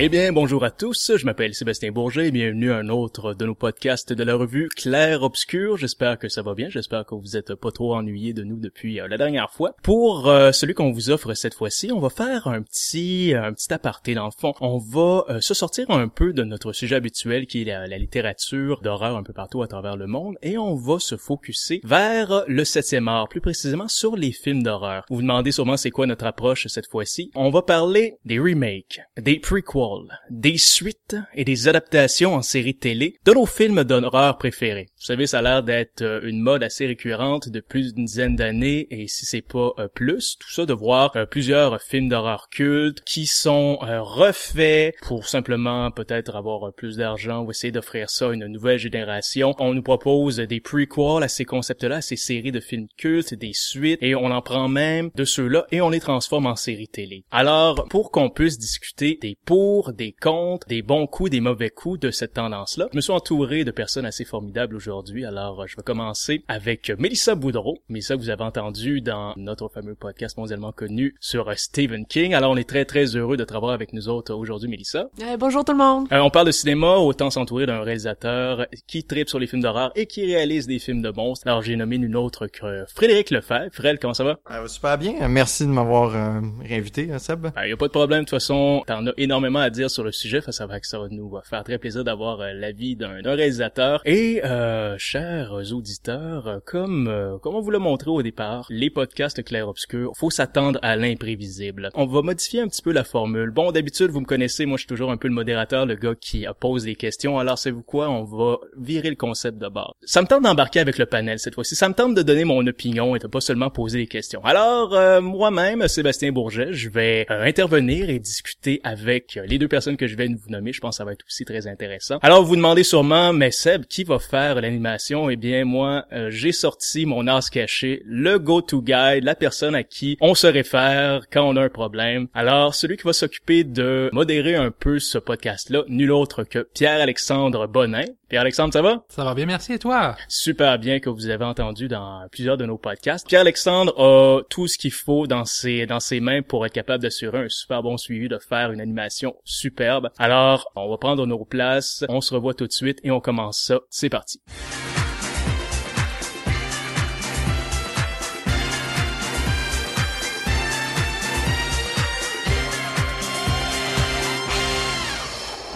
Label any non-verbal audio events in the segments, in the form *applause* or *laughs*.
Eh bien, bonjour à tous, je m'appelle Sébastien Bourget et bienvenue à un autre de nos podcasts de la revue Claire Obscur. J'espère que ça va bien, j'espère que vous êtes pas trop ennuyés de nous depuis euh, la dernière fois. Pour euh, celui qu'on vous offre cette fois-ci, on va faire un petit un petit aparté dans le fond. On va euh, se sortir un peu de notre sujet habituel qui est la, la littérature d'horreur un peu partout à travers le monde et on va se focuser vers le septième art, plus précisément sur les films d'horreur. Vous vous demandez sûrement c'est quoi notre approche cette fois-ci. On va parler des remakes, des prequels, des suites et des adaptations en série télé de nos films d'horreur préférés. Vous savez, ça a l'air d'être euh, une mode assez récurrente de plus d'une dizaine d'années et si c'est pas euh, plus, tout ça de voir euh, plusieurs films d'horreur cultes qui sont refaits pour simplement peut-être avoir plus d'argent ou essayer d'offrir ça à une nouvelle génération. On nous propose des prequels à ces concepts-là, à ces séries de films cultes, des suites et on en prend même de ceux-là et on les transforme en séries télé. Alors, pour qu'on puisse discuter des pour des contre, des bons coups, des mauvais coups de cette tendance-là. Je me suis entouré de personnes assez formidables aujourd'hui, alors euh, je vais commencer avec Melissa Boudreau. Melissa, vous avez entendu dans notre fameux podcast mondialement connu sur euh, Stephen King. Alors on est très très heureux de travailler avec nous autres aujourd'hui, Melissa. Euh, bonjour tout le monde. on parle de cinéma, autant s'entourer d'un réalisateur qui tripe sur les films d'horreur et qui réalise des films de monstres. Alors j'ai nommé une autre que Frédéric Lefebvre. Fred, comment ça va? super bien. Merci de m'avoir réinvité, Seb. Il ben, y a pas de problème. De toute façon, t'en as énormément à dire sur le sujet, ça va ça va nous faire très plaisir d'avoir euh, l'avis d'un réalisateur. Et euh, chers auditeurs, euh, comme euh, comme on vous l'a montré au départ, les podcasts clair obscur, faut s'attendre à l'imprévisible. On va modifier un petit peu la formule. Bon, d'habitude, vous me connaissez, moi je suis toujours un peu le modérateur, le gars qui pose des questions. Alors c'est vous quoi, on va virer le concept de base. Ça me tente d'embarquer avec le panel cette fois-ci. Ça me tente de donner mon opinion et de pas seulement poser des questions. Alors moi-même, Sébastien Bourget, je vais intervenir et discuter avec les deux personnes que je vais vous nommer. Je pense que ça va être aussi très intéressant. Alors, vous vous demandez sûrement, mais Seb, qui va faire l'animation? Eh bien, moi, euh, j'ai sorti mon as caché, le go-to guide, la personne à qui on se réfère quand on a un problème. Alors, celui qui va s'occuper de modérer un peu ce podcast-là, nul autre que Pierre-Alexandre Bonin. Pierre-Alexandre, ça va? Ça va bien, merci, et toi? Super bien que vous avez entendu dans plusieurs de nos podcasts. Pierre-Alexandre a tout ce qu'il faut dans ses, dans ses mains pour être capable d'assurer un super bon suivi, de faire une animation superbe. Alors, on va prendre nos places, on se revoit tout de suite et on commence ça. C'est parti.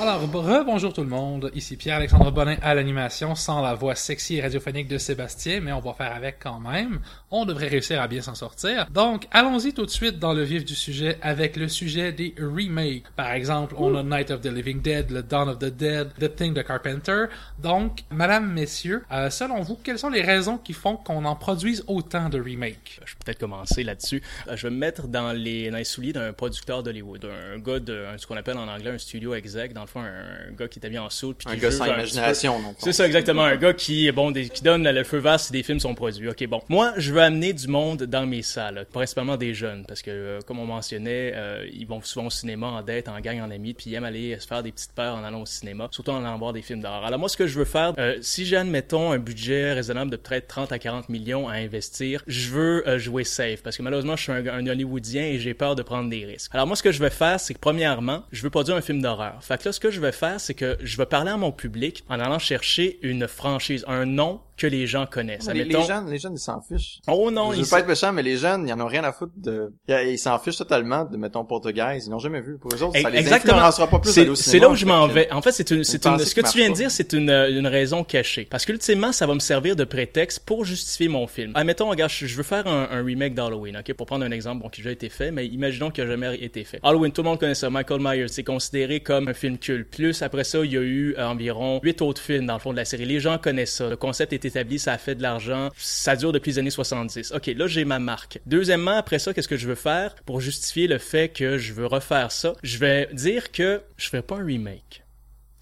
Alors, bonjour tout le monde. Ici Pierre-Alexandre Bonin à l'animation, sans la voix sexy et radiophonique de Sébastien, mais on va faire avec quand même. On devrait réussir à bien s'en sortir. Donc, allons-y tout de suite dans le vif du sujet avec le sujet des remakes. Par exemple, on a Night of the Living Dead, le Dawn of the Dead, The Thing de Carpenter. Donc, madame, messieurs, euh, selon vous, quelles sont les raisons qui font qu'on en produise autant de remakes? Je peux peut-être commencer là-dessus. Euh, je vais me mettre dans les, dans les souliers d'un producteur d'Hollywood, un gars de ce qu'on appelle en anglais un studio exec, dans le un, gars qui est bien en soute. Un gars sans imagination, non? C'est ça, exactement. un gars qui, bon, qui donne le feu vert si des films sont produits. Ok, bon. Moi, je veux amener du monde dans mes salles, principalement des jeunes, parce que, euh, comme on mentionnait, euh, ils vont souvent au cinéma en dette, en gang, en amis, puis ils aiment aller se faire des petites peurs en allant au cinéma, surtout en allant voir des films d'horreur. Alors moi, ce que je veux faire, euh, si j'ai, admettons, un budget raisonnable de peut-être 30 à 40 millions à investir, je veux jouer safe, parce que malheureusement, je suis un, un Hollywoodien et j'ai peur de prendre des risques. Alors moi, ce que je vais faire, c'est que premièrement, je veux produire un film d'horreur. Fait que là, ce que je vais faire, c'est que je vais parler à mon public en allant chercher une franchise, un nom que les gens connaissent. les, les, jeunes, les jeunes, ils s'en fichent. Oh non, je veux pas être méchant, mais les jeunes, ils en ont rien à foutre de, ils s'en fichent totalement de, mettons, Portugaise. Ils n'ont jamais vu. Pour eux autres, ça les influencera pas plus C'est là où je m'en vais. En fait, c'est une, c'est une, ce que tu viens de dire, c'est une, une raison cachée. Parce qu'ultimement, ça va me servir de prétexte pour justifier mon film. Admettons, regarde, je veux faire un, un remake d'Halloween, ok, pour prendre un exemple, bon, qui a déjà été fait, mais imaginons qu'il a jamais été fait. Halloween, tout le monde connaît ça. Michael Myers, c'est considéré comme un film culte. Plus, après ça, il y a eu euh, environ huit autres films dans le fond de la série. Les gens connaissent ça. Le concept était établi, ça a fait de l'argent, ça dure depuis les années 70. Ok, là j'ai ma marque. Deuxièmement, après ça, qu'est-ce que je veux faire pour justifier le fait que je veux refaire ça? Je vais dire que je fais pas un remake.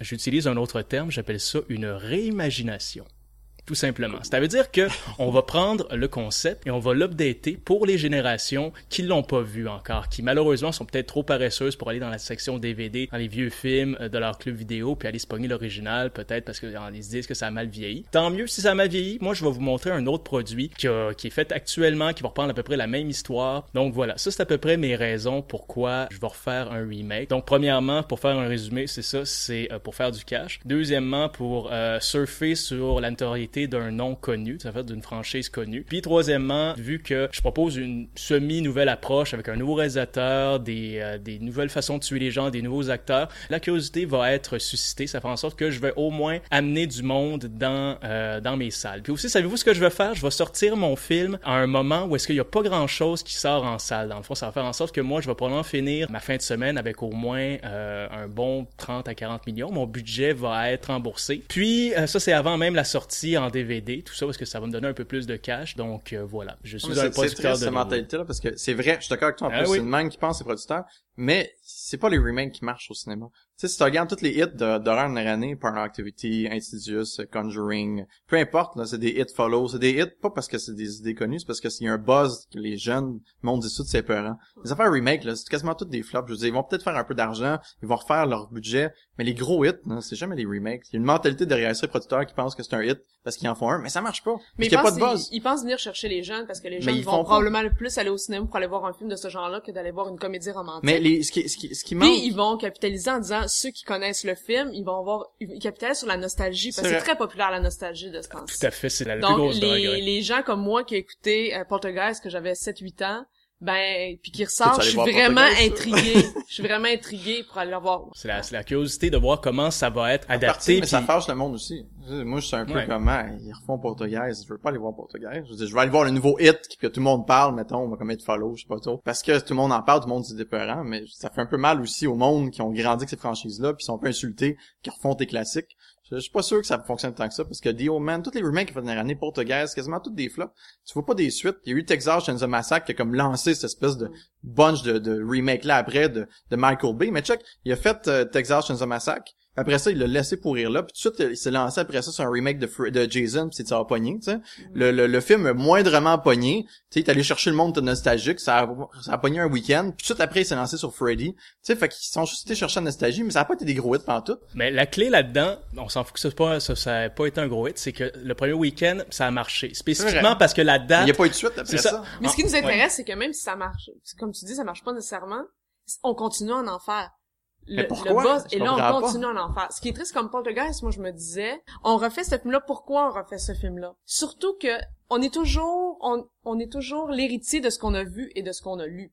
J'utilise un autre terme, j'appelle ça une réimagination tout simplement. Ça veut dire que on va prendre le concept et on va l'updater pour les générations qui l'ont pas vu encore, qui malheureusement sont peut-être trop paresseuses pour aller dans la section DVD, dans les vieux films euh, de leur club vidéo, puis aller se pogner l'original, peut-être parce qu'ils se disent que ça a mal vieilli. Tant mieux si ça a mal vieilli. Moi, je vais vous montrer un autre produit qui, qui est fait actuellement, qui va reprendre à peu près la même histoire. Donc voilà, ça c'est à peu près mes raisons pourquoi je vais refaire un remake. Donc premièrement, pour faire un résumé, c'est ça, c'est euh, pour faire du cash. Deuxièmement, pour euh, surfer sur la notoriété d'un nom connu, ça fait d'une franchise connue. Puis troisièmement, vu que je propose une semi-nouvelle approche avec un nouveau réalisateur, des, euh, des nouvelles façons de tuer les gens, des nouveaux acteurs, la curiosité va être suscitée. Ça fait en sorte que je vais au moins amener du monde dans, euh, dans mes salles. Puis aussi, savez-vous ce que je vais faire? Je vais sortir mon film à un moment où est-ce qu'il n'y a pas grand-chose qui sort en salle. Dans le fond, ça va faire en sorte que moi, je vais probablement finir ma fin de semaine avec au moins euh, un bon 30 à 40 millions. Mon budget va être remboursé. Puis, ça, c'est avant même la sortie DVD, tout ça, parce que ça va me donner un peu plus de cash. Donc euh, voilà, je suis un producteur de cette mentalité-là, parce que c'est vrai, je suis d'accord avec toi, en ah plus, c'est une manque qui pense, c'est producteur, mais c'est pas les remakes qui marchent au cinéma. Tu sais, si tu regardes tous les hits d'horreur de, année, Paranormal Activity, Insidious, Conjuring, peu importe, là, c'est des hits follow, c'est des hits pas parce que c'est des idées connues, c'est parce qu'il y a un buzz que les jeunes montent de ses parents. Les affaires remake, là, c'est quasiment toutes des flops. Je veux dire, ils vont peut-être faire un peu d'argent, ils vont refaire leur budget, mais les gros hits, c'est jamais les remakes. Il y a une mentalité derrière ces producteurs qui pensent que c'est un hit parce qu'ils en font un, mais ça marche pas. Mais il y a pas de buzz. Ils, pensent venir chercher les jeunes parce que les jeunes vont probablement le plus aller au cinéma pour aller voir un film de ce genre-là que d'aller voir une comédie romantique. Mais les, ce qui, ce qui, ce qui manque... Puis ils vont capitaliser en disant, ceux qui connaissent le film, ils vont avoir, ils capitalisent sur la nostalgie parce que c'est très populaire la nostalgie de ce temps-ci. Tout à fait, c'est la, Donc, plus grosse les, les gens comme moi qui écoutaient euh, Poltergeist que j'avais 7-8 ans, ben puis qui ressort, *laughs* je suis vraiment intrigué. je suis vraiment intrigué pour aller le voir. C'est la, la curiosité de voir comment ça va être adapté. mais ça fâche le monde aussi. Moi, je suis un peu comme, ah, ils refont Poltergeist. Je veux pas aller voir Poltergeist. Je, veux je vais aller voir le nouveau hit que tout le monde parle, mettons, on va comme être follow, je sais pas trop. Parce que tout le monde en parle, tout le monde dit dépeurant, mais ça fait un peu mal aussi au monde qui ont grandi avec ces franchises-là, puis sont un peu insultés, qui refont tes classiques. Je suis pas sûr que ça fonctionne tant que ça, parce que The Old Man, toutes les remakes qui fait dernière année, Poltergeist, quasiment toutes des flops. Tu vois pas des suites. Il y a eu Texas Chainsaw Massacre qui a comme lancé cette espèce de bunch de, de remake là après de, de Michael Bay. Mais check, il a fait euh, Texas Chainsaw Massacre. Après ça, il l'a laissé pourrir là. Puis tout de suite, il s'est lancé après ça sur un remake de, de Jason, puis c'est ça a pogné, tu sais. Le, le, le, film moindrement pogné. Tu sais, il allé chercher le monde nostalgique, ça a, ça a pogné un week-end. Puis tout de suite après, il s'est lancé sur Freddy. Tu sais, fait qu'ils sont juste été chercher la nostalgie, mais ça a pas été des gros hits pendant tout. Mais la clé là-dedans, on s'en fout que ça pas, ça, ça a pas été un gros hit, c'est que le premier week-end, ça a marché. Spécifiquement parce que la date... Il y a pas eu de suite après ça. Mais ce qui nous intéresse, c'est que même si ça marche, comme tu dis, ça marche pas nécessairement, on continue à en en faire le, boss, et là on continue en faire. Ce qui est triste comme Poltergeist, moi je me disais, on refait ce film-là, pourquoi on refait ce film-là? Surtout que on est toujours, on, on est toujours l'héritier de ce qu'on a vu et de ce qu'on a lu.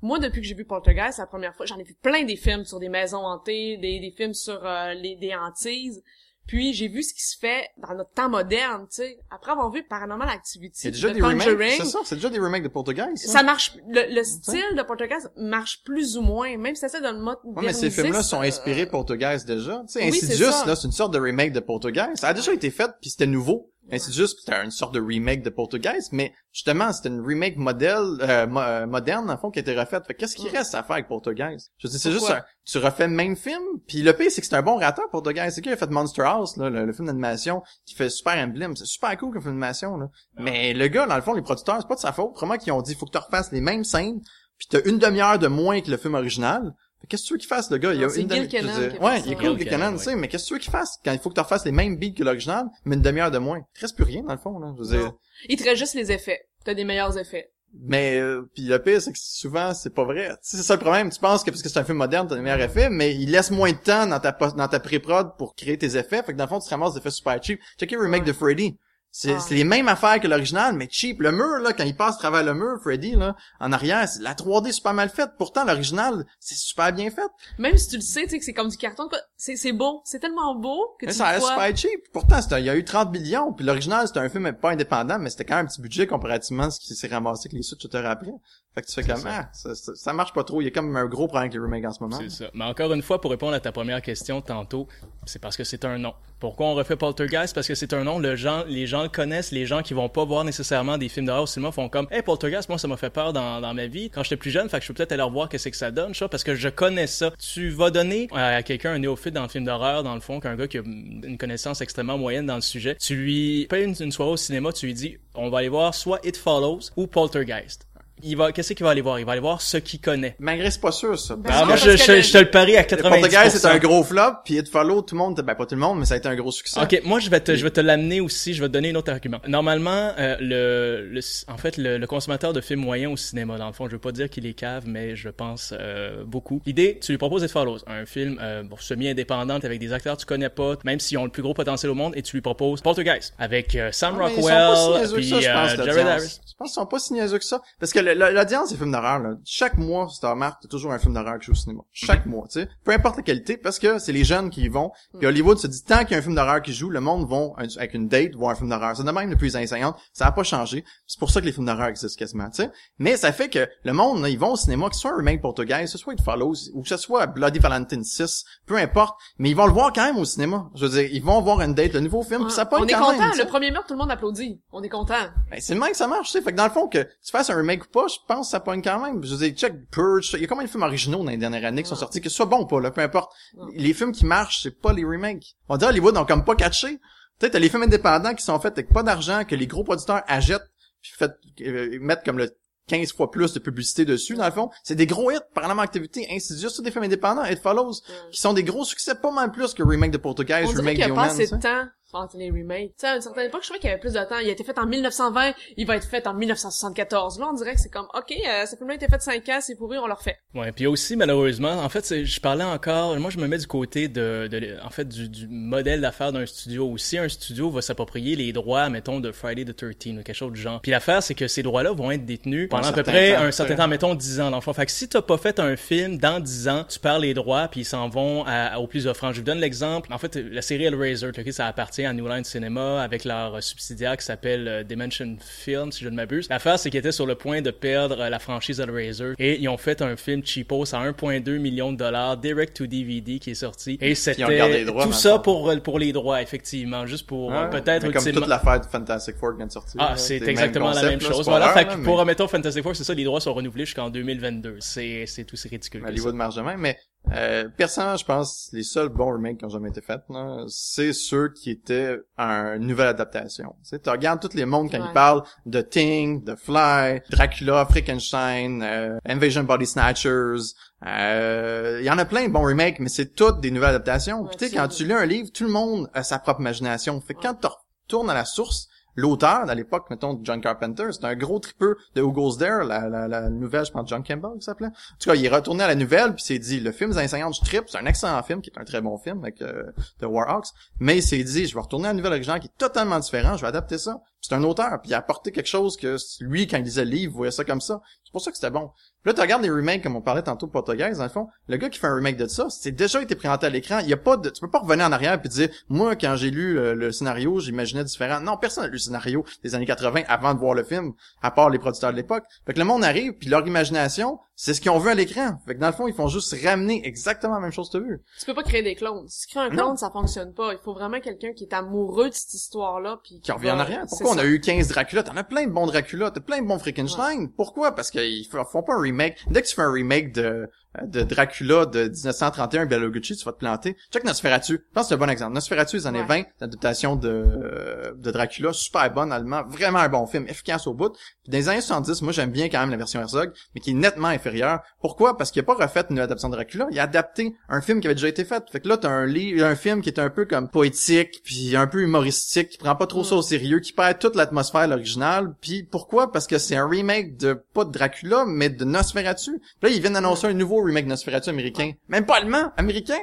Moi, depuis que j'ai vu Poltergeist la première fois, j'en ai vu plein des films sur des maisons hantées, des, des films sur euh, les, des hantises. Puis j'ai vu ce qui se fait dans notre temps moderne, tu sais. Après avoir vu Paranormal Activity, c'est déjà des remakes, c'est ça, c'est déjà des remakes de Poltergeist. Ça, marche, le, style de Poltergeist marche plus ou moins, même si c'est dans le mode. Ouais, mais ces films-là sont inspirés de Poltergeist déjà. Tu sais, oui, Insidious là, c'est une sorte de remake de Poltergeist. Ça a déjà été fait, puis c'était nouveau. C'est juste c'était une sorte de remake de Poltergeist, mais justement, c'était une remake modèle euh, euh, moderne, en fond, qui a été refaite. Fait qu'est-ce qui reste à faire avec Poltergeist? Je dis, c'est juste tu refais le même film, puis le pire, c'est que c'est un bon rateur, Poltergeist. C'est qu'il a fait Monster House, là, le, film d'animation, qui fait super emblème. C'est super cool comme film d'animation, là. Mais le gars, dans le fond, les producteurs, c'est pas de sa faute. Vraiment qu'ils ont dit, faut que tu refasses les mêmes scènes, puis t'as une demi-heure de moins que le film original. Qu'est-ce que tu veux qu'il fasse, le gars? Il y a une Gil Ouais, il est cool, Gil Cannon, tu sais, mais qu'est-ce que tu veux qu'il fasse? Quand il faut que tu refasses les mêmes beats que l'original, mais une demi-heure de moins? Il reste plus rien, dans le fond, là. Je veux dire... Il te reste juste les effets. T'as des meilleurs effets. Mais euh, puis le pire c'est que souvent c'est pas vrai. c'est ça le problème, tu penses que parce que c'est un film moderne, t'as des meilleurs effets, mais il laisse moins de temps dans ta dans ta pré-prod pour créer tes effets, fait que dans le fond tu te ramasses des effets super cheap. Check le remake de Freddy. C'est ah. les mêmes affaires que l'original, mais cheap. Le mur, là, quand il passe à travers le mur, Freddy, là, en arrière, la 3D est super mal faite. Pourtant, l'original, c'est super bien fait. Même si tu le sais, tu sais que c'est comme du carton, c'est, c'est beau. C'est tellement beau que mais tu ça reste super cheap. Pourtant, il y a eu 30 millions. Puis l'original, c'était un film pas indépendant, mais c'était quand même un petit budget comparativement à ce qui s'est ramassé avec les suites te après. Fait que tu fais comme, ah, ça. ça, marche pas trop. Il y a comme un gros problème avec les remakes en ce moment. C'est ça. Mais encore une fois, pour répondre à ta première question tantôt, c'est parce que c'est un nom. Pourquoi on refait Poltergeist? Parce que c'est un nom, le gens, les gens le connaissent, les gens qui vont pas voir nécessairement des films d'horreur au cinéma font comme, hey, Poltergeist, moi, ça m'a fait peur dans, dans ma vie quand j'étais plus jeune, fait que je peux peut-être aller revoir qu'est-ce que ça donne, parce que je connais ça. Tu vas donner à quelqu'un un néophyte dans le film d'horreur, dans le fond, qu'un gars qui a une connaissance extrêmement moyenne dans le sujet, tu lui payes une soirée au cinéma, tu lui dis, on va aller voir soit It Follows ou Poltergeist il va, qu'est-ce qu'il va aller voir? Il va aller voir ce qu'il connaît. Malgré c'est pas sûr, ça. Ben, Ah, non, moi, parce je, que je, le- je te le parie à 90%. Poltergeist, c'est un gros flop, puis It Follow, tout le monde, ben pas tout le monde, mais ça a été un gros succès. Ok, moi je vais te, je vais te l'amener aussi. Je vais te donner un autre argument. Normalement, euh, le, le, en fait, le, le consommateur de films moyens au cinéma, dans le fond, je veux pas dire qu'il est cave, mais je pense euh, beaucoup. L'idée, tu lui proposes It Follows, un film euh, bon, semi-indépendant avec des acteurs que tu connais pas, même s'ils ont le plus gros potentiel au monde, et tu lui proposes Poltergeist avec euh, Sam Ah, Rockwell, puis ça, je pense, euh, Jared. Harris. Je pense qu'ils sont pas si que ça. Parce que l'audience des films d'horreur, là, chaque mois, si tu remarques, t'as toujours un film d'horreur qui joue au cinéma. Chaque Mhm. mois, tu sais. Peu importe la qualité, parce que c'est les jeunes qui y vont. Puis Hollywood se dit, tant qu'il y a un film d'horreur qui joue, le monde vont, avec une date, voir un film d'horreur. C'est de même depuis les années 50. Ça a pas changé. C'est pour ça que les films d'horreur existent quasiment, tu sais. Mais ça fait que le monde, là, ils vont au cinéma, que ce soit un remake Poltergeist, que ce soit It Follows, ou que ce soit Bloody Valentine 6, peu importe. Mais ils vont le voir quand même au cinéma. Je veux dire, ils vont voir une date, le nouveau film, puis ça peut on est quand content. même, le premier meurtre, tout le monde applaudit. On est content. Ben, c'est le même que ça marche, tu sais. Fait que dans le fond, que tu fasses un remake ou pas, je pense que ça pogne quand même. Je veux dire, check Purge, il y a combien de films originaux dans les dernières années qui sont sortis, que ce soit bon ou pas, là, peu importe. Les films qui marchent, c'est pas les remakes. On dit Hollywood ont comme pas catché. Peut-être t'as les films indépendants qui sont faits avec pas d'argent, que les gros producteurs achètent, puis fait, euh, mettent comme le 15 fois plus de publicité dessus, dans le fond. C'est des gros hits, Paranormal Activity, Insidious, c'est des films indépendants, It Follows, qui sont des gros succès, pas mal plus que remake de Poltergeist, dirait remake de temps entre les remakes. Tu sais, à une certaine époque, je trouvais qu'il y avait plus de temps. Il a été fait en 1920, il va être fait en 1974. Là, on dirait que c'est comme, OK, euh, ce film-là a été fait 5 ans, c'est pourri, on le refait. Ouais, puis aussi malheureusement, en fait, c'est- je parlais encore, moi je me mets du côté de, de en fait du, du modèle d'affaires d'un studio. Ou si un studio va s'approprier les droits, mettons de Friday the 13 ou quelque chose du genre. Puis l'affaire c'est que ces droits-là vont être détenus pendant à peu près temps, un certain temps, mettons 10 ans dans le fond. Fait que si t'as pas fait un film dans 10 ans, tu perds les droits puis ils s'en vont à, à- au plus offrant. Je vous donne l'exemple. En fait, la série Hellraiser, ok, ça appartient à New Line Cinema avec leur subsidiaire qui s'appelle euh, Dimension Film, si je ne m'abuse. L'affaire c'est qu'ils étaient sur le point de perdre euh, la franchise Hellraiser et ils ont fait un film cheapos à 1,2 million de dollars direct to DVD qui est sorti et c'était tout ça pour euh, pour les droits effectivement, juste pour peut-être comme ultimement- toute l'affaire de Fantastic Four qui vient de sortir. ah, c'est exactement la même chose. Voilà, fait que mais- pour, mettons, Fantastic Four, c'est ça, les droits sont renouvelés jusqu'en 2022. C'est, c'est tout, c'est ridicule. Hollywood marche de même, mais euh, personnellement, je pense les seuls bons remakes qui ont jamais été faits, c'est ceux qui étaient une nouvelle adaptation. Tu sais, tu regardes tous les mondes quand Ouais. ils parlent de Thing, de Fly, Dracula, Frankenstein, euh, Invasion Body Snatchers. euh, Il y en a plein de bons remakes, mais c'est toutes des nouvelles adaptations. Ouais, Puis tu sais, quand tu lis un livre, tout le monde a sa propre imagination. Fait que quand tu retournes à la source, l'auteur, à l'époque, mettons, John Carpenter, c'est un gros tripeux de Who Goes There, la, la, la nouvelle, je pense, John Campbell, qui s'appelait. En tout cas, il est retourné à la nouvelle, puis s'est dit, le film des années 50, je trippe, c'est un excellent film, qui est un très bon film, avec euh, The Warhawks, mais il s'est dit, je vais retourner à la nouvelle originale, qui est totalement différent, je vais adapter ça. C'est un auteur, puis il a apporté quelque chose que lui, quand il lisait le livre, voyait ça comme ça. C'est pour ça que c'était bon. Puis là, tu regardes les remakes, comme on parlait tantôt Poltergeist, dans le fond, le gars qui fait un remake de ça, c'est déjà été présenté à l'écran. Il y a pas de, tu peux pas revenir en arrière puis dire, moi, quand j'ai lu le, le scénario, j'imaginais différent. Non, personne n'a lu le scénario des années 80 avant de voir le film, à part les producteurs de l'époque. Fait que le monde arrive, puis leur imagination, c'est ce qu'ils ont vu à l'écran. Fait que dans le fond, ils font juste ramener exactement la même chose que t'as vu. Tu peux pas créer des clones. Si tu crées un clone, ça fonctionne pas. Il faut vraiment quelqu'un qui est amoureux de cette histoire-là, puis Qui revient en arrière. Pourquoi on ça. a eu 15 Dracula? T'en as plein de bons Dracula, t'as plein de bons Frankenstein. Pourquoi? Parce qu'ils font pas un remake. Dès que tu fais un remake de, de Dracula de 1931, Bela Lugosi, tu vas te planter. Check Nosferatu. Je pense que c'est un bon exemple. Nosferatu des années Ouais. 20, l'adaptation de, euh, de Dracula, super bonne, allemand, vraiment un bon film, efficace au bout. Puis dans les années 70, moi j'aime bien quand même la version Herzog, mais qui est nettement inférieure. Pourquoi? Parce qu'il a pas refait une adaptation de Dracula, il a adapté un film qui avait déjà été fait. Fait que là, t'as un livre, un film qui est un peu comme poétique, puis un peu humoristique, qui prend pas trop ça au sérieux, qui perd toute l'atmosphère de l'original. Puis pourquoi? Parce que c'est un remake de, pas de Dracula, mais de Nosferatu. Puis là, ils viennent d'annoncer un nouveau remake Nosferatu américain. Même pas allemand, américain.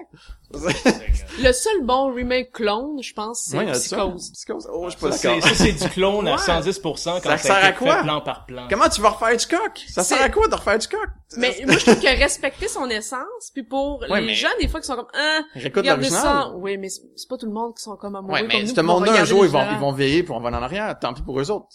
*laughs* Le seul bon remake clone, je pense, c'est Ouais, ça. Psychose. Psychose. Oh, je suis pas Ça, c'est, d'accord. ça, c'est du clone à Ouais. 110% quand Ça ça, sert à quoi? fait plan par plan. Comment tu vas refaire Hitchcock? Ça C'est- sert à quoi de refaire Hitchcock? Mais moi, je trouve que respecter son essence, puis pour Ouais, les mais- gens, des fois, qui sont comme, ah, regardez ça. Oui, mais c'est pas tout le monde qui sont comme amoureux Ouais, comme mais nous, qui vont monde-là, un jour, ils vont, ils vont veiller pour on va en arrière. Tant pis pour eux autres.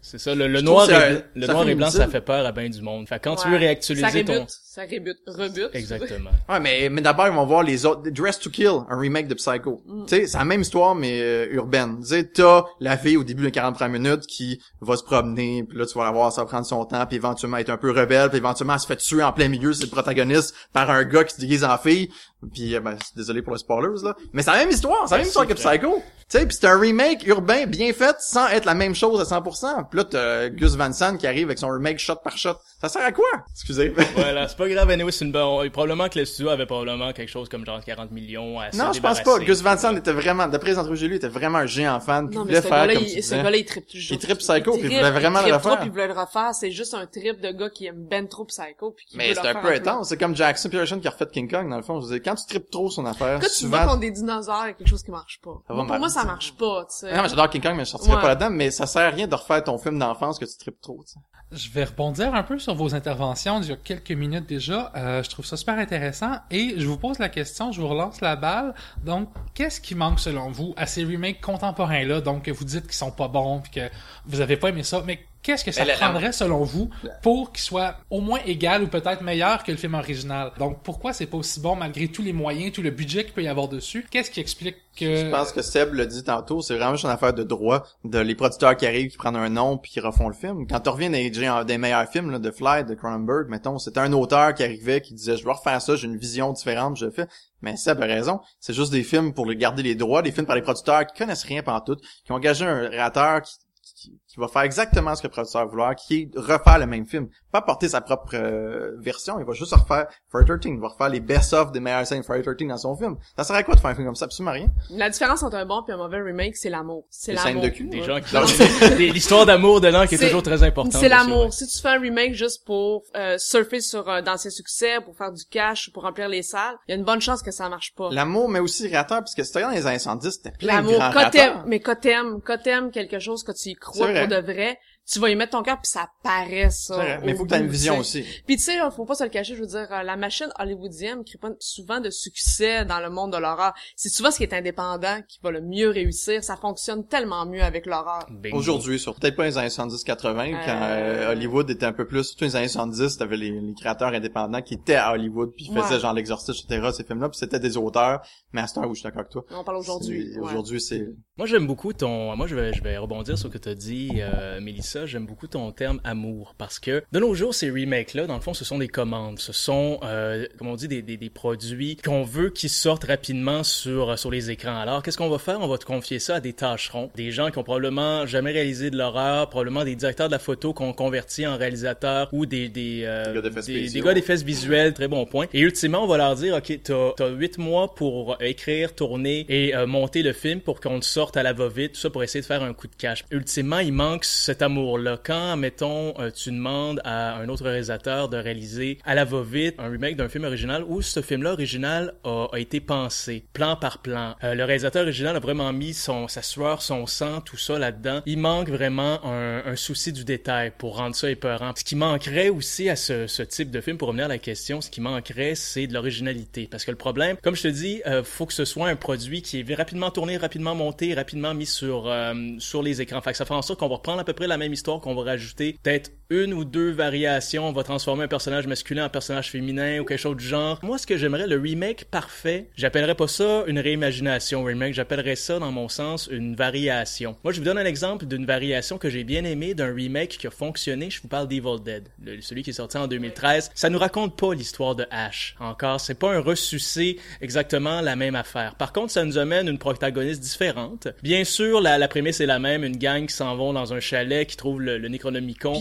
C'est ça, le, noir, ça- le ça noir et blanc, ça fait peur à bien du monde. Fait que quand tu veux réactualiser ça ton... ça rébute, rebute. Exactement. Ouais, mais, mais d'abord, ils vont voir les autres. Dress to Kill, un remake de Psycho. Tu sais, c'est la même histoire, mais euh, urbaine. Tu sais, t'as la fille au début de 40 premières minutes qui va se promener, puis là, tu vas la voir, ça va prendre son temps, puis éventuellement être un peu rebelle, puis éventuellement elle se fait tuer en plein milieu, c'est le protagoniste, par un gars qui se déguise en fille. Puis, euh, ben, désolé pour les spoilers, là. Mais c'est la même histoire, c'est la même histoire que Psycho. Tu sais, puis c'est un remake urbain bien fait, sans être la même chose à 100%. Puis là, t'as Gus Van Sant qui arrive avec son remake shot par shot. Ça sert à quoi? Excusez. *laughs* voilà, c'est pas grave, anyway, c'est une bonne... Probablement que le studio avait probablement quelque chose comme genre 40 millions à Non, je pense pas. Gus Van Sant était vraiment, d'après les entrevues lui, était vraiment un géant fan. Non, mais ce gars-là, il, ce gars-là, il trippe toujours. Il trippe Psycho, puis il voulait vraiment il le refaire. il voulait le refaire. C'est juste un trip de gars qui aime ben trop Psycho, puis qui Mais c'est un peu intense. C'est comme Jackson Pearson qui a refait King Kong, dans le fond. Je quand tu tripes trop son affaire, quand tu vas contre des dinosaures, a quelque chose qui marche pas. pour moi, ça marche pas, tu sais. Non, mais j'adore King Kong, mais je sortirais pas là-dedans, mais ça sert à rien de refaire ton film d'enfance que tu tripes trop, tu sais. Je vais rebondir un peu sur vos interventions d'il y a quelques minutes déjà. Euh, je trouve ça super intéressant et je vous pose la question, je vous relance la balle. Donc, qu'est-ce qui manque selon vous à ces remakes contemporains-là, donc que vous dites qu'ils sont pas bons puis que vous avez pas aimé ça, mais qu'est-ce que ça prendrait selon vous pour qu'il soit au moins égal ou peut-être meilleur que le film original? Donc pourquoi c'est pas aussi bon malgré tous les moyens, tout le budget qu'il peut y avoir dessus? Qu'est-ce qui explique que... Je pense que Seb l'a dit tantôt, c'est vraiment juste une affaire de droit, de les producteurs qui arrivent, qui prennent un nom puis qui refont le film. Quand tu reviens des, des meilleurs films là, de Fly, de Cronenberg, mettons, c'était un auteur qui arrivait, qui disait, je vais refaire ça, j'ai une vision différente, je le fais. Mais Seb a raison, c'est juste des films pour garder les droits, des films par les producteurs qui connaissent rien pendant tout, qui ont engagé un réalisateur qui qui va faire exactement ce que le professeur vouloir, qui est refaire le même film. Pas porter sa propre euh, version, il va juste refaire Friday 13, il va refaire les best-of des meilleures scènes Friday 13 dans son film. Ça serait à quoi de faire un film comme ça? Absolument rien. La différence entre un bon et un mauvais remake, c'est l'amour. C'est l'amour. de cul. Des gens qui... L'histoire d'amour de l'an qui est, toujours très importante. C'est l'amour. Si tu fais un remake juste pour euh, surfer sur un d'anciens succès, pour faire du cash, pour remplir les salles, il y a une bonne chance que ça marche pas. L'amour, mais aussi réacteur, parce que c'était dans les incendies, c'était plein de grands L'amour, mais quand t'aimes, quand t'aimes quelque chose, que tu y crois pour de vrai, tu vas y mettre ton cœur puis ça paraît ça. Mais il faut que tu une vision aussi. Puis tu sais, faut pas se le cacher, je veux dire, euh, la machine hollywoodienne crée pas souvent de succès dans le monde de l'horreur. C'est souvent ce qui est indépendant qui va le mieux réussir. Ça fonctionne tellement mieux avec l'horreur. Aujourd'hui, sur peut-être pas les années 70-80, quand euh, Hollywood était un peu plus, surtout les années 70, t'avais les, les créateurs indépendants qui étaient à Hollywood puis faisaient genre l'exorciste, etc. Ces films-là, puis c'était des auteurs. Mais à ce temps où je suis d'accord avec toi. On parle aujourd'hui. Aujourd'hui, c'est. Moi, j'aime beaucoup ton. Moi, je vais, je vais rebondir sur ce que t'as dit, euh, Mélissa j'aime beaucoup ton terme amour parce que de nos jours, ces remakes-là, dans le fond, ce sont des commandes, ce sont, euh, comme on dit, des, des, des produits qu'on veut qu'ils sortent rapidement sur sur les écrans. Alors, qu'est-ce qu'on va faire? On va te confier ça à des tâcherons, des gens qui ont probablement jamais réalisé de l'horreur, probablement des directeurs de la photo qu'on convertit en réalisateurs ou des des euh, des, des, gars d'effets visuels, très bon point. Et ultimement, on va leur dire, ok, t'as as huit mois pour écrire, tourner et euh, monter le film pour qu'on te sorte à la va-vite, tout ça pour essayer de faire un coup de cash. Ultimement, il manque cet amour-là. Quand, mettons, euh, tu demandes à un autre réalisateur de réaliser à la va-vite un remake d'un film original où ce film-là original a, a, été pensé, plan par plan. Euh, le réalisateur original a vraiment mis son, sa sueur, son sang, tout ça là-dedans. Il manque vraiment un, un, souci du détail pour rendre ça épeurant. Ce qui manquerait aussi à ce, ce type de film, pour revenir à la question, ce qui manquerait, c'est de l'originalité. Parce que le problème, comme je te dis, euh, faut que ce soit un produit qui est rapidement tourné, rapidement monté, rapidement mis sur euh, sur les écrans. Fait que ça fait en sorte qu'on va reprendre à peu près la même histoire, qu'on va rajouter peut-être une ou deux variations, on va transformer un personnage masculin en personnage féminin ou quelque chose du genre. Moi, ce que j'aimerais, le remake parfait, j'appellerais pas ça une réimagination remake, j'appellerais ça, dans mon sens, une variation. Moi, je vous donne un exemple d'une variation que j'ai bien aimé, d'un remake qui a fonctionné. Je vous parle d'Evil Dead, celui qui est sorti en 2013. Ça nous raconte pas l'histoire de Ash. Encore, c'est pas un ressuscité exactement la même affaire. Par contre, ça nous amène une protagoniste différente. Bien sûr, la, la prémisse est la même, une gang qui s'en vont dans un chalet, qui trouve le, le Necronomicon.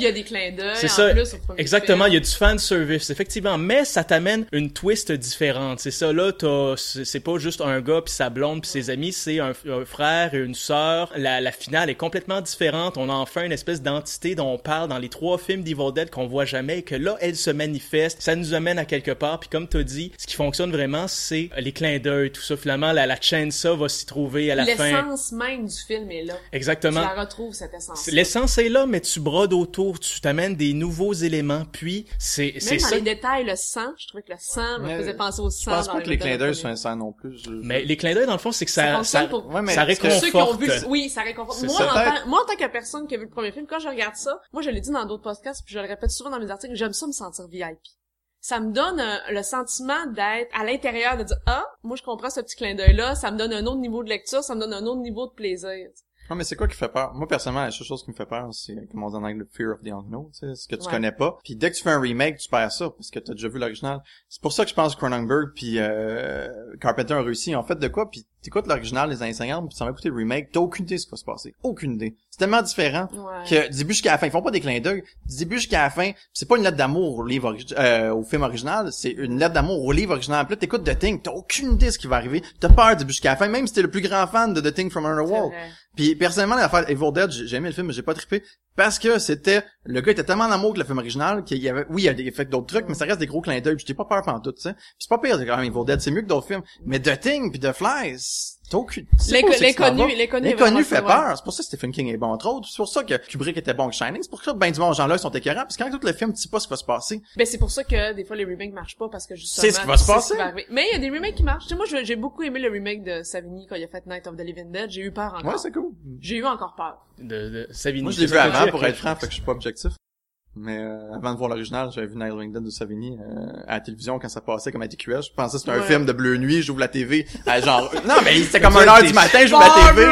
D'œil. C'est ça. Exactement, il y a du fan service, effectivement. Mais ça t'amène une twist différente. C'est ça, là, c'est pas juste un gars puis sa blonde puis ses amis, c'est un, un, frère et une sœur. La, la finale est complètement différente. On a enfin une espèce d'entité dont on parle dans les trois films d'Evil Dead qu'on voit jamais et que là, elle se manifeste. Ça nous amène à quelque part. Puis comme t'as dit, ce qui fonctionne vraiment, c'est les clins d'œil, tout ça. Finalement, la, la chaîne ça va s'y trouver à la fin. L'essence même du film est là. Exactement. Tu la retrouves, cette essence. L'essence est là, mais tu brodes autour, tu t'amènes des nouveaux éléments. Puis, c'est Même dans ça. les détails, le sang, je trouvais que le sang me faisait penser au sang. Je pense pas que les clins d'œil sont un sang non plus. Je... Mais les clins d'œil, dans le fond, c'est que ça, ça, ça, pour... ouais, mais ça réconforte. Ceux qui ont vu, oui, ça réconforte. Moi, en tant, moi, en tant que personne qui a vu le premier film, quand je regarde ça, moi, je l'ai dit dans d'autres podcasts, puis je le répète souvent dans mes articles, j'aime ça me sentir VIP. ça me donne un- le sentiment d'être à l'intérieur, de dire ah, moi je comprends ce petit clin d'œil là, ça me donne un autre niveau de lecture, ça me donne un autre niveau de plaisir. Non, mais c'est quoi qui fait peur? Moi, personnellement, la seule chose qui me fait peur, c'est, comme on dit en anglais, le fear of the unknown, tu sais, ce que tu Ouais. connais pas. Puis dès que tu fais un remake, tu perds ça, parce que t'as déjà vu l'original. C'est pour ça que je pense que Cronenberg puis euh, Carpenter ont réussi. En fait, de quoi? Puis t'écoutes l'original des années 50, puis ça va écouter le remake, t'as aucune idée de ce qui va se passer. Aucune idée. C'est tellement différent Ouais. que du début jusqu'à la fin, ils font pas des clins d'œil. Du début jusqu'à la fin, c'est pas une lettre d'amour au livre euh, au film original, c'est une lettre d'amour au livre original. Puis là, t'écoutes The Thing, t'as aucune idée de ce qui va arriver. T'as peur du début jusqu'à la fin, même si t'es le plus grand fan de The Thing from Underworld. Puis personnellement, l'affaire Evil Dead, j'ai j'ai aimé le film, mais j'ai pas trippé parce que c'était le gars était tellement en amour que le film original qu'il y avait oui, il y a des fait d'autres trucs, mais ça reste des gros clins d'œil, puis j'ai pas peur pendant tout, tu sais. Puis c'est pas pire quand même Evil Dead, c'est mieux que d'autres films, mais The Thing puis The Fly, c'est- c'est. L'inconnu, l'inconnu. fait ça, peur, c'est pour ça que Stephen King est bon entre autres, c'est pour ça que Kubrick était bon que Shining, c'est pour ça que ben du monde gens là ils sont écœurants parce que quand tout le film tu sais pas ce qui va se passer. Ben c'est pour ça que des fois les remakes marchent pas parce que justement C'est ce qui va se passer. va. Mais il y a des remakes qui marchent. Tu sais, moi j'ai beaucoup aimé le remake de Savini quand il a fait Night of the Living Dead. J'ai eu peur encore. Ouais, c'est cool. J'ai eu encore peur. De, de Savini. Moi je l'ai C'est vu ça que tu avant pour être franc, fait que je suis pas objectif. Mais euh, avant de voir l'original, j'avais vu Night Dead de Savini euh, à la télévision quand ça passait comme à TQS. Je pensais que c'était un Ouais. film de bleu nuit, j'ouvre la TV à genre *laughs* non mais c'était comme 1 heure du matin, j'ouvre la TV.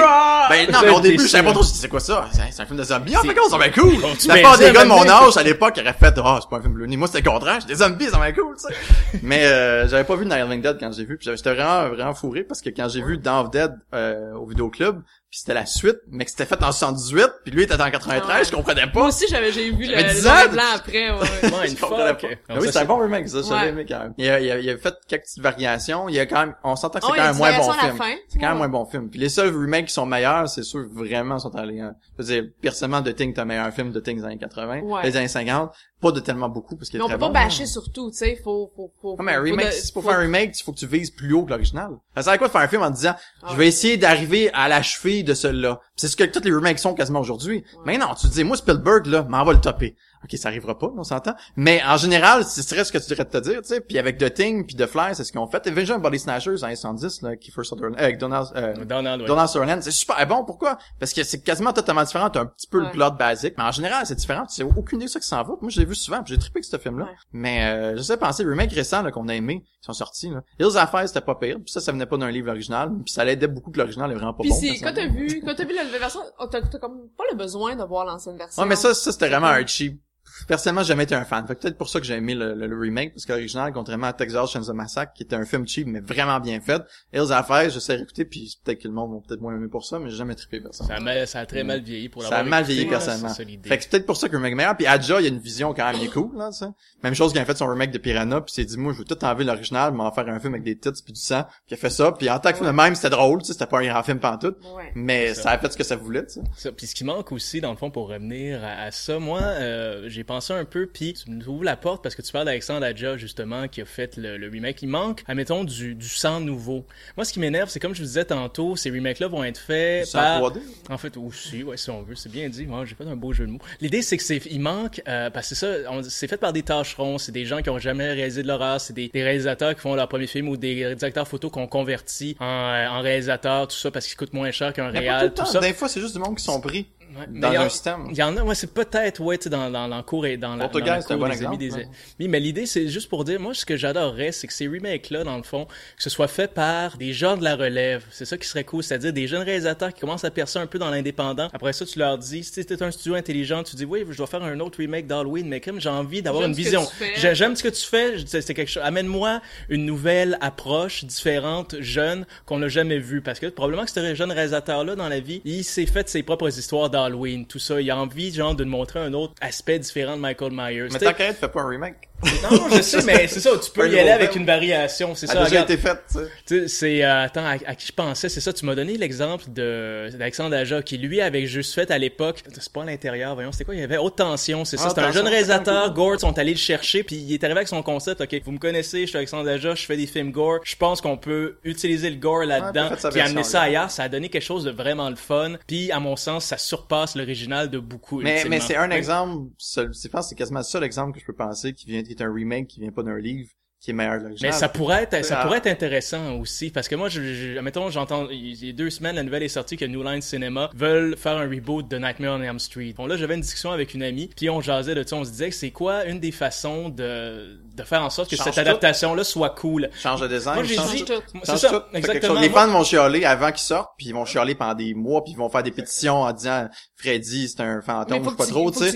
Ben non, mais au début, je savais pas trop c'est quoi ça. C'est un film de zombies. En C'est- fait, ça va cool. La part des gars de mon âge à l'époque auraient fait ah, c'est pas un film bleu nuit. Moi, c'était le contraire, j'étais des zombies, ça va cool, tu sais. *laughs* Mais euh, j'avais pas vu Night Dead quand j'ai vu, puis j'étais vraiment vraiment fourré parce que quand j'ai vu Dawn of Dead euh, au vidéoclub, puis c'était la suite, mais que c'était fait en 78, puis lui il était en 93, Ah ouais. je comprenais Moi pas. aussi j'avais j'ai vu le, J'avais le 10 noir ans. et blanc après. Ouais. *laughs* Ouais, une Je comprenais pas. Ah oui, ça, c'est un bon remake, ça, j'avais Ouais. aimé quand même. Il a, il, a, il a fait quelques petites variations, il y a quand même, on s'entend que c'est Oh, quand même moins bon film. fin. C'est quand même moins bon film. Puis les seuls remakes qui sont meilleurs, c'est sûr, vraiment sont allés, hein. Je veux dire, personnellement, The Thing, t'as un meilleur film de Thing des années 80, Ouais. des années 50. Pas de tellement beaucoup, parce qu'il est Mais on très peut bon. pas bâcher sur tout, tu sais, faut faut faut. Non, mais un faut remake, de- si pour faut- faire un remake, il faut que tu vises plus haut que l'original. Ça sert à quoi de faire un film en disant, Ah je vais essayer d'arriver à la cheville de celui-là. C'est ce que tous les remakes sont quasiment aujourd'hui. Mais non, tu te dis, moi, Spielberg, là, m'en va le topper. Ok, ça arrivera pas, on s'entend. Mais en général, ce serait ce que tu devrais te dire, tu sais. Puis avec The Thing, puis The Fly, c'est ce qu'ils ont fait. Et déjà, Body Snatchers en 110, là, Kiefer Sutherland, euh, avec Donald, euh, Donald, ouais. Donald Sutherland, c'est super bon. Pourquoi? Parce que c'est quasiment totalement différent. T'as un petit peu le plot basique, mais en général, c'est différent. Tu sais aucune idée de ça qui s'en va. Moi, je l'ai vu souvent, puis j'ai trippé avec ce film-là. Ouais. Mais euh, je sais penser, les remakes récents là, qu'on a aimés, qui sont sortis, là. Hills Affaires, c'était pas pire. Puis ça, ça venait pas d'un livre original. Puis ça l'aidait beaucoup que l'original est vraiment pas Puis bon. si, quand t'as vu, quand t'as vu la nouvelle version, t'as t'as comme pas le besoin de voir l'ancienne version. Ouais, mais ça, ça c'était vraiment un cheap. Personnellement, j'ai jamais été un fan. Fait que peut-être pour ça que j'ai aimé le, le- le remake, parce que l'original, contrairement à Texas Chainsaw Massacre, qui était un film cheap, mais vraiment bien fait, Hills Affaires, je sais écouter, puis peut-être que le monde va peut-être moins aimer pour ça, mais j'ai jamais trippé personne. Ça a, mal- ça a très mal vieilli pour Ça l'avoir a mal écouté, vieilli personnellement. ça. Fait que c'est peut-être pour ça que le remake est meilleur. Puis Adja, il y a une vision quand même, il est cool, là, tu sais. Même chose qu'il a fait son remake de Piranha, puis il s'est dit, moi, je veux tout enlever l'original, mais en faire un film avec des tits puis du sang. Puis il a fait ça, puis en tant que film de même, c'était drôle, tu sais, c'était pas un grand film pantoute. Ouais. Mais ça. ça a fait ce que ça voulait, tu sais. Ça, puis ce qui manque aussi, dans le fond, pour revenir à, à ça, moi, euh, j'ai pensé un peu, puis tu nous ouvres la porte parce que tu parles d'Alexandre Adja, justement, qui a fait le, le remake. Il manque, admettons, du, du sang nouveau. Moi, ce qui m'énerve, c'est comme je vous disais tantôt, ces remakes-là vont être faits Sans par... 3D. En fait, aussi, ouais, si on veut, c'est bien dit. Moi, j'ai fait un beau jeu de mots. L'idée, c'est que c'est, il manque, euh, parce que c'est ça, c'est fait par des tâcherons, c'est des gens qui ont jamais réalisé de l'horreur, c'est des, des réalisateurs qui font leur premier film ou des directeurs photo qu'on convertit en, euh, en réalisateurs, tout ça, parce qu'ils coûtent moins cher qu'un tout réal, tout temps. ça. Des fois, c'est juste du monde qui sont pris Ouais, dans il y en- un système. Il y en a, ouais, c'est peut-être, ouais, tu sais, dans, dans, dans le cours et dans la, dans un bon amis exemple, des- ouais. Oui, mais l'idée, c'est juste pour dire, moi, ce que j'adorerais, c'est que ces remakes-là, dans le fond, que ce soit fait par des gens de la relève. C'est ça qui serait cool, c'est-à-dire des jeunes réalisateurs qui commencent à percer un peu dans l'indépendant. Après ça, tu leur dis, si t'es un studio intelligent, tu dis, oui, je dois faire un autre remake d'Halloween, mais comme j'ai envie d'avoir une vision. J'aime ce que tu fais, c'est quelque chose. Amène-moi une nouvelle approche différente, jeune, qu'on n'a jamais vue. Parce que probablement que ce jeune réalisateur-là, dans la vie, il s'est fait ses propres histoires d'Halloween, tout ça. Il a envie, genre, de nous montrer un autre aspect différent de Michael Myers. Mais être, fais pas un remake. Non, je sais, mais c'est ça, tu peux y aller avec une variation, c'est Ça ça. a déjà été fait, tu sais. C'est euh, attends à, à qui je pensais c'est ça tu m'as donné l'exemple de d'Alexandre Aja qui lui avait juste fait à l'époque c'est pas à l'intérieur voyons c'était quoi il y avait haute tension c'est ça Ah, c'était un jeune réalisateur Gore sont allés le chercher puis il est arrivé avec son concept ok vous me connaissez je suis Alexandre Aja je fais des films Gore je pense qu'on peut utiliser le Gore là-dedans Ouais, puis amener ça ailleurs ça a donné quelque chose de vraiment le fun puis à mon sens ça surpasse l'original de beaucoup Mais, mais c'est un exemple, je pense c'est quasiment le seul exemple que je peux penser qui vient, qui est un remake qui vient pas d'un livre, qui est meilleur que l'original. Mais ça pourrait être, ça Ah. pourrait être intéressant aussi, parce que moi, je, je, mettons, j'entends, il y a deux semaines, la nouvelle est sortie que New Line Cinema veulent faire un reboot de Nightmare on Elm Street. Bon, là, j'avais une discussion avec une amie, puis on jasait de ça, on se disait que c'est quoi une des façons de, de faire en sorte que Change cette adaptation-là soit cool? Change de design, Moi, j'ai dit, tout. c'est Change ça, tout. Exactement. Les fans vont chialer avant qu'ils sortent, puis ils vont chialer pendant des mois, puis ils vont faire des pétitions en disant Freddy, c'est un fantôme, pas trop, tu sais.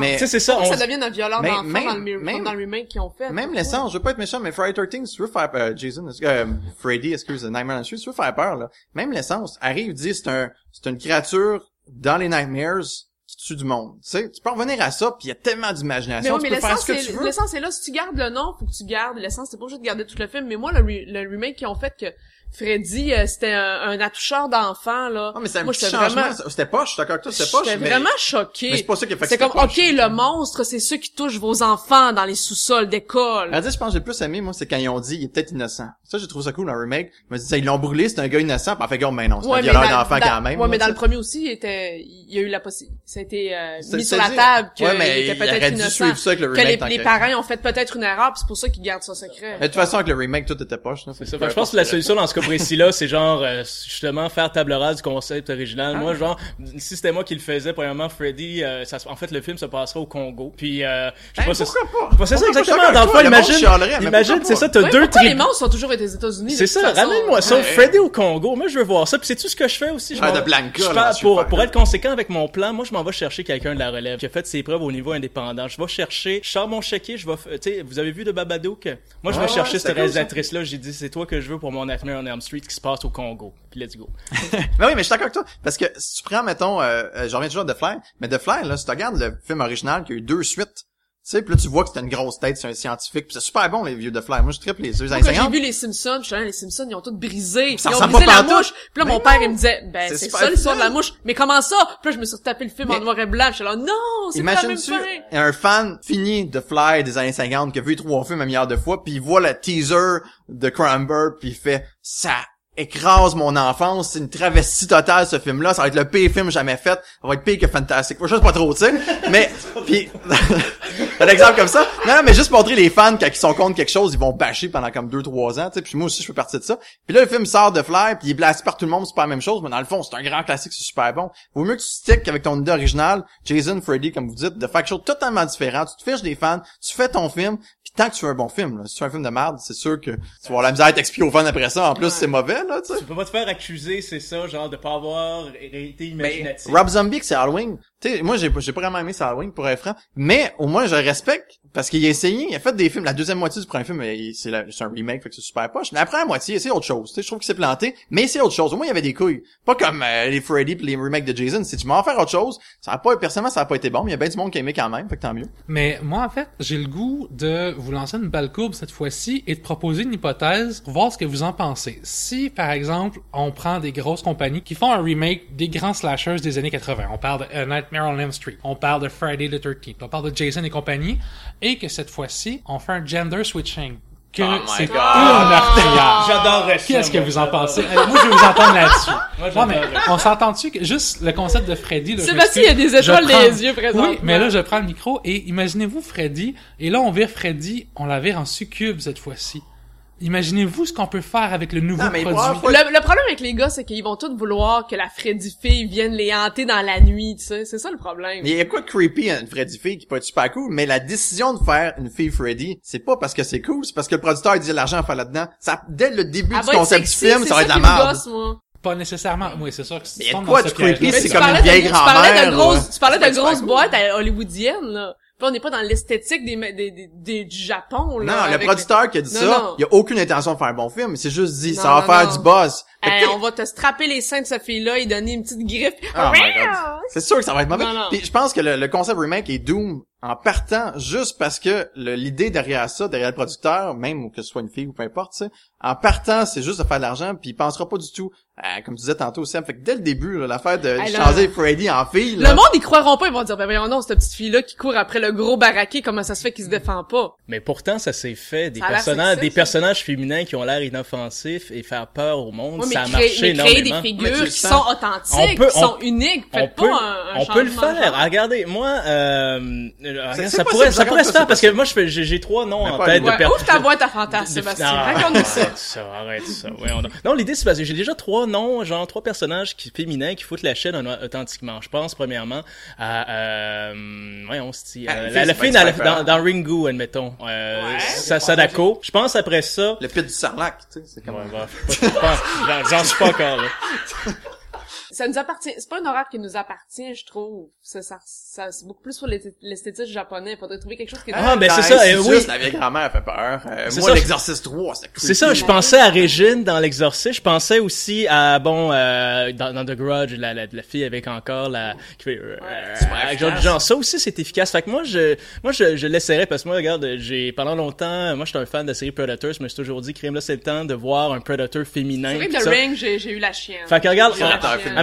Mais- Tu sais, c'est ça, ça devienne un même- dans, le, même- dans le remake qu'ils ont fait. Même l'essence, je veux pas être méchant, mais Friday 13, si tu veux faire, euh, Jason, euh, Freddy, excuse, Nightmare on Elm Street, si tu veux faire peur, là, même l'essence, arrive, dit, c'est un, c'est une créature dans les Nightmares qui tue du monde. Tu sais, tu peux revenir à ça, puis il y a tellement Mais d'imagination, oui, tu mais peux faire l'essence ce que tu est, veux. l'essence est là. Si tu gardes le nom, faut que tu gardes l'essence. T'es pas obligé de garder tout le film. Mais moi, le, re- le remake qu'ils ont fait que Freddy, euh, c'était un, un attoucheur d'enfants, là. Non, mais c'est un moi, petit j'étais changement. vraiment- C'était pas, je suis d'accord avec toi, c'était pas, J'étais mais, vraiment mais choquée. c'est pas ça qui a fait que C'est comme, c'était ok, poche. le monstre, c'est ceux qui touchent vos enfants dans les sous-sols d'école. À dire, je pense que j'ai plus aimé, moi, c'est quand ils ont dit, il est peut-être innocent. Ça, j'ai trouvé ça cool dans le remake. Je me dis, ils l'ont brûlé, c'est un gars innocent, puis en fait, gars, mais non, c'est un mais violeur dans- d'enfant dans- quand même. Ouais, là, mais dans le premier aussi, il était, il y a eu la possibilité, ça a été euh, mis sur la table qu'il Ouais, mais était il aurait peut-être dû innocent. suivre ça avec le que remake les, tant les que- parents ont fait peut-être une erreur, puis c'est pour ça qu'ils gardent ça secret. Mais de toute façon, avec le remake, tout était poche, là. C'est ça. Fait que je pense que la solution dans ce cas précis-là, c'est genre euh, justement faire table rase du concept original. Moi, genre, si c'était moi qui le faisais, premièrement, Freddy, euh, ça, se- en fait, le film se passerait au Congo. Puis, euh, je sais Ben, pas, c'est pourquoi pas? Bah, c'est ça pas? exactement. Dans le fond, imagine, imagine, c'est ça, t'as Ouais, deux pourquoi les tribus. monstres sont toujours aux États-Unis? C'est ça, ramène-moi ça, Ouais. Freddy au Congo. Moi, je veux voir ça. Puis c'est tout ce que je fais aussi. Je m'en- de Blanca, je là, pour, pour être conséquent avec mon plan, moi, je m'en vais chercher quelqu'un de la relève qui a fait ses preuves au niveau indépendant. Je vais chercher, je sors mon chéquier, je vais, tu sais, vous avez vu de Babadook? Moi, je vais chercher cette ça. réalisatrice-là. J'ai dit, c'est toi que je veux pour mon Nightmare on Street qui se passe au Congo. Puis let's go. Mais *laughs* oui, mais je suis d'accord avec toi. Parce que si tu prends, mettons, euh, euh, je reviens toujours à The mais The Fly, là, si tu regardes le film original qui a eu deux suites, sais, puis là, tu vois que c'était une grosse tête, c'est un scientifique, puis c'est super bon, les vieux The Fly. Moi, je triple les années quand j'ai 50. vu les Simpsons, je suis allé, les Simpsons, ils ont tous brisé. Ça ils ont brisé la mouche. Puis là, Mais mon père, il me disait, ben, C'est c'est ça l'histoire de la mouche. Mais comment ça? Puis là, je me suis retapé le film en noir et blanc. Je suis là, non, c'est pas la même un fan fini de Fly des années 50 qui a vu trois films un milliard de fois, puis il voit le teaser de Cranberg, puis il fait « Ça écrase mon enfance, c'est une travestie totale ce film-là, ça va être le pire film jamais fait, ça va être pire que Fantastic. Moi, je sais pas trop, tu sais, *laughs* mais puis *laughs* un exemple comme ça. Non, non, mais juste montrer les fans quand ils sont contre quelque chose, ils vont bâcher pendant comme deux trois ans, tu sais. Puis moi aussi, je fais partie de ça. Puis là, le film sort de Fly, puis il est blasé par tout le monde, c'est pas la même chose, mais dans le fond, c'est un grand classique, c'est super bon. Vaut mieux que tu stick avec ton idée originale, Jason, Freddy, comme vous dites, de faire quelque chose totalement différent. Tu te fiches des fans, tu fais ton film, tant que tu fais un bon film, là, si tu fais un film de merde, c'est sûr que tu vas avoir la misère à t'expliquer aux fans après ça. En plus, Ouais. c'est mauvais, là, tu sais. Tu peux pas te faire accuser, c'est ça, genre de pas avoir été imaginatif. Rob Zombie que c'est Halloween. Moi j'ai j'ai pas vraiment aimé Halloween pour être franc, mais au moins je respecte parce qu'il a essayé, il a fait des films, la deuxième moitié du premier film il- c'est un remake fait que c'est super poche, mais la première moitié c'est autre chose. Tu sais, je trouve qu'il s'est planté, mais c'est autre chose. Au moins il y avait des couilles, pas comme euh, les Freddy pis les remakes de Jason, si tu m'en faire autre chose, ça a pas personnellement ça a pas été bon, mais il y a bien du monde qui aimé quand même, fait que tant mieux. Mais moi, en fait, j'ai le goût de vous lancer une balle courbe cette fois-ci et de proposer une hypothèse pour voir ce que vous en pensez. Si, par exemple, on prend des grosses compagnies qui font un remake des grands slashers des années 80, on parle de A Nightmare on Elm Street, on parle de Friday the 13th, on parle de Jason et compagnie, et que cette fois-ci, on fait un gender switching. Que Oh my c'est God. une meurtrière. J'adorerais ça. Qu'est-ce que vous en pensez? Euh, Moi, je vais vous entendre là-dessus. Moi, Non, mais on s'entend-tu que juste le concept de Freddy, Sébastien, il y a des étoiles prends- les yeux présentement. Oui, mais là, je prends le micro et imaginez-vous Freddy, et là, on vire Freddy, on la vire en succube cette fois-ci. Imaginez-vous ce qu'on peut faire avec le nouveau Non, mais produit. pour- Le, le problème avec les gars, c'est qu'ils vont tous vouloir que la Freddy fille vienne les hanter dans la nuit, tu sais. C'est ça le problème. Mais il y a quoi de creepy à une Freddy fille qui peut être super cool, mais la décision de faire une fille Freddy, c'est pas parce que c'est cool, c'est parce que le producteur il dit l'argent à faire là-dedans. Ça, dès le début du concept sexy, du film, c'est ça va être la qui me merde. gosse, moi. Pas nécessairement. Oui, c'est sûr que Mais a de tombes quoi de creepy, Mais c'est comme une vieille de- tu parlais grand-mère, de tu parlais de grosses boîtes hollywoodiennes, là. Puis on n'est pas dans l'esthétique des, des, des, des- du Japon, là. Non, le producteur qui a dit Non, ça, non. il a aucune intention de faire un bon film, il s'est juste dit, Non, ça va faire du buzz. Hey, on va te strapper les seins de cette fille-là et donner une petite griffe. Oh. C'est sûr que ça va être mauvais. Puis je pense que le, le concept remake est doom en partant juste parce que le- l'idée derrière ça, derrière le producteur, même que ce soit une fille ou peu importe, tu sais, en partant, c'est juste de faire de l'argent, puis il pensera pas du tout, euh, comme tu disais tantôt, Sam, fait que dès le début, là, l'affaire de là- changer Freddy en fille, là, Le monde, ils croiront pas, ils vont dire, ben voyons non, cette petite fille-là qui court après le gros baraqué, comment ça se fait qu'il se défend pas? Mais pourtant, ça s'est fait. Des personnages, sexy, des personnages féminins qui ont l'air inoffensifs et faire peur au monde, ça a créer, marché mais créer des énormément. Mais tu figures qui sont authentiques, On peut- qui sont on- uniques, On peut un, un On peut le faire. genre. Ah, regardez, moi, euh, euh, ça pourrait, ça pourrait se ça, faire parce que moi, je fais, j'ai, trois noms en tête de personnes. ouvre ta boîte à fantasmes, Sébastien. Raconte-nous ça. Arrête ça, arrête. Non, l'idée, c'est parce que j'ai déjà trois noms, genre trois personnages qui, féminins qui foutent la chaîne en- authentiquement. Je pense, premièrement, à, euh, Ah, euh, une la, fille, dans, Ringu, admettons. Euh, Sadako. Je pense après ça. Le pit du sarlac, tu sais, c'est comme... Bah, J'en suis pas encore là. *laughs* Ça nous appartient. C'est pas un horaire qui nous appartient, je trouve. Ça, ça, ça- c'est beaucoup plus sur l'esthé- l'esthétique japonais. Faudrait trouver quelque chose qui Ah, ben, c'est ça, euh, oui. La vieille grand-mère fait peur. Euh, C'est moi, ça. l'exorciste 3, c'est C'est ça, je pensais à Régine dans l'Exorciste, je pensais aussi à, bon, euh, dans, dans The Grudge, la, la, la fille avec encore la... qui fait... euh, super avec efficace. genre, genre, ça aussi c'est efficace. Fait que moi, je moi je, je l'essaierais parce que moi, regarde, j'ai pendant longtemps, moi j'étais un fan de la série Predator, je me suis toujours dit, crime là, c'est le temps de voir un Predator féminin. C'est vrai que ça. The Ring, j'ai j'ai eu la chienne. Fait que regarde,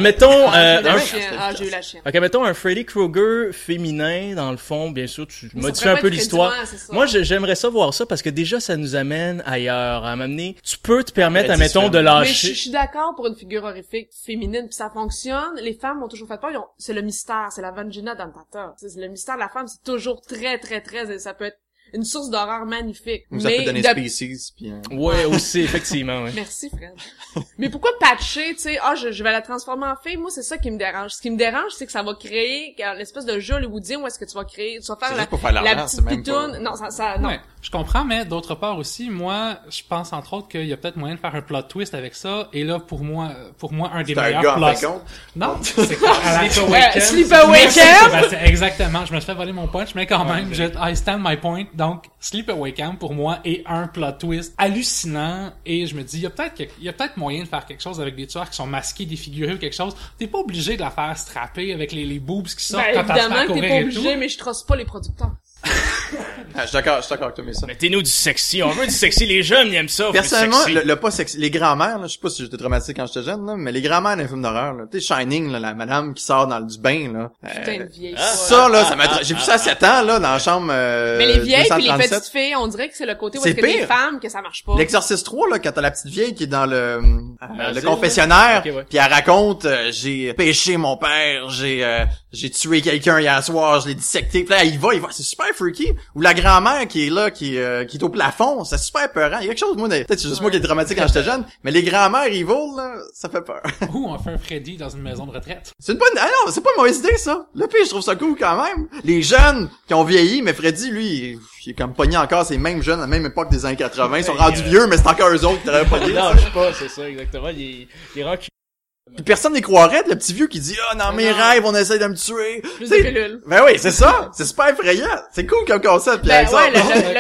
Admettons, Ah, euh, j'ai eu la un-. Ah, j'ai eu la chienne. Fait que, mettons, un Freddy Krueger féminin, dans le fond, bien sûr, tu modifies un peu l'histoire. Moi, j'aimerais ça voir ça parce que déjà, ça nous amène ailleurs. À m'amener, tu peux te permettre, Ouais, admettons, de différent. Mais je, lâcher. je suis d'accord pour une figure horrifique féminine, puis ça fonctionne. Les femmes ont toujours fait peur. ont- C'est le mystère, c'est la Vangina Dantata. C'est le mystère de la femme, c'est toujours très, très, très... Ça peut être une source d'horreur magnifique. Ou ça mais peut donner de- Species, puis... euh, Ouais, aussi, effectivement, ouais. Merci, Fred. *laughs* Mais pourquoi patcher, tu sais, ah, je, je vais la transformer en fille? Moi, c'est ça qui me dérange. Ce qui me dérange, c'est que ça va créer l'espèce de jeu hollywoodien où est-ce que tu vas créer, tu vas faire la, faire la petite pitoune. pas- Non, ça, ça, non. Ouais, je comprends, mais d'autre part aussi, moi, je pense entre autres qu'il y a peut-être moyen de faire un plot twist avec ça. Et là, pour moi, pour moi, un des meilleurs gars, en plots. fin de compte. Non, *laughs* c'est quoi? Euh, Sleepaway Camp. Sébastien. Exactement. Je me suis fait voler mon punch, mais quand même, je, I stand my point. Donc, Sleepaway Camp, pour moi, est un plot twist hallucinant. Et je me dis, il y a peut-être, quelque- il y a peut-être moyen de faire quelque chose avec des tueurs qui sont masqués, défigurés ou quelque chose. T'es pas obligé de la faire strapper avec les, les boobs qui sortent Ben, quand fait évidemment que t'es pas obligé, mais je trosse pas les producteurs. *laughs* Ah, je suis d'accord, je suis d'accord avec toi, mais ça. Mettez-nous du sexy. On veut du sexy. Les jeunes, ils aiment ça. Personnellement, le, le pas sexy, les grands-mères, là, je sais pas si j'étais traumatisé quand j'étais jeune, là, mais les grands-mères d'un film d'horreur, là, tu sais, Shining, là, la madame qui sort dans le du bain, là. Putain, euh, une vieille ah, ça, là, ça m'a, j'ai vu ça à 7 ans, là, dans la chambre, euh, Mais les vieilles pis les 237. petites filles, on dirait que c'est le côté où C'est est-ce que les femmes, que ça marche pas. L'exorciste 3, là, quand t'as la petite vieille qui est dans le, euh, le confessionnaire, ouais. puis elle raconte, euh, j'ai péché mon père, j'ai, euh, j'ai tué quelqu'un hier soir, je l'ai dissecté. Puis là, il va, il va, c'est super freaky. Ou la grand-mère qui est là, qui, euh, qui est au plafond, c'est super peurant. Il y a quelque chose, moi, peut-être c'est juste moi qui est traumatique quand j'étais jeune, mais les grand-mères evil, là, ça fait peur. *laughs* Ou on fait un Freddy dans une maison de retraite. C'est une bonne, ah non, c'est pas une mauvaise idée, ça. Le pire, je trouve ça cool quand même. Les jeunes qui ont vieilli, mais Freddy, lui, il, est comme pogné encore ces mêmes jeunes à la même époque des années 80. Ils sont rendus euh, vieux, mais c'est encore eux autres qui t'auraient pas Il lâche pas, c'est ça, exactement. Il il est Puis personne n'y croirait, le petit vieux qui dit « Ah, dans mes Non. rêves, on essaie de me tuer. » Plus de pilules. Ben oui, c'est ça. C'est super effrayant. C'est cool comme concept. Ben ouais,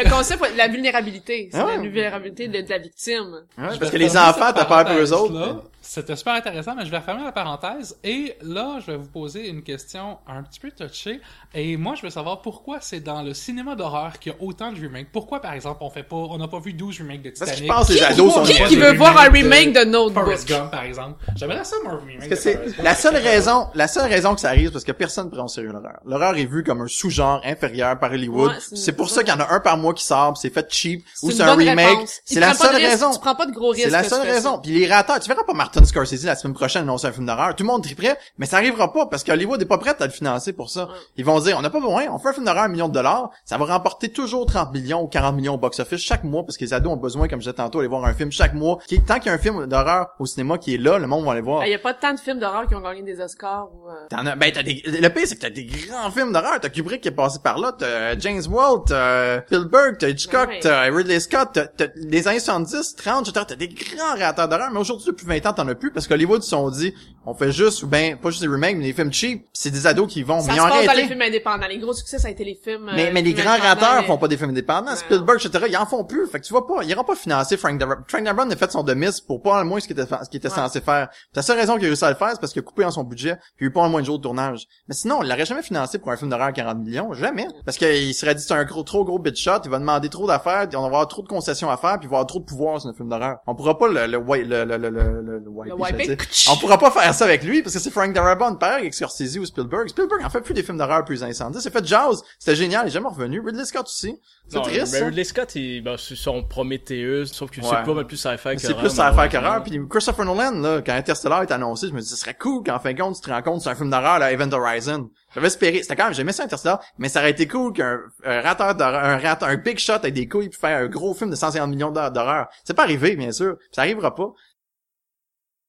le, *laughs* concept, la vulnérabilité. C'est Ah la ouais. vulnérabilité de, de la victime. Ouais, Je parce que les enfants, t'as peur pour eux autres. C'était super intéressant, mais je vais refermer la parenthèse. Et là, je vais vous poser une question un petit peu touchée. Et moi, je veux savoir pourquoi c'est dans le cinéma d'horreur qu'il y a autant de remakes. Pourquoi, par exemple, on fait pas, on n'a pas vu 12 remakes de Parce que Titanic? je pense que les ados sont... Qui qui de veut voir un remake de de Notebook? Forrest Gump, par exemple. J'aimerais ça, moi, un remake Parce de que Gump. la seule raison, la seule raison que ça arrive, c'est parce que personne prend au sérieux l'horreur. L'horreur est vue comme un sous-genre inférieur par Hollywood. Ouais, c'est- pour ça qu'il y en a un par mois qui sort, puis c'est fait cheap, ou c'est un remake. C'est la de seule raison. Tu prends pas de gros risques. C'est la seule raison. Puis les rateurs, tu verras pas Martin Scorsese la semaine prochaine annoncer un film d'horreur. Tout le monde triperait, mais ça arrivera pas parce que Hollywood est pas prêt à le financer pour ça. Ils vont dire, on n'a pas besoin, on fait un film d'horreur à un million de dollars, ça va remporter toujours 30 millions ou 40 millions au box-office chaque mois parce que les ados ont besoin, comme je disais tantôt, d'aller voir un film chaque mois. Qui, tant qu'il y a un film d'horreur au cinéma qui est là, le monde va aller voir. Il y a pas tant de films d'horreur qui ont gagné des Oscars ou, euh, T'en as, ben, t'as des, le pire, c'est que t'as des grands films d'horreur. T'as Kubrick qui est passé par là, t'as James Walt, t'as Spielberg, t'as Hitchcock, Ouais. t'as Ridley Scott, t'as, t'as les années 70, 30, etc. T'as des grands réacteurs d'horreur, mais aujourd'hui, depuis 20 ans, t'en as plus parce qu'Hollywood se sont dit, on fait juste, ou ben, pas juste des remakes, mais des films cheap, c'est des ados qui vont. ça mais se passe dans les films indépendants. Les gros succès, ça a été les films. euh, Mais, mais les films grands réacteurs mais- font pas des films indépendants. Ouais. Spielberg, etc. Ils en font plus. Fait que tu vois pas, ils n'auront pas financé Frank Darabont. Frank Darabont a fait son demise pour pas le moins ce qu'il était, ce qu'il était Ouais. censé faire. La seule raison qu'il a réussi à le faire, c'est parce qu'il a coupé en son budget, puis il a eu pas le moins de jours de tournage. Mais sinon, il l'aurait jamais financé pour un film d'horreur à 40 millions. Jamais. Parce qu'il serait dit c'est un gros, trop gros bit shot, il va demander trop d'affaires, on va avoir trop de concessions à faire, puis il va avoir trop de pouvoir sur un film d'horreur. On pourra pas le, le, le, le, le, le, le, le wiper, Le wiper. j'allais dire. On pourra pas faire faire ça avec lui, parce que c'est Frank Darabont, pareil avec Scorsese ou Spielberg. Spielberg en fait plus des films d'horreur plus incendies. C'est fait Jaws, c'était génial, il est jamais revenu. Ridley Scott aussi. C'est triste. mais. Ridley Scott, il, ben, c'est son Prometheus, sauf que Ouais. c'est pas mal plus sci-fi C'est plus sci-fi qu'horreur. Puis Christopher Nolan, là, quand Interstellar est annoncé, je me dis, ce serait cool qu'en fin de compte, tu te rends compte, c'est un film d'horreur, là, Event Horizon. J'avais espéré, c'était quand même, j'aimais ça Interstellar, mais ça aurait été cool qu'un un rateur d'horreur, un rateur, un big shot avec des couilles pour faire un gros film de 150 millions d'heures d'horreur. C'est pas arrivé, bien sûr. Puis ça arrivera pas.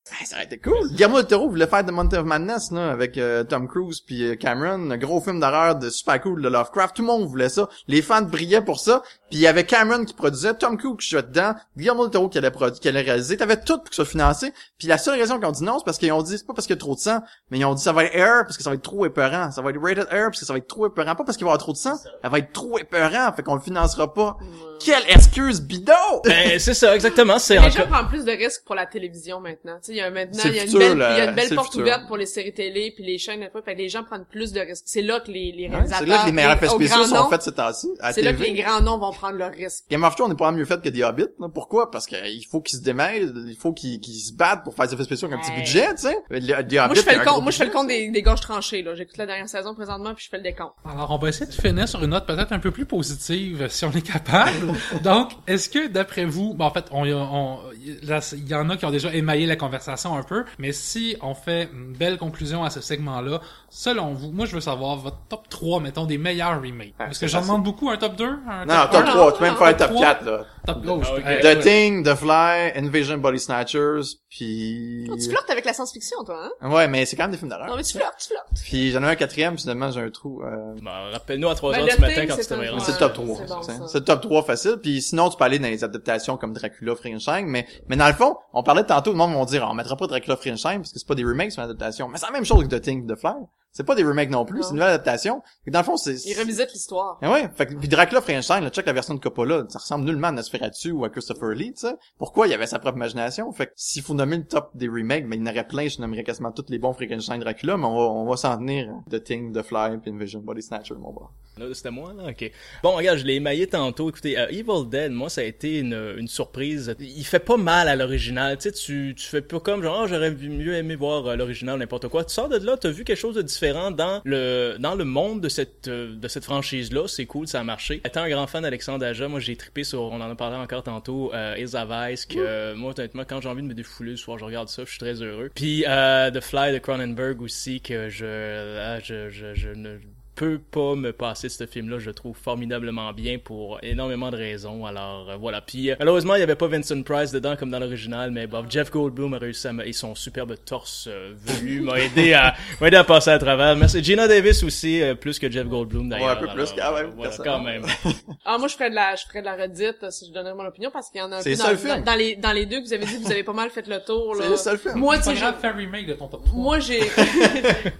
Ça aurait été cool. Guillermo del Toro voulait faire The Month of Madness, là, avec euh, Tom Cruise puis euh, Cameron, un gros film d'horreur de super cool de Lovecraft. Tout le monde voulait ça. Les fans brillaient pour ça. Puis il y avait Cameron qui produisait, Tom Cruise qui jouait dedans, Guillermo del Toro qui allait produire, qui allait réaliser. T'avais tout pour que ça soit financé. Puis la seule raison qu'ils ont dit non, c'est parce qu'ils ont dit, c'est pas parce qu'il y a trop de sang, mais ils ont dit ça va être air parce que ça va être trop épeurant. Ça va être rated air parce que ça va être trop épeurant. Pas parce qu'il va y avoir trop de sang. Ça va être trop épeurant, fait qu'on le financera pas. Quelle excuse bidon! Ben, c'est ça, exactement, c'est Les gens prennent plus de risques pour la télévision maintenant. Sais, il y a maintenant, il y a une futur, belle, là. il y a une belle C'est le porte futur. ouverte pour les séries télé puis les chaînes fait que les gens prennent plus de risques. C'est là que les, les Ouais, réalisateurs, c'est là que les meilleurs effets au spéciaux sont faits ces temps-ci, C'est là que les grands noms vont prendre leurs risques. Game of Thrones n'est pas mieux fait que The Hobbit. Là. Pourquoi? Parce qu'il faut qu'ils se démêlent, il faut qu'ils se battent pour faire des effets spéciaux avec un petit budget, tu sais. Moi, je fais le compte, gros moi, je fais le budget. compte des, des gorges tranchées, là. J'écoute la dernière saison présentement puis je fais le décompte. Alors, on va essayer de finir sur une note peut-être un peu plus positive, si on est capable. *laughs* Donc, est-ce que, d'après vous, bon, en fait, on, on- là, il y en a qui ont déjà émaillé la conversation un peu, mais si on fait une belle conclusion à ce segment-là, selon vous, moi, je veux savoir votre top 3, mettons, des meilleurs remakes. Ah, c'est que j'en demande beaucoup, un top 2? Un Non, top non, 3, tu peux même non, faire un top top trois. 4, là. Top gauche. Ah, ok. Eh, The ouais. Thing, The Fly, Invasion Body Snatchers, puis... Oh, tu flirtes avec la science-fiction, toi, hein? Ouais, mais c'est quand même des films Non, d'horreur. mais tu flirtes, tu flirtes. Puis j'en ai un quatrième, puis finalement j'ai un trou. Euh... Ben, rappelle-nous à 3 Ben, du matin thing, quand c'est tu Mais rendu. c'est le top 3. c'est bon, c'est- ça. c'est le top 3 facile. Puis sinon, tu peux aller dans les adaptations comme Dracula, Frankenstein. Mais, mais dans le fond, on parlait tantôt, le monde vont dire, on mettra pas Dracula, Frankenstein parce que c'est pas des remakes, c'est une adaptation. Mais c'est la même chose que The Thing, The Fly. C'est pas des remakes non plus, c'est une nouvelle adaptation. Fait que Dans le fond, c'est... Ils revisitent l'histoire. Ah ouais, fait que, puis Dracula Frankenstein, là, check la version de Coppola, ça ressemble nullement à Nosferatu ou à Christopher Lee, tu sais. Pourquoi? Il avait sa propre imagination? Fait que s'il faut nommer le top des remakes, ben, il y en aurait plein, je nommerais quasiment tous les bons Frankenstein Dracula, mais on va, on va s'en tenir. The Thing, The Fly, puis Invasion Body Snatcher, mon bras. Là, c'était moi, là? OK. Bon, regarde, je l'ai émaillé tantôt. Écoutez, euh, Evil Dead, moi, ça a été une, une surprise. Il fait pas mal à l'original. Tu sais, tu, tu fais pas comme genre, Ah, j'aurais mieux aimé voir euh, l'original, n'importe quoi. Tu sors de là, t'as vu quelque chose de différent dans le, dans le monde de cette, euh, de cette franchise-là. C'est cool, ça a marché. Étant un grand fan d'Alexandre Aja, moi, j'ai trippé sur, on en a parlé encore tantôt, euh, Ace of Ice, que, euh, moi, honnêtement, quand j'ai envie de me défouler le soir, je regarde ça, je suis très heureux. Puis, euh, The Fly de Cronenberg aussi, que je, là, je, je, je ne peux pas me passer ce film-là. Je le trouve formidablement bien pour énormément de raisons. Alors euh, voilà. Puis euh, malheureusement, il y avait pas Vincent Price dedans comme dans l'original, mais bon, Jeff Goldblum a réussi à me... et son superbe torse euh, velu *laughs* m'a aidé à m'a aidé à passer à travers. Merci. Gina Davis aussi, euh, plus que Jeff Goldblum d'ailleurs. Ouais, un peu plus, quand même, euh, Voilà, quand même. *laughs* Ah, moi, je ferais de la, je ferais de la redite, si je donnais mon opinion, parce qu'il y en a un C'est peu le dans, seul film. dans, dans les, dans les deux que vous avez dit, vous avez pas mal fait le tour, *laughs* là. C'est le seul film. Moi, tu C'est sais, j'ai- un remake de ton top 3. moi, j'ai,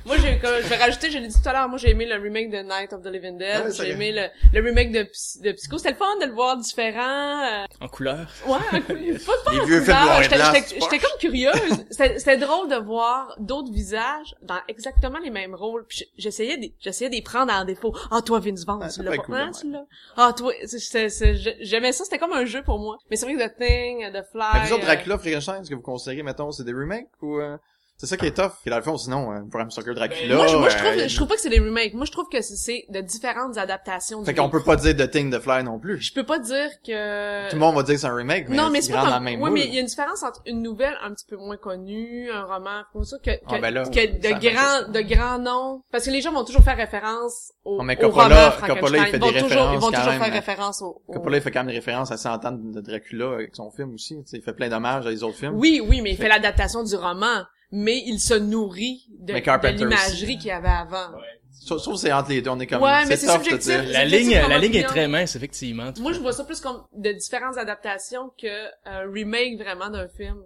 moi, j'ai, comme- je vais rajouter, je l'ai dit tout à l'heure, moi, j'ai aimé le remake de Night of the Living Dead, j'ai aimé le, le remake de, de Psycho, c'était le fun de le voir différent, euh, En couleur. Ouais, *laughs* pas, pas Les en vieux couleur. J'étais comme curieuse. C'était c'était drôle de voir d'autres visages dans exactement les mêmes rôles. Puis j'essayais de, j'essayais de les prendre en défaut. Ah, toi, Vince Vaughn, Ah, tu c'est l'as pas pas. Hein. Ah, toi, j'aimais ça. C'était comme un jeu pour moi. Mais c'est vrai que The Thing, The Fly. Mais vous autres, euh, Dracula, Frankenstein, est-ce que vous considérez, mettons, c'est des remakes ou... euh, C'est ça qui est tough. Et dans le fond, sinon, euh, Bram Stoker Dracula... moi, je, moi, je euh, trouve, je trouve pas que c'est des remakes. Moi, je trouve que c'est- de différentes adaptations. Fait qu'on peut pas dire The Thing, The Fly non plus. Je peux pas dire que. Tout le monde va dire que c'est un remake, mais non, mais c'est pas dans comme... la même moule. mais il y a une différence entre une nouvelle un petit peu moins connue, un roman comme ça, que, que, Ah, ben là, que de grands, de grands noms. Parce que les gens vont toujours faire référence au, Oh, mais au Coppola- roman Coppola, il fait vont des toujours, ils références vont quand toujours même, faire référence au, au- Coppola, il fait quand même des références à 100 ans de Dracula avec son film aussi. tu sais, il fait plein d'hommages à les autres films. Oui, oui, mais il fait l'adaptation du roman. Mais il se nourrit de, l'imagerie aussi. qu'il y avait avant. Je trouve que c'est entre les deux. On est comme... Ouais, mais c'est subjectif. La ligne, la ligne est très mince, effectivement. Moi, je vois ça plus comme de différentes adaptations que un remake vraiment d'un film.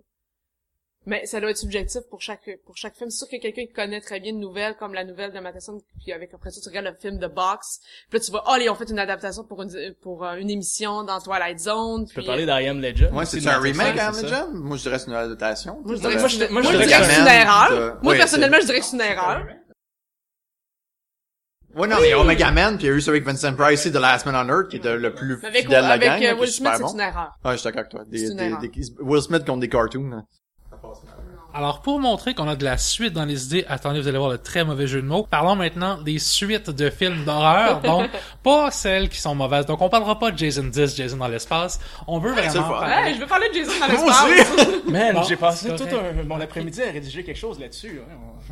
Mais ça doit être subjectif pour chaque pour chaque film. C'est sûr que quelqu'un qui connaît très bien une nouvelle, comme la nouvelle de Matheson, puis avec après ça tu regardes le film de Box, puis là tu vois, oh, ils ont fait une adaptation pour une pour euh, une émission dans Twilight Zone. Tu peux puis, parler euh, d'Ariam Legend. Ouais, c'est un remake, hein, ça? Legend? Moi, je dirais que c'est une adaptation. Moi, je dirais, moi, je- moi, je moi, dirais dirais que c'est une erreur. Moi, personnellement, je dirais que c'est une erreur. Ouais, non, mais il y a Omega Man, puis il y a eu celui avec Vincent Price, The Last Man on Earth, qui était le plus Avec, fidèle de la avec gang, euh, est Will Smith, c'est bon. une erreur. Ouais, je suis d'accord avec toi. Des, des, des- Will Smith contre des cartoons, là. Alors, pour montrer qu'on a de la suite dans les idées, attendez, vous allez voir le très mauvais jeu de mots. Parlons maintenant des suites de films d'horreur, *laughs* donc pas celles qui sont mauvaises. Donc, on parlera pas de Jason 10, Jason dans l'espace. On veut c'est vraiment parler- Ouais, je veux parler de Jason dans Moi l'espace. *laughs* Man, Bon, j'ai passé tout un, mon après-midi à rédiger quelque chose là-dessus.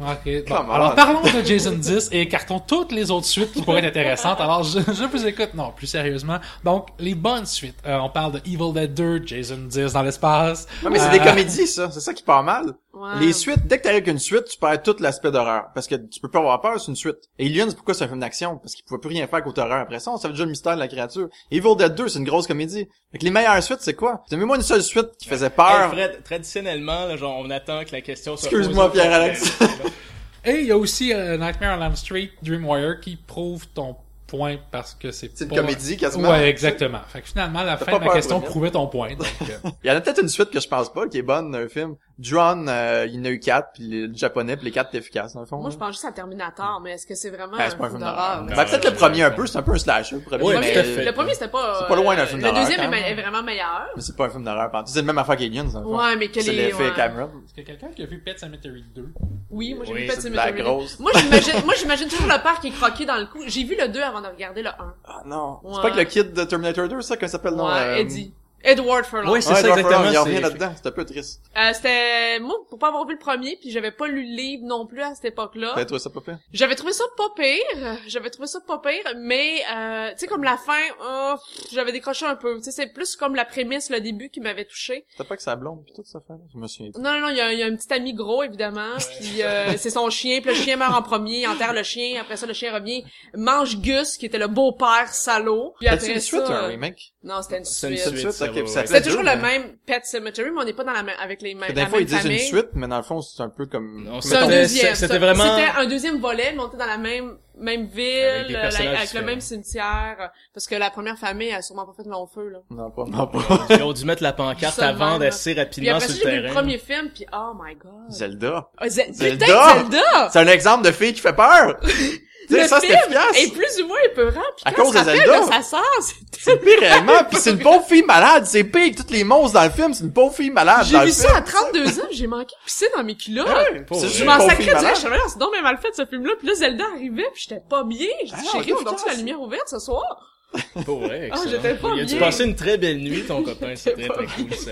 hein. Ok, bon. Alors, parlons de Jason 10 et écartons toutes les autres suites qui pourraient être intéressantes. Alors, je, je vous écoute. Non, plus sérieusement. Donc, les bonnes suites. Euh, on parle de Evil Dead 2, Jason 10 dans l'espace. Non, mais c'est Euh, des comédies, ça. C'est ça qui part mal. Les suites, dès que t'arrives avec une suite, tu perds tout l'aspect d'horreur. Parce que tu peux pas avoir peur, c'est une suite. Aliens, pourquoi c'est un film d'action? Parce qu'il pouvait plus rien faire côté horreur après ça. On savait déjà le mystère de la créature. Evil Dead 2, c'est une grosse comédie. Fait que les meilleures suites, c'est quoi? T'as moi une seule suite qui faisait Hey, peur. Fred, traditionnellement, là, genre, on attend que la question soit Excuse-moi. Pierre-Alex. *laughs* Et il y a aussi euh, Nightmare on Elm Street, Dreamwire, qui prouve ton point parce que c'est C'est une pas- comédie, quasiment. Ouais, exactement. Fait que finalement, la fin de la question prouvait ton point. Donc, euh, *laughs* Il y en a peut-être une suite que je pense pas, qui est bonne, un film. Drone, euh, il y en a eu quatre, puis le le japonais, puis les quatre étaient efficaces, dans le fond. Moi, là. je pense juste à Terminator, mais est-ce que c'est vraiment Ben, un c'est pas un film d'horreur? Ben, peut-être le premier un peu, c'est un peu un slash, le premier, Oui, Le mais... Le premier, c'était pas... C'est pas loin d'un euh, film Le d'horreur, deuxième quand est, vraiment meilleur. Mais c'est pas un film d'horreur, par- C'est le même affaire qu'Aliens, dans le fond. Ouais, mais que C'est les... l'effet ouais. Cameron. est-ce qu'il y a quelqu'un qui a vu Pet Cemetery 2? Oui, moi j'ai Oui, vu Pet c'est la. Moi j'imagine, moi j'imagine toujours le père qui est croqué dans le cou. J'ai vu le 2 avant de regarder le 1. Ah non. Ouais. C'est pas que le kid de Terminator 2, ça, qu'on s'appelle, non? ouais, euh, Eddie. Edward Furlong. Oui, c'est Ouais, ça Edward exactement. Furlong, Il y a c'est- rien là-dedans, c'est un peu triste. Euh, c'était moi pour pas avoir vu le premier puis j'avais pas lu le livre non plus à cette époque-là. T'as trouvé ça pas pire? J'avais trouvé ça pas pire, j'avais trouvé ça pas pire, mais euh, tu sais comme la fin, euh, pff, j'avais décroché un peu. Tu sais c'est plus comme la prémisse, le début qui m'avait touché. C'était pas que ça blonde pis tout ça fait? Je me souviens. Non non non, il y a, il y a un petit ami gros évidemment, puis euh, *laughs* c'est son chien, puis le chien meurt en premier, il enterre le chien, après ça le chien revient, mange Gus qui était le beau-père salaud. Puis après une suite un remake? non c'était une suite. C'est ouais, ça toujours le même Pet Cemetery, mais on n'est pas dans la même, avec les mêmes, Des fois, ils disent une suite, mais dans le fond, c'est un peu comme... C'est un deuxième. c'était vraiment- C'était un deuxième volet, mais on était dans la même même ville, Avec le même cimetière, parce que la première famille a sûrement pas fait long feu là. Non, pas, non, pas. Ils ont dû mettre la pancarte de même, d'assez Puis rapidement après sur le vu le terrain. premier film, puis oh my god. Zelda. Ah, Ze- Zelda! Zelda! C'est un exemple de fille qui fait peur! *laughs* Le ça, c'est film est plus ou moins épeurant, puis À quand cause on se de rappelle Zelda. de sa sœur, c'est C'est pire *laughs* réellement, pis c'est une pauvre fille malade, c'est pire que tous les monstres dans le film, c'est une pauvre fille malade J'ai vu ça film. à 32 ans, j'ai manqué de pisser dans mes culottes. Vrai. juste Je m'en sacrais malade. je suis là, c'est donc bien mal fait ce film-là, puis là Zelda arrivait, puis j'étais pas bien. J'ai dit Ah chérie, on la lumière ouverte ce soir? Pour vrai, Ah, excellent. j'étais pas Il a dû bien. passer une très belle nuit, ton copain. *laughs* C'est très, très pas cool, ça.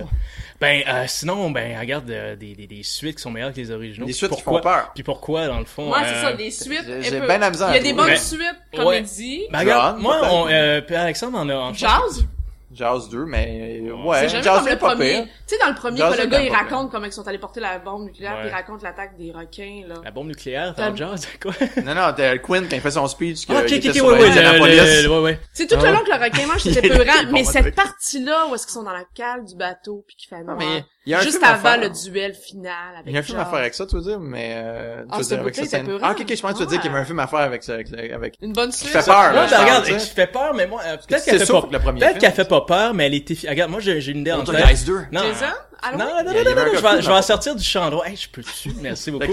Ben, euh, sinon, ben, regarde euh, des, des, des suites qui sont meilleures que les originaux. Des suites qui pourquoi, font peur. Puis pourquoi, dans le fond? Ouais, euh, c'est ça, des suites. j'ai- ben la misère Il y a des bonnes Mais- suites, Ouais. comédies. Ben, regarde, John, moi, on, euh, Alexandre en a, en Jazz, Jazz 2, mais ouais, Jazz comme 2 le est pas premier. pire. Tu sais, dans le premier, Jazz quand le gars, il raconte comment ils sont allés porter la bombe nucléaire, puis il raconte l'attaque des requins, là. La bombe nucléaire, T'as- dans Jazz, quoi? *laughs* Non, non, t'as Quinn quand il fait son speech, que Ah, ok, ok, ouais, ouais, ouais, ouais. C'est tout Ah le ouais. long que le requin mange, c'était peurant, *laughs* mais cette partie-là, où est-ce qu'ils sont dans la cale du bateau, puis qu'il fait noir. Mais il y a un Juste avant faire. le duel final avec Il y a un film à faire avec ça, tu veux dire, mais euh, tu Ah, veux dire, avec était scène. peurant. Ah, ok, ok, je pense que tu veux dire qu'il y avait un film à faire avec ça, avec, avec... Une bonne suite. fait peur, Ouais, là, je ben, parle, regarde, qui fait peur, mais moi, euh, peut-être qu'elle fait pas, que le premier peut-être qu'elle fait pas peur, mais elle était, regarde, moi, j'ai une idée en tête. Poltergeist 2. Non. Jason? Non, non, non, non, non, je vais, je vais là. en sortir du champ droit. Hey, je peux dessus, *laughs* merci beaucoup.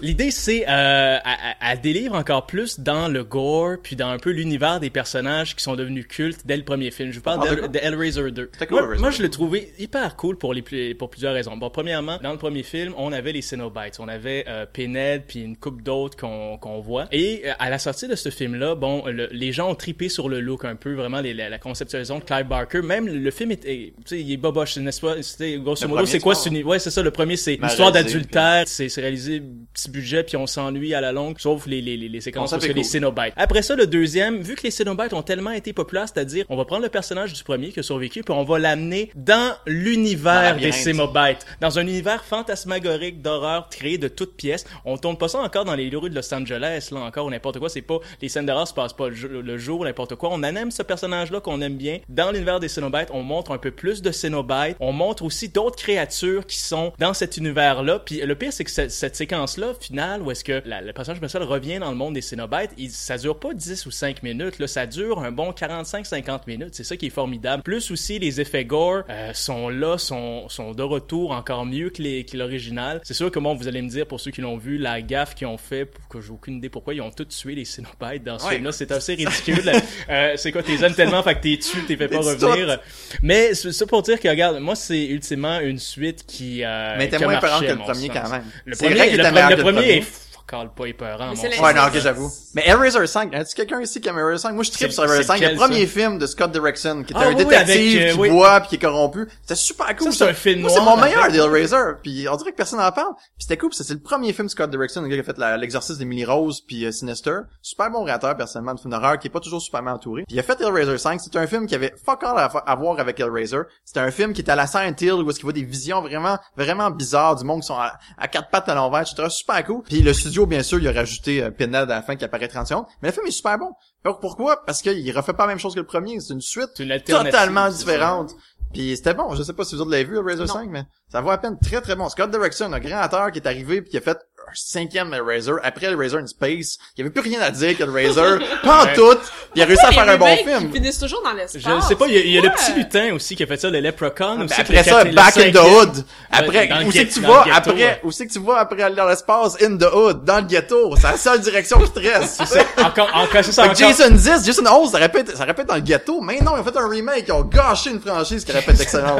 L'idée, c'est, euh, elle délivre encore plus dans le gore, puis dans un peu l'univers des personnages qui sont devenus cultes dès le premier film. Je vous parle Ah, de Hellraiser 2. C'était cool, Moi, Hellraiser moi, 2. je l'ai trouvé hyper cool pour les pour plusieurs raisons. Bon, premièrement, dans le premier film, on avait les Cenobites, on avait euh, Pinhead, puis une coupe d'autres qu'on qu'on voit. Et euh, à la sortie de ce film-là, bon, le- les gens ont tripé sur le look un peu, vraiment les- la, la conceptualisation de Clive Barker. Même le film est, est- tu sais, il est boboche, n'est-ce pas? C'était grosso Modo, c'est quoi tu ce uni- Ouais, c'est ça. Le premier, c'est réalisé, d'adultère. C'est c'est réalisé petit budget, puis on s'ennuie à la longue, sauf les les les, séquences parce que les. Cénobites. Après ça, le deuxième, vu que les Cénobites ont tellement été populaires, c'est-à-dire, on va prendre le personnage du premier qui a survécu, puis on va l'amener dans l'univers des. Cénobites, dans un univers fantasmagorique d'horreur créé de toutes pièces. On tourne pas ça encore dans les rues de Los Angeles, là encore ou n'importe quoi. C'est pas les scènes d'horreur se passent pas le, jour- n'importe quoi. On aime ce personnage-là qu'on aime bien dans l'univers des Cénobites. On montre un peu plus de Cénobites. On montre aussi d'autres créatures qui sont dans cet univers-là. Puis le pire, c'est que ce- cette séquence-là, finale, où est-ce que la- le personnage principal revient dans le monde des Cénobites, il, ça dure pas 10 ou 5 minutes, là, ça dure un bon 45-50 minutes. C'est ça qui est formidable. Plus aussi, les effets gore euh, sont là, sont, sont de retour encore mieux que les- que l'original. C'est sûr que bon, vous allez me dire, pour ceux qui l'ont vu, la gaffe qu'ils ont fait, pour que j'ai aucune idée pourquoi, ils ont tous tué les Cénobites dans ce Ouais. film-là. C'est assez ridicule. Euh, c'est quoi, t'es aimes tellement, fait que t'es tué, t'es fait pas revenir. Mais c'est ça pour dire que, regarde, moi, c'est ultimement une suite qui euh, Mais a moins marché, épeurant que le premier sens. quand même. Le C'est premier, vrai qu'il le, était le que le premier premier. est pas épeurant, Mais mon Ouais, non, ok, j'avoue. Mais Hellraiser 5, y tu quelqu'un ici qui aime Hellraiser 5? Moi, je tripe sur c'est 5. Le premier ça? film de Scott Derrickson, qui était Ah, un oui, détective avec, euh, qui oui. boit puis qui est corrompu. C'était super cool. Ça, c'est un film Moi, c'est mon meilleur d'Hellraiser. Puis on dirait que personne n'en parle. Puis c'était cool, c'est le premier film de Scott Derrickson, le gars qui a fait l'exorcisme d'Emily Rose puis euh, Sinister. Super bon réalisateur, personnellement, de film d'horreur, qui est pas toujours super bien entouré. Puis il a fait Hellraiser 5. C'était un film qui avait fuck all à, voir avec Hellraiser. C'était un film qui était à la Silent Hill, où est-ce qu'il voit des visions vraiment, vraiment bizarres du monde qui sont à, à quatre pattes à l'envers, etc. Super cool. Puis le studio, bien sûr, il a rajouté euh, Pinhead à la fin qui apparaît 30 secondes. Mais le film est super bon. Alors, pourquoi? Parce qu'il refait pas la même chose que le premier. C'est une suite une totalement différente. Puis c'était bon. Je sais pas si vous autres l'avez vu, Hellraiser Non. 5, mais ça vaut à peine très très bon. Scott Derrickson, un grand acteur qui est arrivé puis qui a fait un cinquième Hellraiser après Hellraiser in Space. Il y avait plus rien à dire que Hellraiser. pas en Ouais. tout. Il a réussi à faire un bon film. Ils finissent toujours dans l'espace. Je ne sais pas, il y a, il y a le petit lutin aussi qui a fait ça, le Leprechaun aussi. Ben, qui après ça, le Back in the. Hood. Après, le où c'est que tu vas le ghetto, après, ouais. où c'est que tu vas après aller dans l'espace? In the Hood. Dans le ghetto. C'est la seule direction qui te reste. Encore, ça, encore. Jason 10, Jason 11, ça répète, ça répète dans le ghetto. Mais non, ils ont fait un remake. Ils ont gâché une franchise qui répète *laughs* excellent.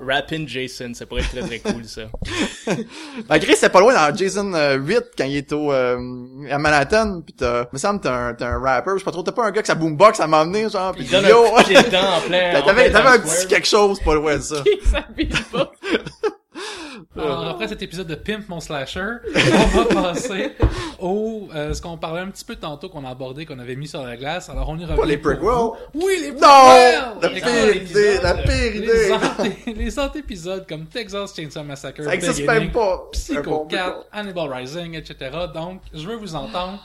Ah. Rappin' Jason, ça pourrait être très très cool ça. *laughs* Malgré c'était pas loin dans Jason euh, 8 quand il est au euh, à Manhattan pis t'as me semble t'as un t'as un rapper je sais pas trop t'as pas un gars qui sa boombox à m'emmener genre pis Il donne yo un coup de pied dedans en plein. *laughs* t'avais t'avais un petit quelque chose pas loin de ça. *laughs* Alors, après cet épisode de Pimp mon slasher, on va *laughs* passer au euh, ce qu'on parlait un petit peu tantôt qu'on a abordé, qu'on avait mis sur la glace. Alors on y revient. pas les prequels. Oui, les non prequels! la Les pire idée épisodes, la pire Les idée Les antépisodes comme Texas Chainsaw Massacre, ça existe même pas un Psycho bon 4, Hannibal Rising, etc. Donc, je veux vous entendre.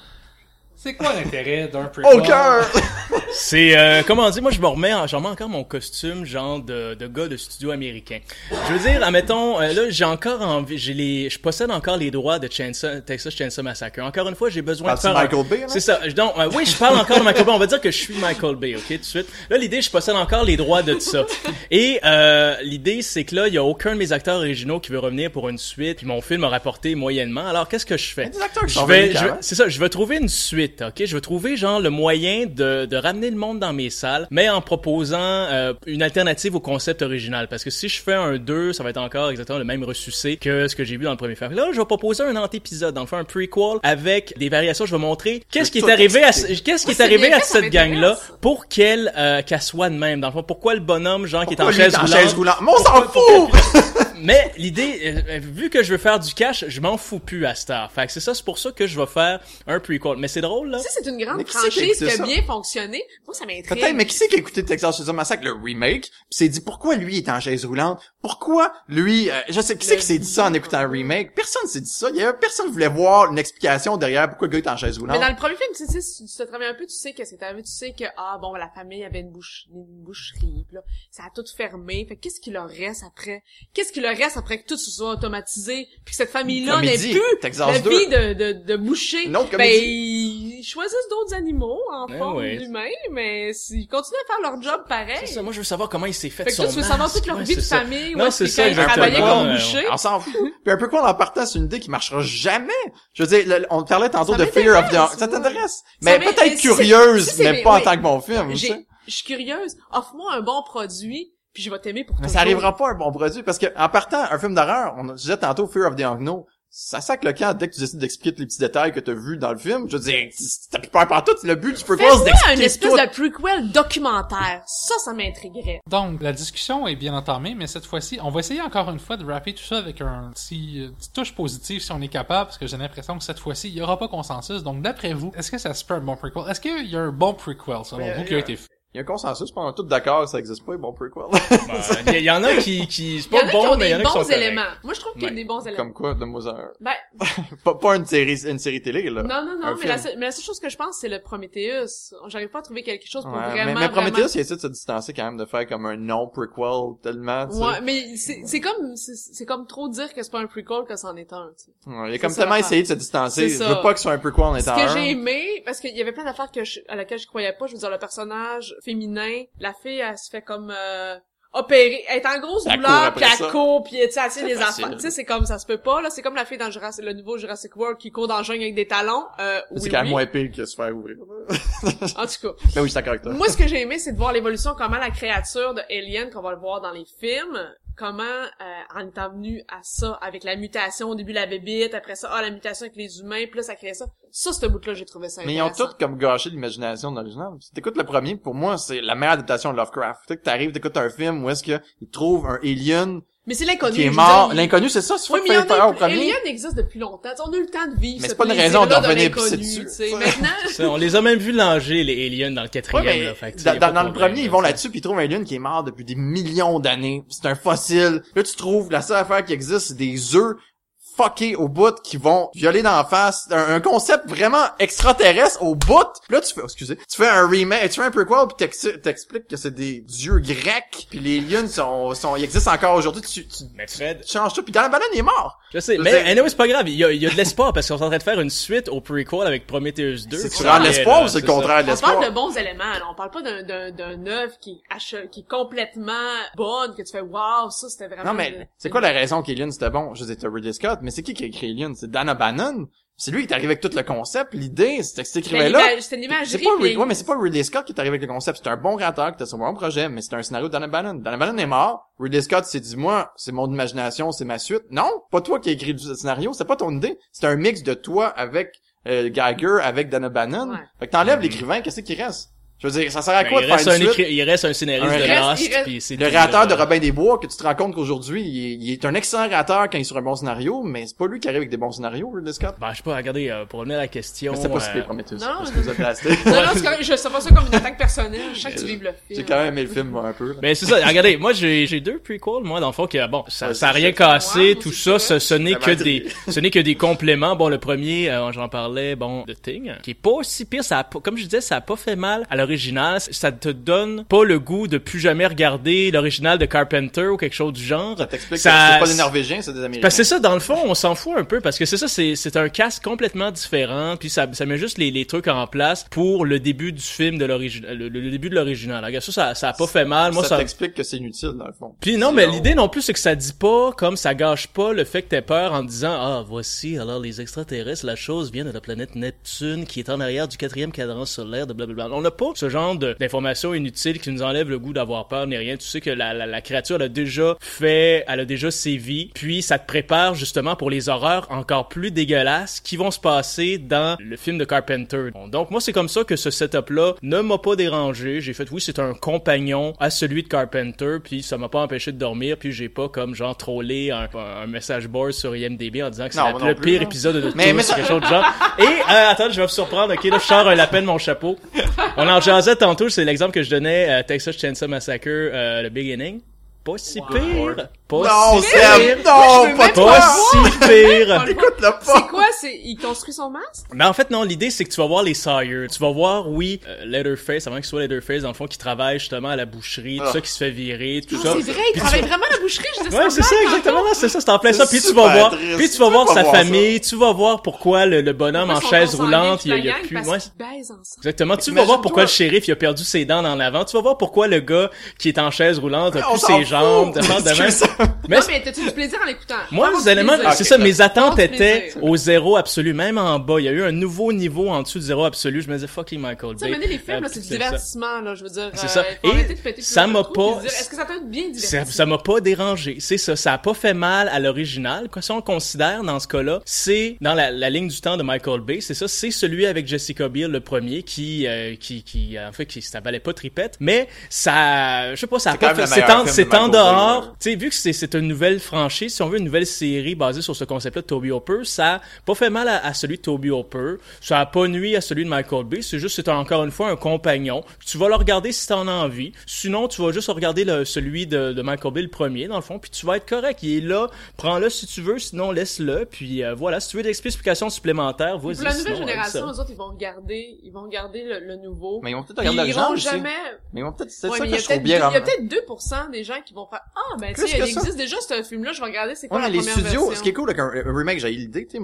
C'est quoi l'intérêt d'un prequel? au cœur *laughs* C'est euh, comment dire, moi je me remets, en- je remets encore mon costume genre de, de gars de studio américain. Je veux dire, admettons, euh, là j'ai encore envie, j'ai les, je possède encore les droits de Chainsaw, Texas Chainsaw Massacre. Encore une fois, j'ai besoin de faire. de un- Michael Bay, là? C'est ça. Donc euh, oui, je parle encore de Michael Bay. On va dire que je suis Michael Bay, ok, tout de suite. Là l'idée, je possède encore les droits de ça. Et euh, l'idée, c'est que là, il y a aucun de mes acteurs originaux qui veut revenir pour une suite. Puis mon film a rapporté moyennement. Alors qu'est-ce que je fais? Des acteurs qui je vais, c'est ça, je vais trouver une suite, ok? Je vais trouver genre le moyen de, de ramener le monde dans mes salles, mais en proposant euh, une alternative au concept original. Parce que si je fais un 2, ça va être encore exactement le même ressucé que ce que j'ai vu dans le premier film. Là, je vais proposer un antépisode, dans le fond, un prequel avec des variations. Je vais montrer qu'est-ce qui est arrivé à qu'est-ce qui est arrivé à cette m'intéresse. gang-là pour qu'elle euh, qu'elle soit de même. Dans le fond, pourquoi le bonhomme, genre, qui est en chaise il est en roulante, chaise roulante? Mais on s'en fout mais l'idée, euh, vu que je veux faire du cash, je m'en fous plus à Star. Fait que c'est ça, c'est pour ça que je vais faire un prequel. Mais c'est drôle, là. Sais, c'est une grande Mais qui c'est qui a franchise qui a ça? bien fonctionné. Moi, ça m'intrigue. Peut-être, mais qui c'est qui a écouté Texas Chainsaw Massacre, le remake, pis s'est dit pourquoi lui est en chaise roulante? Pourquoi lui, euh, je sais, qui c'est qui s'est dit ça en écoutant le remake? Personne s'est dit ça. Il y avait personne qui voulait voir une explication derrière pourquoi le gars est en chaise roulante. Mais dans le premier film, tu sais, si tu te travailles un peu, tu sais que c'est arrivé, tu sais que, ah, bon, la famille avait une, bouche, une boucherie, pis là, ça a tout fermé. Fait que qu'est-ce qui leur reste après? Qu'est-ce qui leur reste après que tout se soit automatisé, puis que cette famille-là n'ait plus Texas la 2. vie de, de, de boucher? Une autre ben, comédie. Ils choisissent d'autres animaux en Eh forme ouais. d'humains, mais ils continuent à faire leur job pareil. C'est ça, moi je veux savoir comment il s'est fait, Fait que son toi, tu veux savoir masque. toute leur Ouais, vie de ça. famille, Non, où c'est ça, ils travaillaient comme Ouais. boucher. On s'en fout. Puis un peu quoi en partant, c'est une idée qui marchera jamais. Je veux dire, le- on parlait tantôt Ça de Fear of the... m'intéresse, Ça ouais. t'intéresse? Mais peut-être curieuse, si mais pas en tant que bon film. tu sais. J'ai, je suis curieuse. Offre-moi un bon produit, puis je vais t'aimer pour Mais ça arrivera pas un bon produit parce que en partant un film d'horreur, on disait tantôt Fear of the Unknown, ça sac le camp dès que tu décides d'expliquer tous les petits détails que t'as vus dans le film. Je veux dire, t'as plus peur partout, le but du prequel c'est Fais-moi une d'expliquer espèce tout. de prequel documentaire. Ça, ça m'intriguerait. Donc, la discussion est bien entamée, mais cette fois-ci, on va essayer encore une fois de rapper tout ça avec un petit, euh, touche positive si on est capable, parce que j'ai l'impression que cette fois-ci, il y aura pas consensus. Donc, d'après vous, est-ce que ça se peut un bon prequel? Est-ce qu'il y a un bon prequel, selon Mais, vous, qui a été fait? Il y a un consensus, on est tous d'accord, ça existe pas, un bon prequel. *laughs* Ben, Il y, il y en a qui, qui c'est Il y en pas a qui bon, mais il y des en a qui sont bons corrects. éléments. Moi, je trouve qu'il y a Ouais. des bons éléments. Comme quoi, donne-moi un. Ben, *laughs* Pas, pas une série, une série télé, là. non, non, non, mais la, seule, mais la seule chose que je pense, c'est le Prometheus. J'arrive pas à trouver quelque chose pour Ouais, vraiment, mais, mais Prometheus, vraiment... il essaie de se distancer quand même, de faire comme un non-prequel tellement, tu sais. Ouais, mais c'est c'est comme c'est c'est comme trop dire que c'est pas un prequel que c'en est un. tu sais. Ouais, il a comme tellement essayé de se distancer. Je veux pas que ce soit un prequel en Ce étant que un. j'ai aimé, parce qu'il y avait plein d'affaires que à laquelle je croyais pas, je veux dire, le personnage féminin, la fille, elle se fait comme... Euh... opérer, être en grosse Elle douleur, puis elle court, puis tu sais, elle les enfants. Tu sais, c'est comme ça se peut pas là. C'est comme la fille dans Jurassic, le nouveau Jurassic World qui court dans le jungle avec des talons. Euh, C'est oui, quand même oui. moins pire que se faire ouvrir. *laughs* En tout cas, Mais oui, je suis d'accord avec toi. moi ce que j'ai aimé, c'est de voir l'évolution, comment la créature de Alien qu'on va le voir dans les films, comment euh, en étant venu à ça avec la mutation au début la bébite, après ça, ah la mutation avec les humains, puis là ça crée ça. Ça, ce bout-là, j'ai trouvé ça Mais ils ont tous comme gâché l'imagination de l'original. Si t'écoutes le premier, pour moi, c'est la meilleure adaptation de Lovecraft. Tu sais que t'arrives, t'écoutes un film où est-ce que ils trouvent un alien Mais c'est l'inconnu. qui est mort. L'inconnu, c'est ça, c'est Oui, mais faire au premier. Alien existe depuis longtemps. T'sais, on a eu le temps de vivre Mais ce c'est pas une raison d'en de revenir pisser dessus. Maintenant, *laughs* on les a même vu langer, les aliens, dans le Ouais, quatrième, mais là. Fait que, tu sais, dans, le premier, ils vont là-dessus puis ils trouvent un alien qui est mort depuis des millions d'années. C'est un fossile. Là, tu trouves la seule affaire qui existe, c'est des œufs fuckés au bout qui vont violer d'en face. Un, un concept vraiment extraterrestre au bout. Là, tu fais, oh, excusez, tu fais un remake, tu fais un prequel puis t'ex- t'expliques que c'est des dieux grecs puis les aliens sont, sont, ils existent encore aujourd'hui. Tu, tu, Mais Fred, tu changes tout puis Banane il est mort. je sais, Je mais sais. anyway, c'est pas grave, il y a, il y a de l'espoir parce qu'on est en train de faire une suite au prequel avec Prometheus 2. C'est tu rends l'espoir ou c'est le contraire de on l'espoir? parle de bons éléments. Là. On parle pas d'un d'un d'un œuvre qui qui est complètement bonne, que tu fais waouh, ça c'était vraiment. Non, mais c'est quoi la raison qu'Alien c'était bon? Je disais, t'as Ridley Scott, mais c'est qui qui a écrit Alien? C'est Dana Bannon? C'est lui qui est arrivé avec tout le concept, l'idée, c'était que cet écrivain-là. C'était une C'est pas, puis ouais, mais c'est pas Ridley Scott qui est arrivé avec le concept. C'est un bon créateur qui était sur un bon projet, mais c'est un scénario de Dana Bannon. Dana Bannon est mort. Ridley Scott s'est dit, moi, c'est mon imagination, c'est ma suite. Non, pas toi qui as écrit le scénario, c'est pas ton idée. C'est un mix de toi avec euh, Geiger, avec Dana Bannon. Ouais. Fait que t'enlèves l'écrivain, qu'est-ce qui reste? Je veux dire, ça sert à Ben, quoi il, de reste faire un une suite? écri- il reste un scénariste Un de reste- Lost, il reste- puis c'est Le tout, réacteur de. Robin des Bois, que tu te rends compte qu'aujourd'hui, il, est- il est un excellent réacteur quand il est sur un bon scénario, mais c'est pas lui qui arrive avec des bons scénarios, Ridley Scott. Ben, je sais pas, regardez, euh, pour revenir à la question. Mais c'était pas euh, si pire, Prometheus. non, parce mais- que vous. Non, non, c'est correct, je sais pas ça comme une attaque personnelle. Je sais que tu vives le film. J'ai quand même aimé le film, moi, un peu. là. Ben c'est ça, regardez, moi j'ai j'ai deux prequels, moi dans le fond que bon, ça Ouais, ça a c'est rien cassé, tout ça, c'est ce, ce n'est que des ce n'est que des compléments. Bon le premier, euh, j'en parlais, bon The Thing, qui est pas aussi pire, ça a pas- comme je disais, ça a pas fait mal à l'original, ça te donne pas le goût de plus jamais regarder l'original de Carpenter ou quelque chose du genre. Ça t'explique Ça- que c'est pas des Norvégiens, c'est des Américains. Parce que c'est ça, dans le fond, on s'en fout un peu parce que c'est ça, c'est c'est un cast complètement différent, puis ça, ça met juste les, les trucs en place pour le début du film de l'original, le, le début de l'original. Ça, ça, ça a pas fait mal. Moi, ça ça, t'explique que c'est inutile, dans le fond. puis non, mais l'idée non plus, c'est que ça dit pas, comme ça gâche pas le fait que t'aies peur en disant, ah, voici, alors les extraterrestres, la chose vient de la planète Neptune, qui est en arrière du quatrième cadran solaire, de blablabla. On n'a pas ce genre de- d'informations inutiles qui nous enlèvent le goût d'avoir peur ni rien. Tu sais que la, la, la créature, elle a déjà fait, elle a déjà sévi, puis ça te prépare justement pour les horreurs encore plus dégueulasses qui vont se passer dans le film de Carpenter. Bon, donc moi, c'est comme ça que ce setup-là ne m'a pas dérangé. J'ai fait, oui, c'est un compagnon à celui de Carpenter, puis ça m'a pas empêché de dormir, puis j'ai pas comme genre trollé un, un message board sur IMDb en disant que c'est le plus, pire non. épisode de Mais- tous, mais ça- quelque chose de genre. Et euh, attends, je vais me surprendre. Ok, là je sors un lapin de mon chapeau. On en jasait tantôt. C'est l'exemple que je donnais à Texas Chainsaw Massacre, euh, le beginning. Pas si pire. Pas Non, si pire. non, veux pas! Pas *laughs* si pire. Écoute-le C'est pas! quoi? C'est, il construit son masque? Mais en fait, non, l'idée, c'est que tu vas voir les Sawyer. Tu vas voir, oui, euh, Leatherface, avant qu'il soit Leatherface, dans le fond, qui travaille justement à la boucherie, tout Ah. ça, qui se fait virer, tout Non, ça. c'est vrai, il Puis travaille tu- vraiment à la boucherie, je disais Ouais, c'est ça, exactement, c'est ça, c'est en plein ça. Puis tu vas super voir, triste. puis tu vas voir sa voir ça. famille, tu vas voir pourquoi le, le bonhomme en chaise roulante, il y a, il y a plus, ouais, ensemble. Exactement. Tu vas Imagine-toi- voir pourquoi le shérif il a perdu ses dents en avant. Tu vas voir pourquoi le gars qui est en chaise roulante a On plus s'en ses jambes. de *laughs* même. Mais non, mais t'as-tu du plaisir en l'écoutant? moi, Vraiment les du éléments, plaisir. c'est ça, Ok, mes attentes étaient plaisir. au zéro absolu, même en bas. Il y a eu un nouveau niveau en dessous du zéro absolu. Je me disais, fucking Michael Tu sais, Bay. les films, Euh, c'est du ça. divertissement, là, je veux dire. C'est euh, ça. faut Et de ça m'a pas- Est-ce que ça t'a bien diverti? Ça, ça m'a pas dérangé. C'est ça. Ça a pas fait mal à l'original. Quoi, Si on considère dans ce cas-là, c'est dans la, la ligne du temps de Michael Bay. C'est ça. C'est celui avec Jessica Biel, le premier, qui, euh, qui, qui, en fait, qui, ça valait pas tripette. Mais ça, je sais pas, ça a C'est pas fait, c'est en, de Bay, dehors. ouais. Tu sais, vu que c'est, c'est une nouvelle franchise, si on veut une nouvelle série basée sur ce concept-là de Toby Hopper, ça a pas fait mal à, à celui de Toby Hopper. Ça a pas nuit à celui de Michael Bay. C'est juste, c'est encore une fois un compagnon. Tu vas le regarder si t'en as envie. Sinon, tu vas juste regarder le, celui de, de Michael Bay, le premier, dans le fond, puis tu vas être correct. Il est là. Prends-le si tu veux, sinon laisse-le. Puis euh, voilà, si tu veux des explications supplémentaires, vas-y. Pour la nouvelle sinon, génération, eux autres, ils vont regarder, ils vont regarder le, le nouveau. Mais ils vont peut-être regarder ils aussi. jamais, Mais ils vont peut-être, c'est Ouais, ça que y a je trouve peut-être bien. deux- il y a peut-être 2% des gens qui vont faire Ah ben tu sais, il ça. existe déjà ce film là, je vais regarder c'est quoi Ouais, la les première studios, version. ce qui est cool avec un, remake, j'ai eu l'idée, tu sais,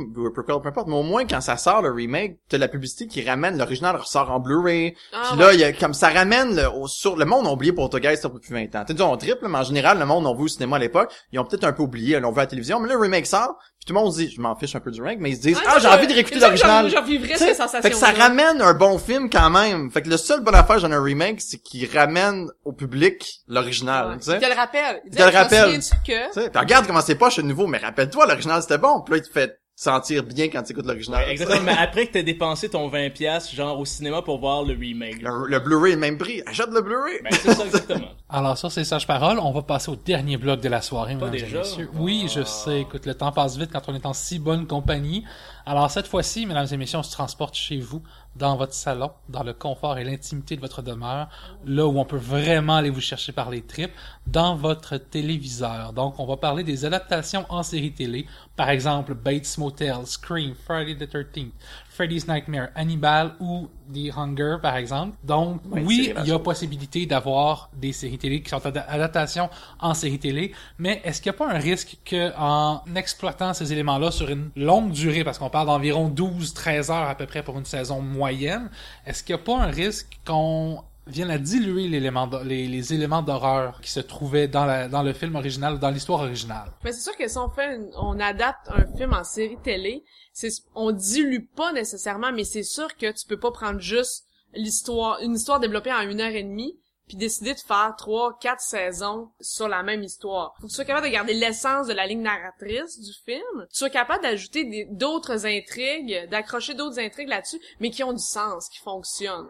Oracle, peu importe, mais au moins quand ça sort le remake, t'as la publicité qui ramène l'original ressort en Blu-ray. Ah, Puis ouais. là, il y a comme ça ramène le, au, sur le monde a oublié Poltergeist depuis 20 ans. T'as dit on triple, mais en général le monde on vu au cinéma à l'époque, ils ont peut-être un peu oublié, là, on vu à la télévision, mais là le remake sort, puis tout le monde se dit je m'en fiche un peu du remake, mais ils se disent Ouais, ah j'ai envie de réécouter tu sais, l'original. J'en j'en vivrais T'sais, cette sensation. Fait que ça ramène un bon film quand même. Fait que le seul bon affaire dans un remake, c'est qu'il ramène au public l'original, tu sais. Le rappelle. Il te le rappelle. tu que... Tu sais, regarde comment c'est pas chez nouveau, mais rappelle-toi, l'original c'était bon. Puis là, il te fait sentir bien quand tu écoutes l'original. Ouais, exactement. mais après que t'as dépensé ton 20 pièces genre au cinéma pour voir le remake. Le, le Blu-ray est le même prix. Achète le Blu-ray. Ben, c'est ça exactement. *laughs* Alors sur ces sages paroles, on va passer au dernier bloc de la soirée, mesdames et messieurs. Oui, je sais, écoute, le temps passe vite quand on est en si bonne compagnie. Alors cette fois-ci, mesdames et messieurs, on se transporte chez vous, dans votre salon, dans le confort et l'intimité de votre demeure, là où on peut vraiment aller vous chercher par les tripes, dans votre téléviseur. Donc on va parler des adaptations en série télé, par exemple Bates Motel, Scream, Friday the 13th, Freddy's Nightmare, Hannibal ou The Hunger, par exemple. Donc oui, il y a possibilité d'avoir des séries télé qui sont ad- adaptations en série télé, mais est-ce qu'il n'y a pas un risque que en exploitant ces éléments-là sur une longue durée, parce qu'on parle d'environ 12-13 heures à peu près pour une saison moyenne, est-ce qu'il n'y a pas un risque qu'on vienne à diluer les, éléments d'horreur qui se trouvaient dans, le film original dans l'histoire originale? Mais c'est sûr que si on fait, une- on adapte un film en série télé, c'est, on dilue pas nécessairement, mais c'est sûr que tu peux pas prendre juste l'histoire, une histoire développée en une heure et demie, puis décider de faire trois, quatre saisons sur la même histoire. Faut que tu sois capable de garder l'essence de la ligne narratrice du film. Tu sois capable d'ajouter d'autres intrigues, d'accrocher d'autres intrigues là-dessus, mais qui ont du sens, qui fonctionnent.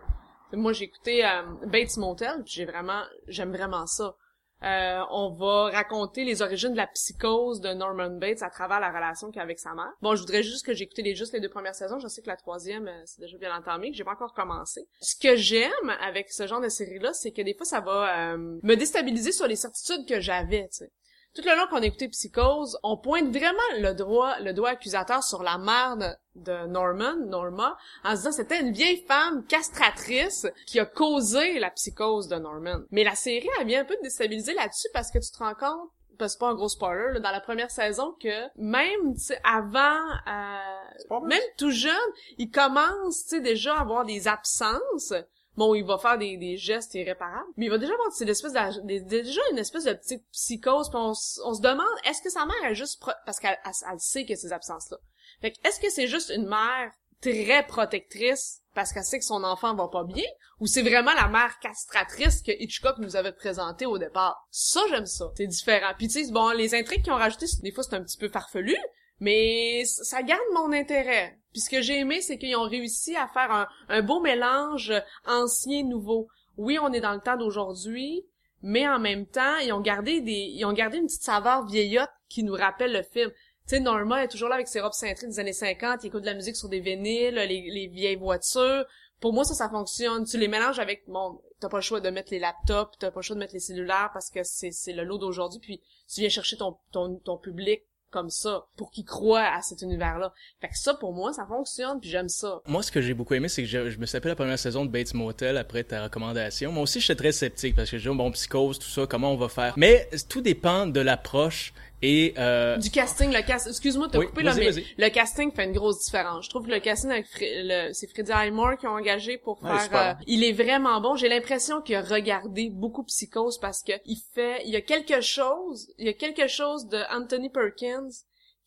Moi, j'ai écouté euh, Bates Motel, j'ai vraiment, j'aime vraiment ça. Euh, on va raconter les origines de la psychose de Norman Bates à travers la relation qu'il a avec sa mère. Bon, je voudrais juste que j'ai écouté les, juste les deux premières saisons. Je sais que la troisième, euh, c'est déjà bien entamé, que j'ai pas encore commencé. Ce que j'aime avec ce genre de série-là, c'est que des fois, ça va me déstabiliser sur les certitudes que j'avais, tu sais. Tout le long qu'on a écouté Psychose, on pointe vraiment le droit, le doigt accusateur sur la mère de, de Norman, Norma, en se disant que c'était une vieille femme castratrice qui a causé la psychose de Norman. Mais la série, elle vient un peu te déstabiliser là-dessus parce que tu te rends compte parce que c'est pas un gros spoiler, là, dans la première saison, que même, avant, euh, même tout jeune, il commence, tu sais, déjà à avoir des absences. Bon, il va faire des, des gestes irréparables, mais il va déjà avoir c'est l'espèce de, déjà une espèce de petite psychose, puis on, se demande, est-ce que sa mère est juste, pro- parce qu'elle elle, sait a ces absences-là. Fait que, est-ce que c'est juste une mère très protectrice parce qu'elle sait que son enfant va pas bien, ou c'est vraiment la mère castratrice que Hitchcock nous avait présentée au départ? Ça, j'aime ça. C'est différent. Puis tu sais, bon, les intrigues qu'ils ont rajoutées, des fois, c'est un petit peu farfelu, mais ça garde mon intérêt. Puis ce que j'ai aimé, c'est qu'ils ont réussi à faire un, beau mélange ancien-nouveau. Oui, on est dans le temps d'aujourd'hui, mais en même temps, ils ont gardé des, ils ont gardé une petite saveur vieillotte qui nous rappelle le film. Tu sais, Norma est toujours là avec ses robes cintrées des années 50, il écoute de la musique sur des vinyles, les, les vieilles voitures. Pour moi, ça, ça fonctionne. Tu les mélanges avec, bon, t'as pas le choix de mettre les laptops, t'as pas le choix de mettre les cellulaires parce que c'est, c'est le lot d'aujourd'hui, puis tu viens chercher ton, ton, ton public comme ça, pour qu'il croit à cet univers-là. Fait que ça, pour moi, ça fonctionne, puis j'aime ça. Moi, ce que j'ai beaucoup aimé, c'est que je, me suis tapé la première saison de Bates Motel après ta recommandation. Moi aussi, j'étais très sceptique parce que j'ai dit, bon, psychose, tout ça, comment on va faire? Mais tout dépend de l'approche et euh, Du casting, le cast, excuse-moi de te Oui, couper là, vas-y, mais vas-y. le casting fait une grosse différence. Je trouve que le casting avec Fre- le, c'est Freddie Highmore qui ont engagé pour faire, euh, il est vraiment bon. J'ai l'impression qu'il a regardé beaucoup Psychose parce que il fait, il y a quelque chose, il y a quelque chose de Anthony Perkins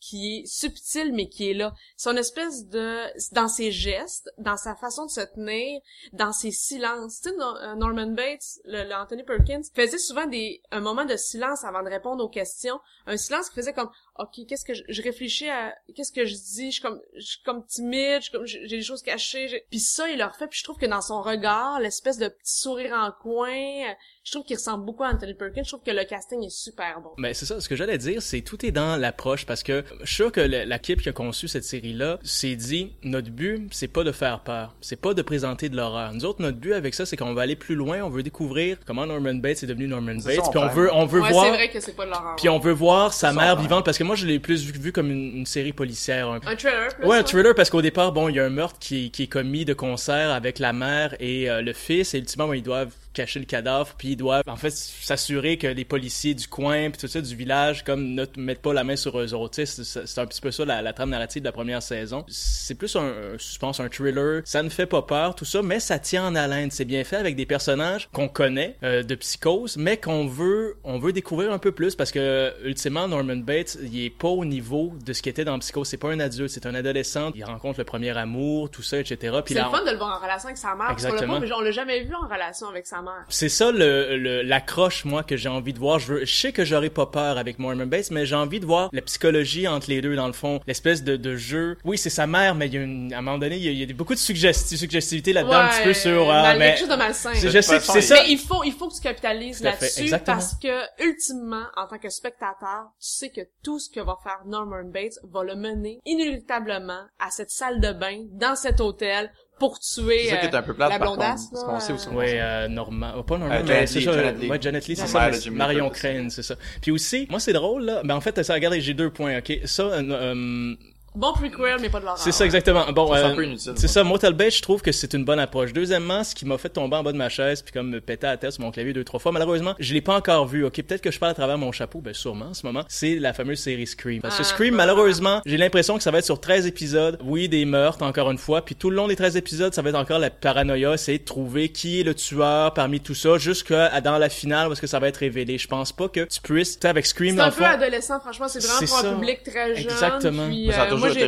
qui est subtil mais qui est là. Espèce de dans ses gestes, dans sa façon de se tenir, dans ses silences. Euh, Norman Bates, le, Anthony Perkins faisait souvent des un moment de silence avant de répondre aux questions, un silence qui faisait comme OK, qu'est-ce que je, je réfléchis à qu'est-ce que je dis, je suis comme je suis comme timide, je comme j'ai des choses cachées, puis ça il leur fait puis je trouve que dans son regard, l'espèce de petit sourire en coin, je trouve qu'il ressemble beaucoup à Anthony Perkins, je trouve que le casting est super bon. Ben c'est ça, ce que j'allais dire, c'est tout est dans l'approche parce que je suis sûr que l'équipe qui a conçu cette série-là s'est dit notre but c'est pas de faire peur, c'est pas de présenter de l'horreur. Nous autres notre but avec ça c'est qu'on va aller plus loin, on veut découvrir comment Norman Bates est devenu Norman Bates, ça, on puis on veut on veut Ouais, voir c'est vrai que c'est pas de l'horreur. puis on veut voir sa mère vivante parce que moi je l'ai plus vu, vu comme une, une série policière un peu. Un trailer plus, Ouais, un ouais. thriller parce qu'au départ, bon, il y a un meurtre qui, qui est commis de concert avec la mère et euh, le fils, et ultimement, bon, ils doivent cacher le cadavre, puis ils doivent en fait s'assurer que les policiers du coin, puis tout ça, du village, comme ne mettent pas la main sur eux autres. C'est un petit peu ça la, trame narrative de la première saison. C'est plus un, je pense, un thriller. Ça ne fait pas peur, tout ça, mais ça tient en haleine. C'est bien fait avec des personnages qu'on connaît euh, de psychose, mais qu'on veut, on veut découvrir un peu plus parce que ultimement Norman Bates, il est pas au niveau de ce qui était dans Psychose. C'est pas un adulte, c'est un adolescent. Il rencontre le premier amour, tout ça, etc. C'est le fun de le voir en relation avec sa mère. Exactement. Parce on l'a jamais vu en relation avec sa mère. C'est ça le, l'accroche moi que j'ai envie de voir. Je, veux, je sais que j'aurais pas peur avec Norman Bates, mais j'ai envie de voir la psychologie entre les deux dans le fond, l'espèce de, de jeu. Oui, c'est sa mère, mais il y a une, à un moment donné, il y a, beaucoup de suggestivité là-dedans, un petit peu sur. Ah, mais, quelque chose de malsain. Je sais, c'est ça. Mais il faut, il faut que tu capitalises là-dessus parce que ultimement, en tant que spectateur, tu sais que tout ce que va faire Norman Bates va le mener inéluctablement à cette salle de bain dans cet hôtel pour tuer c'est ça qui est un peu plate, la blondasse. Par contre, ce qu'on Oui, euh, Norma, oh, pas Norma, euh, mais c'est ça. Janet Lee. Ouais, Janet Lee, c'est ça. Marion Crane, c'est ça. Puis aussi, moi c'est drôle là, mais en fait, ça regardez, j'ai deux points, OK? Ça euh, euh Bon prequel, mais pas de l'horreur. C'est ça, exactement. Bon, euh, c'est ça, Motel Bay, je trouve que c'est une bonne approche. Deuxièmement, ce qui m'a fait tomber en bas de ma chaise, puis comme me péter à la tête sur mon clavier deux, trois fois, malheureusement, je l'ai pas encore vu. Ok, peut-être que je parle à travers mon chapeau, ben sûrement en ce moment. C'est la fameuse série Scream. Parce que ah, Scream, malheureusement, j'ai l'impression que ça va être sur 13 épisodes. Oui, des meurtres, encore une fois. Puis tout le long des 13 épisodes, ça va être encore la paranoïa, c'est de trouver qui est le tueur parmi tout ça, jusqu'à dans la finale, parce que ça va être révélé. Je pense pas que tu puisses, tu avec Scream, C'est un peu adolescent, franchement, c'est vraiment pour un public très jeune. Exactement.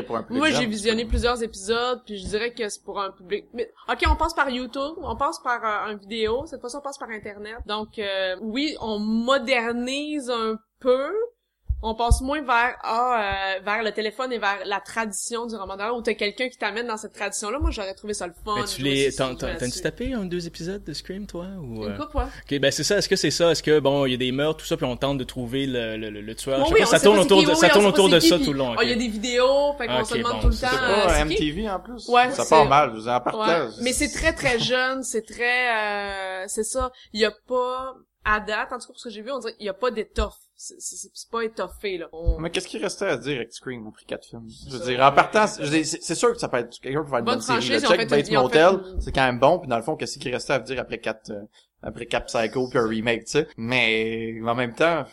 Pour un public j'ai visionné plusieurs épisodes, puis je dirais que c'est pour un public. Mais, ok, on passe par YouTube, on passe par euh, un vidéo, cette fois-ci on passe par Internet. Donc euh, oui, on modernise un peu, on passe moins vers ah, euh, vers le téléphone et vers la tradition du roman d'horreur où t'as quelqu'un qui t'amène dans cette tradition là moi j'aurais trouvé ça le fun. Mais tu les t'as tu tapé un deux épisodes de Scream toi ou une coupe ouais. Ok ben c'est ça. Est-ce que c'est ça? Est-ce que bon il y a des meurtres tout ça puis on tente de trouver le le, le, tueur? Oui, ça tourne autour de ça tourne autour de ça tout le long il y a des vidéos fait qu'on se demande tout le temps c'est pas euh, MTV en plus. Ouais ça part mal vous en mais c'est très très jeune c'est très euh, c'est ça. Il y a pas à date, en tout cas, pour ce que j'ai vu, on dirait qu'il y a pas d'étoffe. C'est pas étoffé, là. Mais qu'est-ce qu'il restait à dire avec Scream? Après quatre films? Je veux dire, en partant, c'est sûr que ça peut être, quelqu'un peut faire une bonne, série. Le check Bates Motel, c'est quand même bon, puis dans le fond, qu'est-ce qu'il restait à dire après quatre, euh, après quatre Psycho puis un remake, tu sais? Mais, en même temps,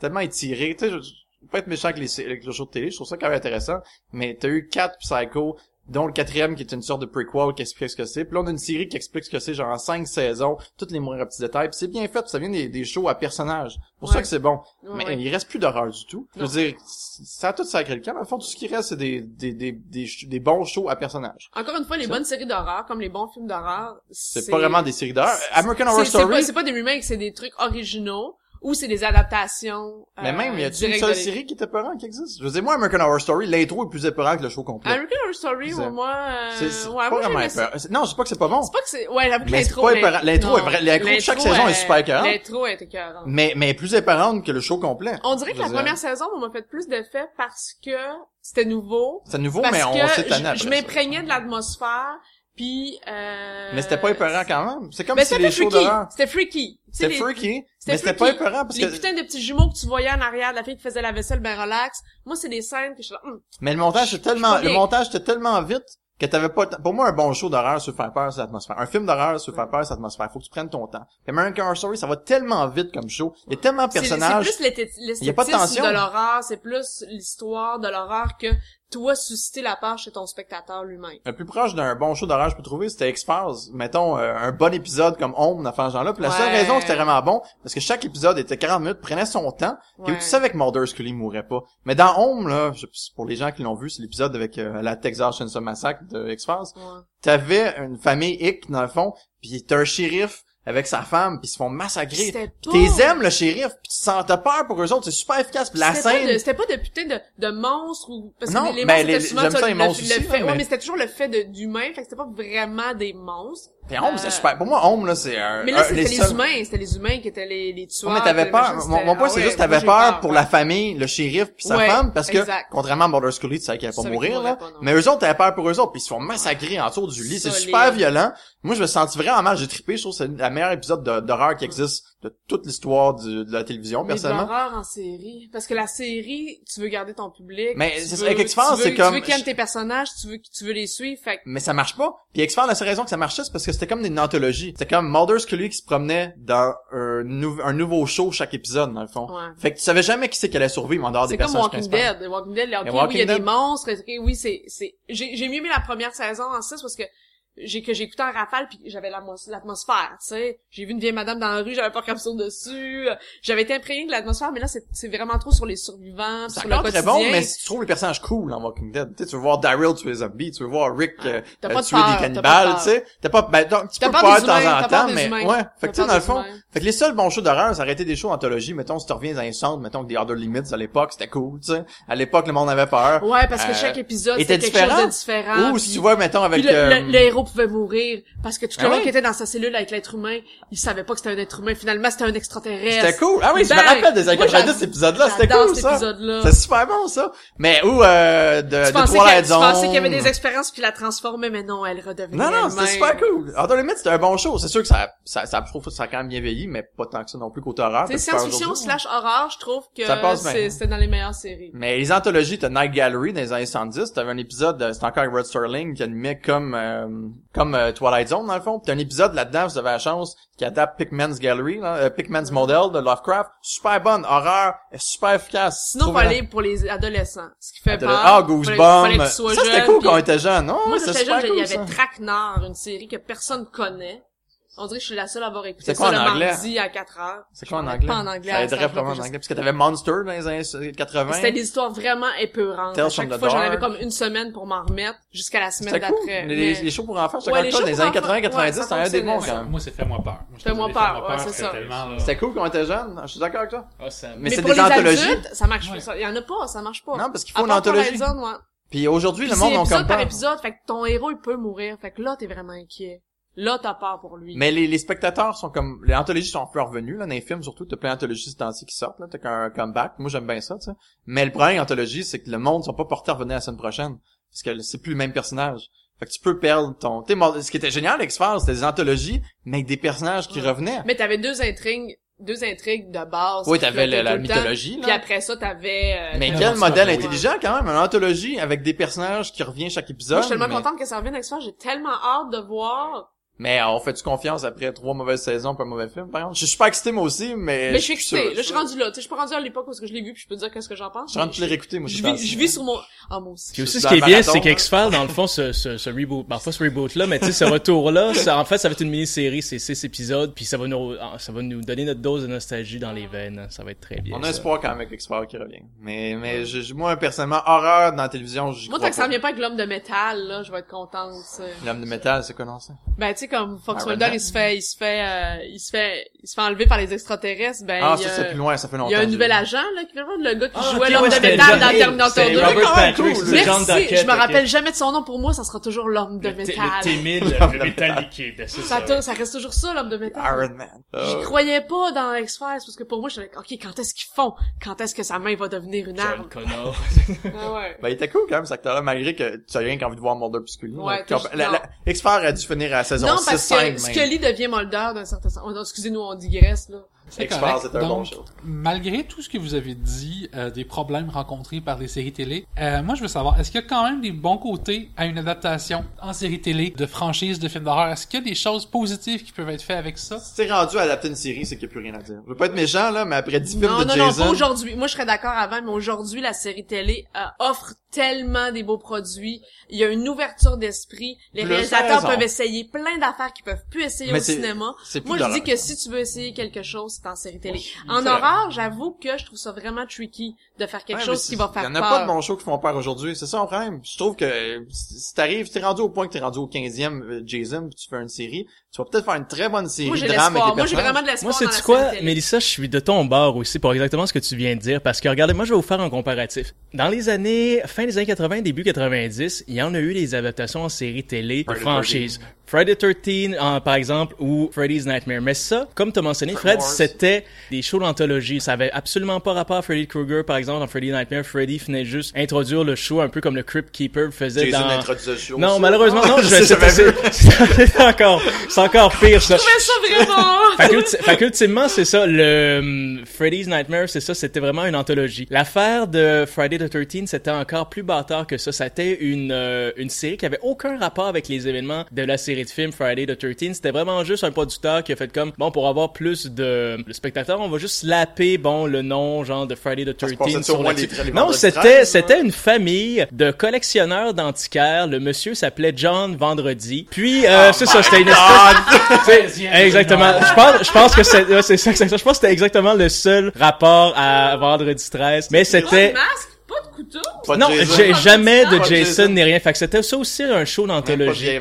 tellement étiré, tu sais, je, je pas être méchant avec les, avec les shows de télé, je trouve ça quand même intéressant, mais t'as eu quatre Psycho, dont le quatrième qui est une sorte de prequel qui explique ce que c'est. Puis là, on a une série qui explique ce que c'est, genre en cinq saisons, toutes les moindres petits détails. Puis c'est bien fait, ça vient des, des shows à personnages. pour ça que c'est bon. mais il reste plus d'horreur du tout. Je veux dire, ça a tout sacré le camp. Le fond, tout ce qui reste, c'est des, des, des, des, bons shows à personnages. Encore une fois, les bonnes séries d'horreur, comme les bons films d'horreur, c'est pas vraiment des séries d'horreur. American Horror Story. C'est pas, pas des remakes, c'est des trucs originaux ou c'est des adaptations. Mais même, il y a euh, une seule série qui est épeurante qui existe? Je veux dire, moi, American Horror Story, l'intro est plus épeurant que le show complet. American Horror Story, moi, euh... c'est ouais, pas vraiment épeurant. Non, je sais pas que c'est pas bon. C'est pas que c'est, ouais, j'avoue que l'intro. L'intro est vrai, l'intro de chaque saison est super épeurante. L'intro est épeurante. Mais, mais plus épeurante que le show complet. On dirait que la première saison, on m'a fait plus d'effet parce que c'était nouveau. C'était nouveau, mais on s'est tanné Je m'imprégnais de l'atmosphère. Puis euh... Mais c'était pas épeurant quand même. C'est comme si les shows d'horreur. C'était freaky. C'était freaky. Mais c'était pas épeurant parce les que... Les putains de petits jumeaux que tu voyais en arrière de la fille qui faisait la vaisselle ben relax. Moi, c'est des scènes que je suis là, hum. Mais le montage était tellement, le montage était tellement vite que t'avais pas, pour moi, un bon show d'horreur se faire peur, c'est l'atmosphère. Un film d'horreur se faire peur, c'est l'atmosphère. Faut que tu prennes ton temps. American Horror Story, ça va tellement vite comme show. Il y a tellement de personnages. C'est plus l'esthétisme de l'horreur, c'est plus l'histoire de l'horreur que toi susciter la peur chez ton spectateur lui-même. Le plus proche d'un bon show d'horreur je peux trouver, c'était X-Files. Mettons, euh, un bon épisode comme Home, dans ce genre-là. Puis la seule raison que c'était vraiment bon, parce que chaque épisode était 40 minutes, prenait son temps. Et tu savais que Mulder Scully mourrait pas. Mais dans Home, là, pour les gens qui l'ont vu, c'est l'épisode avec euh, la Texas Chainsaw Massacre de X-Files. T'avais une famille hic, dans le fond, puis t'as un shérif avec sa femme puis ils se font massacrer. T'es aimes le shérif, pis tu sens t'as peur pour eux autres, c'est super efficace. Pis la scène c'était pas de putain de, de monstres ou parce que les, ben, monstres souvent ça, les monstres le, fait, ouais, mais c'était toujours le fait d'humains, fait que c'était pas vraiment des monstres. Home, c'est super. Pour moi, Home, là, c'est un... Mais là, c'était les, humains. C'était les humains qui étaient les, les tueurs. mais t'avais peur. Mon, point, c'est ah juste t'avais peur pour la famille, le shérif puis sa femme, parce que, contrairement à Border Scully, tu savais qu'elle allait pas mourir, là. Mais eux autres, t'avais peur pour eux autres, puis ils se font massacrer en dessous du lit. C'est super violent. Moi, je me sentis vraiment mal. J'ai trippé. Je trouve que c'est le meilleur épisode d'horreur qui existe de toute l'histoire de la télévision, Mais de personnellement. l'horreur en série. Parce que la série, tu veux garder ton public. Mais c'est ça, X-Files, c'est comme- Tu veux qu'ils aiment tes personnages, tu veux, tu veux les suivre, fait Mais ça marche pas. Puis X-Files, la seule raison que ça marchait, c'est parce que c'était comme une anthologie. C'était comme Mulder Scully qui se promenait dans un, nou- un nouveau show chaque épisode, dans le fond. Ouais. Fait que tu savais jamais qui c'est qui allait survivre en dehors des C'est comme personnages Walking. Dead. Walking Dead, ok, Mais oui, Walking il y a Dead- des monstres, ok, oui, c'est, c'est, j'ai, j'ai mieux aimé la première saison en 6 parce que j'ai, que j'écoutais en rafale puis j'avais l'atmos- l'atmosphère, tu sais. J'ai vu une vieille madame dans la rue, j'avais pas capsule dessus. J'avais été imprégné de l'atmosphère, mais là, c'est, vraiment trop sur les survivants, sur le quotidien. bon, mais si tu trouves les personnages cool en Walking Dead, tu veux voir Daryl tuer les zombies, tu veux voir Rick euh, tuer des cannibales, tu sais. T'as pas, ben, donc, tu peux peur de temps en temps, mais ouais. Fait que tu sais, dans le fond, fait que les seuls bons shows d'horreur, ça aurait été des shows anthologies, mettons, si tu reviens dans les centres, mettons, que des Other Limits à l'époque, c'était cool, tu sais. À l'époque, le monde avait peur. Ouais, parce que Euh, chaque épisode, était c'était quelque chose différent. de différent. Ou si tu vois, mettons, avec, euh, le- le héros pouvait mourir parce que tout Ah le monde ouais? qui était dans sa cellule avec l'être humain, il savait pas que c'était un être humain. Finalement, c'était un extraterrestre. C'était cool. Ah oui, je me Ben, rappelle des années moi, 90, j'ad- cet épisode-là. C'était cool, cet ça. C'est super bon, ça. Mais, ou, euh, de, Tu de tu Zone. pensais qu'il y avait des expériences puis la transformait, mais non, elle redevenait Non, non, c'était super cool. Outer Limits, c'était un bon show. C'est sûr que ça, ça, ça, je trouve que ça a quand même bien vieilli, mais pas tant que ça non plus côté horreur. C'est science-fiction slash horreur, je trouve que c'était dans les meilleures séries. Mais les anthologies, t'as Night Gallery dans les années 70, t'avais un épisode, de- c'était encore avec Rod Sterling qui animait comme euh, comme euh, Twilight Zone dans le fond. Puis un épisode là-dedans, vous avez la chance, qui adapte Pickman's Gallery, là, euh, Pickman's Model de Lovecraft. Super bonne, horreur, super efficace. Sinon, faut aller pour les adolescents. Ce qui fait Adole- peur. Ah, Goosebumps. Ça, c'était cool quand on était jeune, non? Moi, super jeune, cool, il y avait. Traquenard, une série que personne connaît. On dirait que je suis la seule à avoir écouté C'est ça quoi le en anglais? mardi à 4 heures. C'est quoi en Je anglais? Pas en anglais. Ça aiderait vraiment en anglais. Parce que t'avais Monster dans les années 80. C'était des histoires vraiment épeurantes. Tales À chaque from fois, j'en avais comme une semaine pour m'en remettre jusqu'à la semaine C'était cool. d'après. Les, Mais- les shows pour enfants, j'étais Ouais, comme les shows les années enfants, 80-90, ouais, ça c'était un des bons quand même. Moi, c'est Fais-moi peur. Moi, je te Fais-moi peur, ouais, c'est ça. C'était cool quand on était jeune. Je suis d'accord avec toi. Ah, Mais c'est pour des les anthologies. adultes, ça marche Ouais. pas. Il y en a pas, ça marche pas. Non, parce qu'il faut une anthologie. Ouais. Puis aujourd'hui, le c'est monde épisode comme par épisode, fait que ton héros, il peut mourir. Fait que là, t'es vraiment inquiet. Là, t'as peur pour lui. Mais les, les spectateurs sont comme... Les anthologies sont un peu revenus, là, dans les films, surtout. T'as plein d'anthologies ce temps-ci qui sortent, là. T'as qu'un comeback. Moi, j'aime bien ça, tu sais. Mais le problème d'anthologie, c'est que le monde sont pas portés à revenir la semaine prochaine. Parce que c'est plus le même personnage. Fait que tu peux perdre ton... Tu sais, moi, ce qui était génial avec X-Files, c'était des anthologies, mais avec des personnages qui Ouais. revenaient. Mais t'avais deux intrigues, deux intrigues de base. Oui, qui t'avais la, la mythologie, Puis après ça, t'avais... euh, Mais quel modèle Ouais. intelligent, quand même. Une anthologie avec des personnages qui reviennent chaque épisode. Moi, je suis tellement mais... contente que ça revienne avec ça. J'ai tellement hâte de voir. Mais on fait-tu confiance après trois mauvaises saisons pour un mauvais film, par exemple? Je suis super excité, moi aussi, mais... Mais je suis excitée. sûr- Là, je suis rendue là. Tu sais, je suis pas rendue à l'époque parce que je l'ai vu puis je peux te dire qu'est-ce que j'en pense. Je rendu de les réécouter, moi, je vis, je vis sur mon... Ah, moi aussi. Puis aussi, ce qui est bien, c'est qu'X-Files, dans le fond, ce, ce, ce reboot, parfois ce reboot-là, mais tu sais, ce retour-là, ça, en fait, ça va être une mini-série, c'est six épisodes, puis ça va nous, ça va nous donner notre dose de nostalgie dans les veines. Ça va être très bien. On a espoir quand même avec X-Files qui revient. Mais, mais je, je- moi, personnellement, horreur dans la télévision, j'y Moi, tant que ça pas. revient pas avec l'homme de métal, là, je vais être contente. L'homme de métal, c'est quoi, non, ça? Ben, tu sais, comme Fox Iron Mulder, il se fait, il se fait, euh, il se fait, il se fait enlever par les extraterrestres, ben, Ah, il y ça, a- c'est plus loin, ça fait longtemps. il y a un nouvel agent, là, qui le gars qui Ah, jouait l'homme ouais, de métal dans. Terminator C'était 2. Robert Patrick, cool. John Duckett, je me rappelle jamais de son nom, pour moi, ça sera toujours l'homme de métal. *laughs* Le T-1000, le métal liquide, c'est Ça, ça. tourne- ça reste toujours ça, l'homme de métal. Iron Man. J'y Ah. croyais pas dans X-Files, parce que pour moi, j'étais ok, quand est-ce qu'ils font? Quand est-ce que sa main va devenir une John arme? Connor. *laughs* Ah ouais. Ben, il était cool quand même, cet acteur-là, malgré que tu as rien qu'envie de voir Mulder pis Scully. Ouais, X-Files a dû finir à la saison Non, 6, parce 5 que. Scully devient Mulder d'un certain sens. Oh, non, excusez-nous, on digresse, là. C'est correct. un bon show. malgré tout ce que vous avez dit euh, des problèmes rencontrés par les séries télé, euh, moi je veux savoir, est-ce qu'il y a quand même des bons côtés à une adaptation en série télé de franchise de films d'horreur? Est-ce qu'il y a des choses positives qui peuvent être faites avec ça? Si t'es rendu à adapter une série, c'est qu'il n'y a plus rien à dire. Je veux pas être méchant, là, mais après 10 films Non, de non, non, Jason... pas aujourd'hui. Moi, je serais d'accord avant, mais aujourd'hui, la série télé euh, offre tellement des beaux produits. Il y a une ouverture d'esprit. Les Plus réalisateurs raison. peuvent essayer plein d'affaires qu'ils peuvent plus essayer Mais au cinéma. Moi, je dis que si tu veux essayer quelque chose, c'est en série télé. En horreur, j'avoue que je trouve ça vraiment tricky de faire quelque Ouais, chose qui va faire Il y en a peur. pas de bons shows qui font peur aujourd'hui. C'est ça mon problème. Je trouve que si t'arrives, si t'es rendu au point que t'es rendu au 15e euh, Jason, puis tu fais une série, tu vas peut-être faire une très bonne série Moi, j'ai de drame avec l'espoir. des Moi, j'ai personnages. vraiment de l'espoir Moi, c'est quoi, télé. Mélissa, je suis de ton bord aussi pour exactement ce que tu viens de dire, parce que regardez, moi, je vais vous faire un comparatif. Dans les années, fin des années 80, début 90, il y en a eu des adaptations en série télé de Friday franchises. Friday 13, en- par exemple, ou Freddy's Nightmare. Mais ça, comme tu as mentionné, Fred, c'était des shows d'anthologie. Ça avait absolument pas rapport à Freddy Krueger, par exemple, dans Freddy Nightmare. Freddy venait juste introduire le show un peu comme le Crypt Keeper faisait Jason dans... le show. Non, ça. malheureusement, non, je *laughs* *laughs* C'est- encore, c'est encore pire, ça. Je trouvais ça vraiment... fait, qu'ulti- fait qu'ultimement, c'est ça, le hum, Freddy's Nightmare, c'est ça, c'était vraiment une anthologie. L'affaire de Friday the 13 c'était encore plus bâtard que ça. C'était une, euh, une série qui avait aucun rapport avec les événements de la série de films Friday the 13 C'était vraiment juste un producteur qui a fait comme, bon, pour avoir plus de, spectateurs, on va juste slapper, bon, le nom, genre, de Friday the Ça se passait 13 Non, c'était, 13, c'était une famille de collectionneurs d'antiquaires. Le monsieur s'appelait John Vendredi. Puis, euh, c'est ça, c'était une espèce... *laughs* C'est- Exactement. Je pense, je pense que c'est, c'est ça, c'est ça. Je pense que c'était exactement le seul rapport à Vendredi 13. Mais c'était, non, j'ai jamais de Jason ni rien. Fait que c'était ça aussi un show d'anthologie.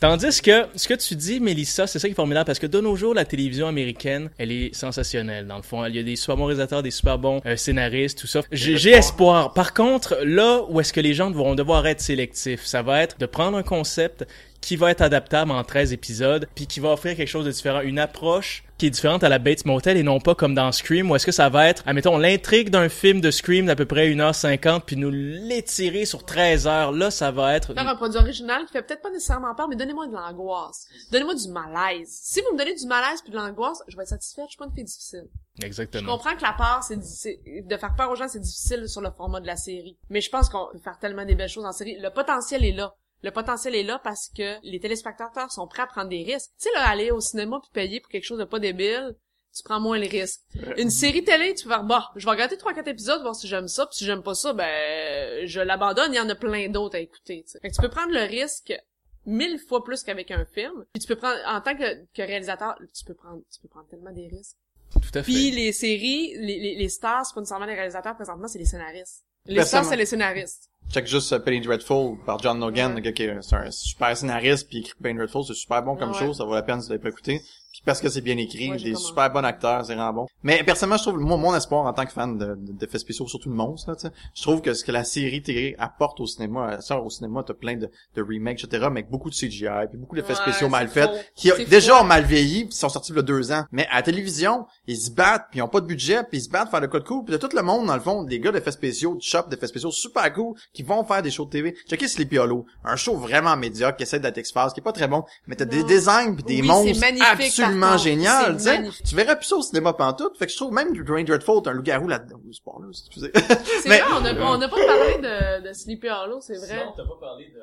Tandis que ce que tu dis, Mélissa, c'est ça qui est formidable parce que de nos jours, la télévision américaine, elle est sensationnelle. Dans le fond, il y a des super bons réalisateurs, des super bons euh, scénaristes, tout ça. J'ai j'ai espoir. Par contre, là où est-ce que les gens vont devoir être sélectifs, ça va être de prendre un concept qui va être adaptable en 13 épisodes, puis qui va offrir quelque chose de différent, une approche qui est différente à la Bates Motel et non pas comme dans Scream, où est-ce que ça va être, admettons, l'intrigue d'un film de Scream d'à peu près 1h50, puis nous l'étirer sur 13 heures. Là, ça va être... Faire un produit original qui fait peut-être pas nécessairement peur, mais donnez-moi de l'angoisse. Donnez-moi du malaise. Si vous me donnez du malaise puis de l'angoisse, je vais être satisfaite. Je suis pas une fille difficile. Je Exactement. comprends que la peur, c'est, c'est- de faire peur aux gens, c'est difficile sur le format de la série. Mais je pense qu'on peut faire tellement des belles choses en série. Le potentiel est là. Le potentiel est là parce que les téléspectateurs sont prêts à prendre des risques. Tu sais, là, aller au cinéma puis payer pour quelque chose de pas débile, tu prends moins les risques. Une série télé, tu peux faire, bah, je vais regarder trois, quatre épisodes, voir si j'aime ça, puis si j'aime pas ça, ben, je l'abandonne, il y en a plein d'autres à écouter, tu sais. Fait que tu peux prendre le risque mille fois plus qu'avec un film. Puis tu peux prendre, en tant que, que réalisateur, tu peux prendre, tu peux prendre tellement des risques. Tout à fait. Puis les séries, les, les, les stars, c'est pas nécessairement les réalisateurs présentement, c'est les scénaristes. Les Personne- stars, c'est les scénaristes. Check juste euh, Penny Dreadful par John Logan, Ouais. le gars qui est un super scénariste puis écrit Penny Dreadful, c'est super bon comme Ouais. chose, ça vaut la peine si vous parce que c'est bien écrit, Ouais, j'ai des commencé. super bons acteurs, c'est vraiment bon. Mais personnellement, je trouve moi mon espoir en tant que fan de de- d'effets spéciaux, surtout de monstres, là, tu sais, je trouve que ce que la série télé apporte au cinéma, ça au cinéma t'as plein de, de remakes etc, mais avec beaucoup de CGI puis beaucoup d'effets Ouais, spéciaux mal faits qui C'est déjà ont mal vieilli puis sont sortis il y a deux ans. Mais à la télévision, ils se battent puis ils ont pas de budget puis ils se battent faire le code cool puis de tout le monde dans le fond, des gars d'effets spéciaux, de shop d'effets spéciaux super cool qui vont faire des shows de TV. Checkez Sleepy Hollow, un show vraiment médiocre qui essaie d'être X-Files, qui est pas très bon, mais t'as des designs puis des Oui, monstres absolument génial, tu sais. Tu verrais plus ça au cinéma pantoute. Fait que je trouve même Dwayne Dreadful, t'as un loup-garou là-dedans. C'est pas là, excusez. C'est Mais- vrai, on a, on a pas parlé de, de Sleepy Hollow, c'est vrai. t'as pas parlé de...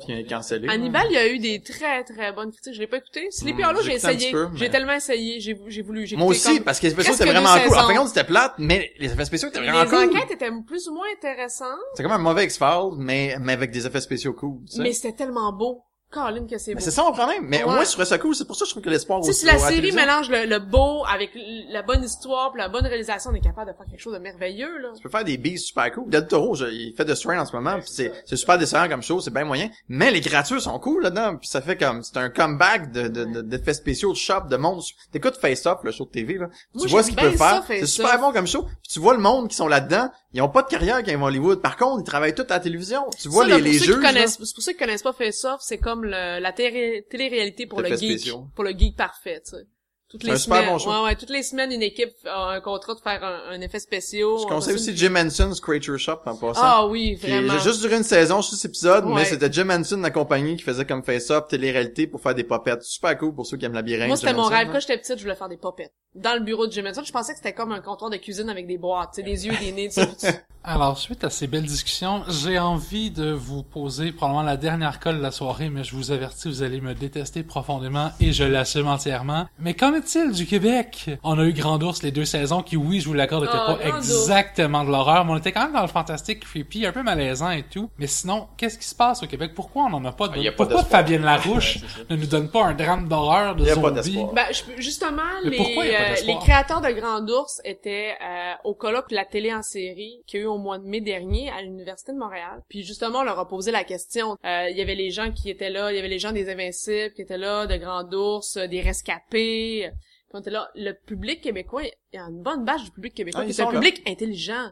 Qui est cancellé. Hannibal, il y a eu des très très bonnes critiques. Je l'ai pas écouté. Sleepy Hmm, Hollow, j'ai j'ai essayé. J'ai tellement essayé. J'ai, j'ai voulu. j'ai Moi aussi, parce que les effets spéciaux étaient vraiment cool. En fin de compte, c'était plate, mais les effets spéciaux étaient Les vraiment cool. enquêtes étaient plus ou moins intéressantes, C'est comme un mauvais X-Files, mais, mais avec des effets spéciaux cool, tu sais. mais c'était tellement beau. Colin que c'est beau. Mais c'est ça mon problème. Mais au Ouais. moins, je trouvais ça cool. C'est pour ça que je trouve que l'espoir aussi si la série mélange le, le beau avec la bonne histoire puis la bonne réalisation, on est capable de faire quelque chose de merveilleux, là. Tu peux faire des beats super cool. Del Toro, je- il fait de Strain en ce moment, puis c'est c'est super décevant comme show, c'est bien moyen. Mais les gratuits sont cool là-dedans, puis ça fait comme c'est un comeback de de- spéciaux, de shop, de monde. T'écoutes Face Off, le show de TV là, Moi, tu vois ce qu'il peut faire. C'est super bon comme show. Puis tu vois le monde qui sont là-dedans, ils ont pas de carrière quand ils vont à Hollywood. Par contre, ils travaillent tout à la télévision. Tu vois Ça, là, les connaissent, c'est pour ceux qui connaissent pas Face Off, c'est comme le, la télé- télé-réalité pour le geek, spéciaux? pour le geek parfait, tu sais. Toutes les un super semaines, bon show. ouais, ouais, toutes les semaines, une équipe a un contrat de faire un, un effet spéciaux. Je on conseille aussi une- Jim Henson's Creature Shop en passant. Ah oui, vraiment. a juste duré une saison, juste six épisodes, mais Ouais. c'était Jim Henson, la compagnie, qui faisait comme face-up, télé-réalité pour faire des popettes. Super cool pour ceux qui aiment la labyrinthe. Moi, c'était mon rêve. hein. Quand j'étais petite, je voulais faire des popettes. Dans le bureau de Jim Henson, je pensais que c'était comme un comptoir de cuisine avec des boîtes, tu sais, des yeux, des nez, tu *laughs* tu- Alors, suite à ces belles discussions, j'ai envie de vous poser probablement la dernière colle de la soirée, mais je vous avertis, vous allez me détester profondément et je l'assume entièrement. Mais qu'en est-il du Québec? On a eu Grand Ours les deux saisons qui, oui, je vous l'accorde, n'étaient Ah, pas Ours. exactement de l'horreur, mais on était quand même dans le fantastique creepy, un peu malaisant et tout. Mais sinon, qu'est-ce qui se passe au Québec? Pourquoi on en a pas de... Ah, y a pas Pourquoi. Fabienne Larouche ne nous donne pas un drame d'horreur de Y a pas zombies? Ben, je justement, Mais les, euh, les créateurs de Grand Ours étaient euh, au colloque de la télé en série a eu au mois de mai dernier à l'Université de Montréal. Puis justement, on leur a posé la question. Euh, Il y avait les gens qui étaient là, il y avait les gens des Invincibles qui étaient là, de Grand Ours, euh, des rescapés. Puis on était là. Le public québécois, il y a une bonne bâche du public québécois Ah, qui est un là. public intelligent.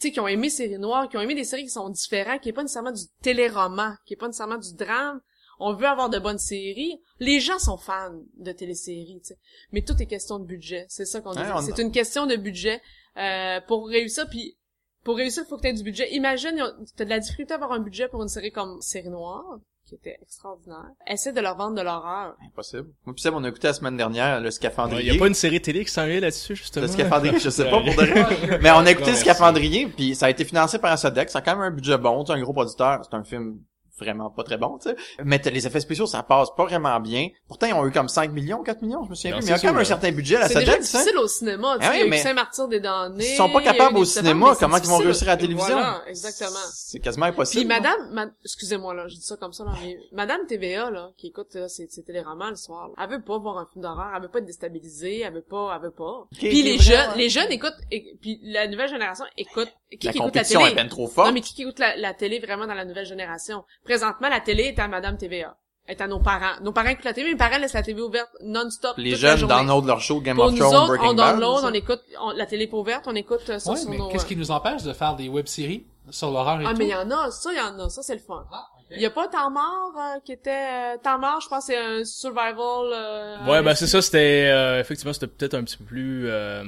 Tu sais, qui ont aimé séries noires, qui ont aimé des séries qui sont différentes, qui est pas nécessairement du téléroman, qui est pas nécessairement du drame. On veut avoir de bonnes séries. Les gens sont fans de téléséries, tu sais. Mais tout est question de budget. C'est ça qu'on dit. On- C'est une question de budget. Euh, pour réussir, puis pour réussir, faut que t'aies du budget. Imagine, t'as de la difficulté à avoir un budget pour une série comme Série Noire, qui était extraordinaire. Essaie de leur vendre de l'horreur. Impossible. Moi, pis on a écouté la semaine dernière le Scaphandrier. Il y a pas une série télé qui s'en vient là-dessus, justement. Le Scaphandrier, je sais *laughs* pas pour de. Mais on a écouté le Scaphandrier, puis ça a été financé par un Sodex. Ça a quand même un budget bon, c'est un gros producteur. C'est un film vraiment pas très bon, tu sais. Mais les effets spéciaux, ça passe pas vraiment bien. Pourtant, ils ont eu comme 5 millions, 4 millions, je me souviens plus. Mais il y a quand même un certain budget à C'est déjà difficile au cinéma, tu ah sais. y a Saint-Martyr des damnés. Ils sont pas capables au cinéma, comment ils vont réussir à la télévision? Voilà, exactement. C'est quasiment impossible. Puis madame, excusez-moi là, je dis ça comme ça, mais madame TVA, là, qui écoute c'est ses téléromans le soir, là, elle veut pas voir un film d'horreur, elle veut pas être déstabilisée, elle veut pas, elle veut pas. puis les jeunes, les jeunes écoutent, et, puis la nouvelle génération écoute, qui, la écoute la télé? est trop forte. Non, mais qui écoute la, la télé vraiment dans la nouvelle génération? Présentement, la télé est à Madame TVA. Est à nos parents. Nos parents écoutent la télé, mes parents laissent la télé ouverte non-stop. Les jeunes downloadent leur show Game of Thrones, nous autres, on download, on écoute la télé pas ouverte, on écoute euh, ça ouais, sur mais nos... qu'est-ce qui nous empêche de faire des web-séries sur l'horreur et ah, tout? Ah, mais il y en a, ça, il y en a, ça, c'est le fun. Ah. Il y a pas Temps mort euh, qui était euh, Temps mort, je pense c'est un survival euh, Ouais, ben c'est ça, c'était euh, effectivement c'était peut-être un petit peu plus euh,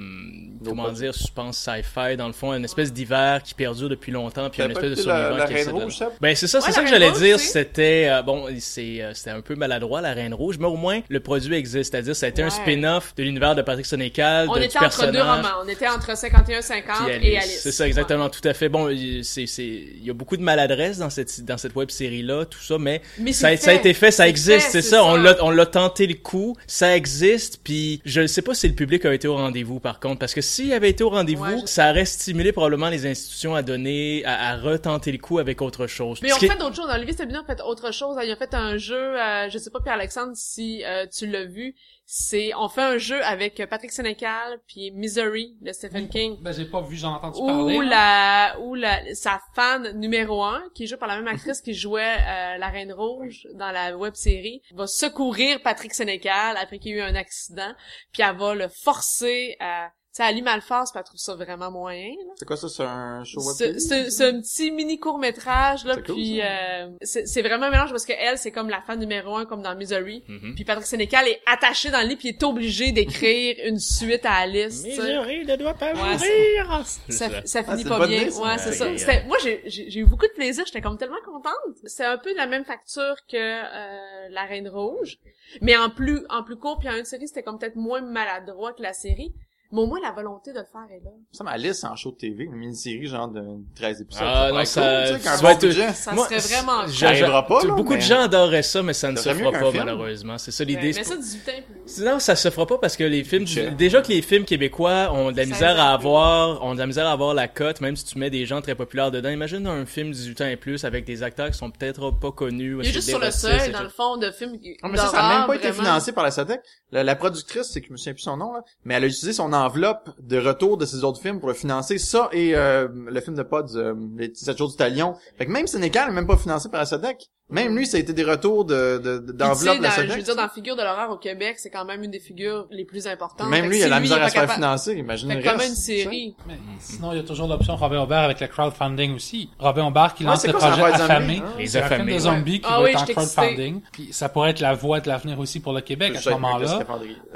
comment dire, suspense sci-fi dans le fond, une espèce d'hiver qui perdure depuis longtemps puis une espèce de survivant la, qui Reine Rouge, ça? Ben c'est ça, c'est ça que j'allais dire, c'était bon, c'est c'était un peu maladroit la Reine Rouge, mais au moins le produit existe, c'est-à-dire ça a été un spin-off de l'univers de Patrick Sénécal, On de était entre deux romans, on était entre 51 50 et Alice. C'est ça exactement, tout à fait. Bon, c'est c'est il y a beaucoup de maladresse dans cette dans cette web là, tout ça mais, ça, a, ça, a été fait, ça existe, c'est ça. On l'a, on l'a tenté le coup, ça existe, puis je ne sais pas si le public a été au rendez-vous par contre, parce que s'il avait été au rendez-vous, ça aurait stimulé probablement les institutions à donner, à, à retenter le coup avec autre chose. Mais on fait d'autres choses. Olivier Stabino a fait autre chose. Il a fait un jeu, euh, je sais pas Pierre Alexandre si euh, tu l'as vu c'est on fait un jeu avec Patrick Sénécal puis Misery de Stephen King. Ben j'ai pas vu, j'en ai entendu parler. Ou la ou la sa fan numéro un qui est jouée par la même actrice qui jouait euh, la Reine Rouge dans la web série va secourir Patrick Sénécal après qu'il y ait eu un accident puis elle va le forcer à sais, Ali Malface, elle trouve ça vraiment moyen. C'est quoi ça, c'est un show web C'est un petit mini court métrage là, puis euh, c'est vraiment un mélange parce que elle, c'est comme la fan numéro un, comme dans Misery. Mm-hmm. Puis Patrick Sénécal est attaché dans le lit puis est obligé d'écrire *laughs* une suite à Alice. Misery ne doit pas mourir. Ça, ça, finit ah, pas bien. ouais, c'est ça. Moi, j'ai eu beaucoup de plaisir. J'étais comme tellement contente. C'est un peu de la même facture que euh, La Reine Rouge, mais en plus en plus court. Puis en une série, c'était comme peut-être moins maladroit que la série. Mais au moins, la volonté de le faire est là. Ça Alice en show de TV, une mini-série genre de 13 épisodes. Ah, non, ça, cool, ça, ça, budget. ça Moi, serait vraiment J'arriverai pas, là, Beaucoup mais... de gens adoreraient ça, mais ça ne se fera pas, malheureusement. C'est ça l'idée. Mais ça, 18 ans plus. Non, ça se fera pas parce que les films, déjà que les films québécois ont de la misère à avoir, ont de la misère à avoir la cote, même si tu mets des gens très populaires dedans. Imagine un film 18 ans et plus avec des acteurs qui sont peut-être pas connus. Il est juste sur le seuil, dans le fond, de films Non, mais ça, ça n'a même pas été financé par la SADEC. La productrice, c'est que je me souviens plus son nom, là, mais elle a utilisé son enveloppe de retour de ses autres films pour le financer. Ça et euh, le film de Pods, euh, Les 7 jours du talion. Fait que même Sénécal n'est même pas financé par la. Même lui, ça a été des retours de, de, d'enveloppe de la Je veux dire, dans la figure de l'horreur au Québec, c'est quand même une des figures les plus importantes. Même lui, il a la misère à se faire financer, imagine Fait quand même une série. Mais, sinon, il y a toujours l'option Robin Aubert avec le crowdfunding aussi. Robin Aubert qui lance le projet Affamé. Les Affamés. de zombies qui ah, va être en crowdfunding. Puis ça pourrait être la voie de l'avenir aussi pour le Québec à ce moment-là.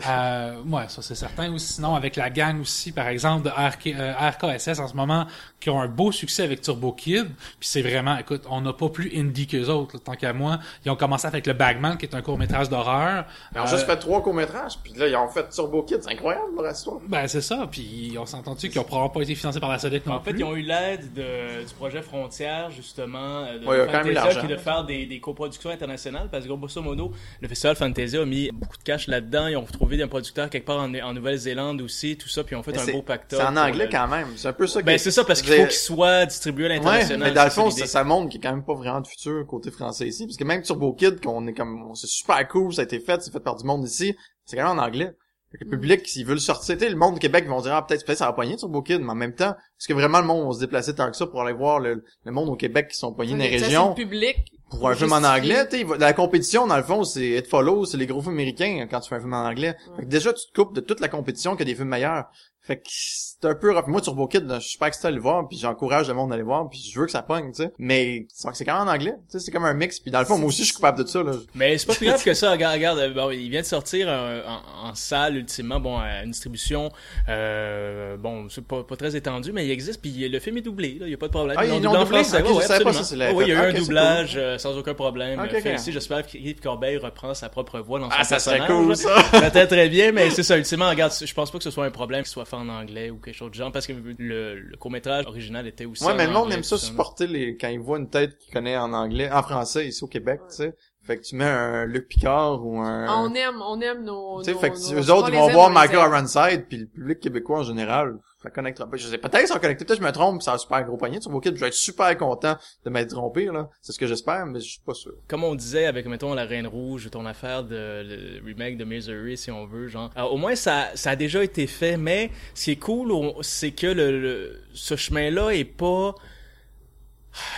Euh, ouais, ça c'est certain. Ou sinon, avec la gang aussi, par exemple, de RK, euh, RKSS en ce moment, qui ont un beau succès avec Turbo Kid. Puis c'est vraiment, écoute, on n'a pas plus indie qu'eux autres, tant qu'à moi. Ils ont commencé avec le Bagman, qui est un court-métrage d'horreur. Ils ont juste fait trois courts-métrages, puis là, ils ont fait Turbo Kid. C'est incroyable, leur histoire. Ben, c'est ça. Puis on s'entend-tu qu'ils ont probablement pas été financés par la SODEC non en plus. En fait, ils ont eu l'aide du projet Frontière, justement, de ouais, Fantasia, qui de faire des, des coproductions internationales, parce que grosso modo, le festival Fantasia a mis beaucoup de cash là-dedans. Ils ont retrouvé un producteur quelque part en, en Nouvelle-Zélande aussi, tout ça, puis ils ont fait un beau pacte. C'est en anglais quand même. C'est un peu ça. Ben, c'est ça, parce qu'il faut qu'il soit distribué à l'international. Ouais, mais dans le fond, ça, ça, montre qu'il y a quand même pas vraiment de futur côté français ici. Parce que même Turbo Kid, qu'on est comme, c'est super cool, ça a été fait, c'est fait par du monde ici, c'est quand même en anglais. le public, s'ils veulent sortir, tu le monde du Québec, ils vont dire, ah, peut-être, peut ça va poigner Turbo Kid, mais en même temps, est-ce que vraiment le monde va se déplacer tant que ça pour aller voir le, le monde au Québec qui sont poignés dans les régions? public pour un film en anglais, tu la compétition, dans le fond, c'est It Follow, c'est les gros films américains quand tu fais un film en anglais. Fait que déjà, tu te coupes de toute la compétition qu'il y a des films meilleurs. Fait que c'est un peu rough. Moi, Turbo Kid, je suis pas excité à le voir, puis j'encourage le monde à aller voir, puis je veux que ça pogne, tu sais. Mais c'est quand même en anglais, tu sais, c'est comme un mix. Puis dans le fond, moi aussi, je suis coupable de ça, là. Mais c'est pas plus grave que ça. *laughs* Regarde, regarde euh, bon, il vient de sortir euh, en, salle, ultimement, bon, à une distribution, euh, bon, c'est pas, pas très étendu, mais il existe, puis le film est doublé, là, il y a pas de problème. Ah, ils l'ont doublé, ça, ouais, pas ça, c'est Oui, il y a eu un doublage euh, sans aucun problème. Okay, fait ici, j'espère qu'Yves Corbeil reprend sa propre voix dans son ah, ça. Serait cool, ça. *laughs* Peut-être très bien, mais c'est ça, ultimement, regarde, je pense pas que ce soit un problème soit en anglais ou quelque chose de genre, parce que le, court-métrage original était aussi Ouais, mais le monde aime ça supporter les, quand il voit une tête qu'il connaît en anglais, en français, ici au Québec, tu sais. Fait que tu mets un Luc Picard ou un... Ah, on aime, on aime nos... Tu sais, fait que eux autres, ils vont voir Michael Ironside, puis le public québécois en général, ça connectera pas. Je sais, peut-être ça va connecter, peut-être je me trompe, ça a un super gros poignet sur vos kits, je vais être super content de m'être trompé, là. C'est ce que j'espère, mais je suis pas sûr. Comme on disait avec, mettons, La Reine Rouge, ton affaire de le remake de Misery, si on veut, genre. Alors, au moins, ça, ça a déjà été fait, mais ce qui est cool, c'est que le, ce chemin-là est pas,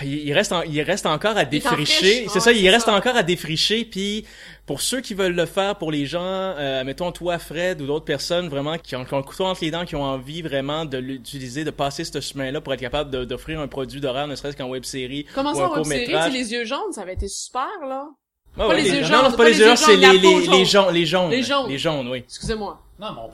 il reste il reste encore à défricher. c'est ça il reste encore à défricher. Puis pour ceux qui veulent le faire pour les gens euh, mettons toi Fred ou d'autres personnes vraiment qui ont, qui ont le couteau entre les dents qui ont envie vraiment de l'utiliser de passer ce chemin là pour être capable d'offrir un produit d'horreur ne serait-ce qu'en web série comment ça en web série les yeux jaunes ça avait été super là. Pas les yeux jaunes non, pas, les yeux jaunes c'est les les, les, jaunes les jaunes les jaunes. Les jaunes oui. Excusez-moi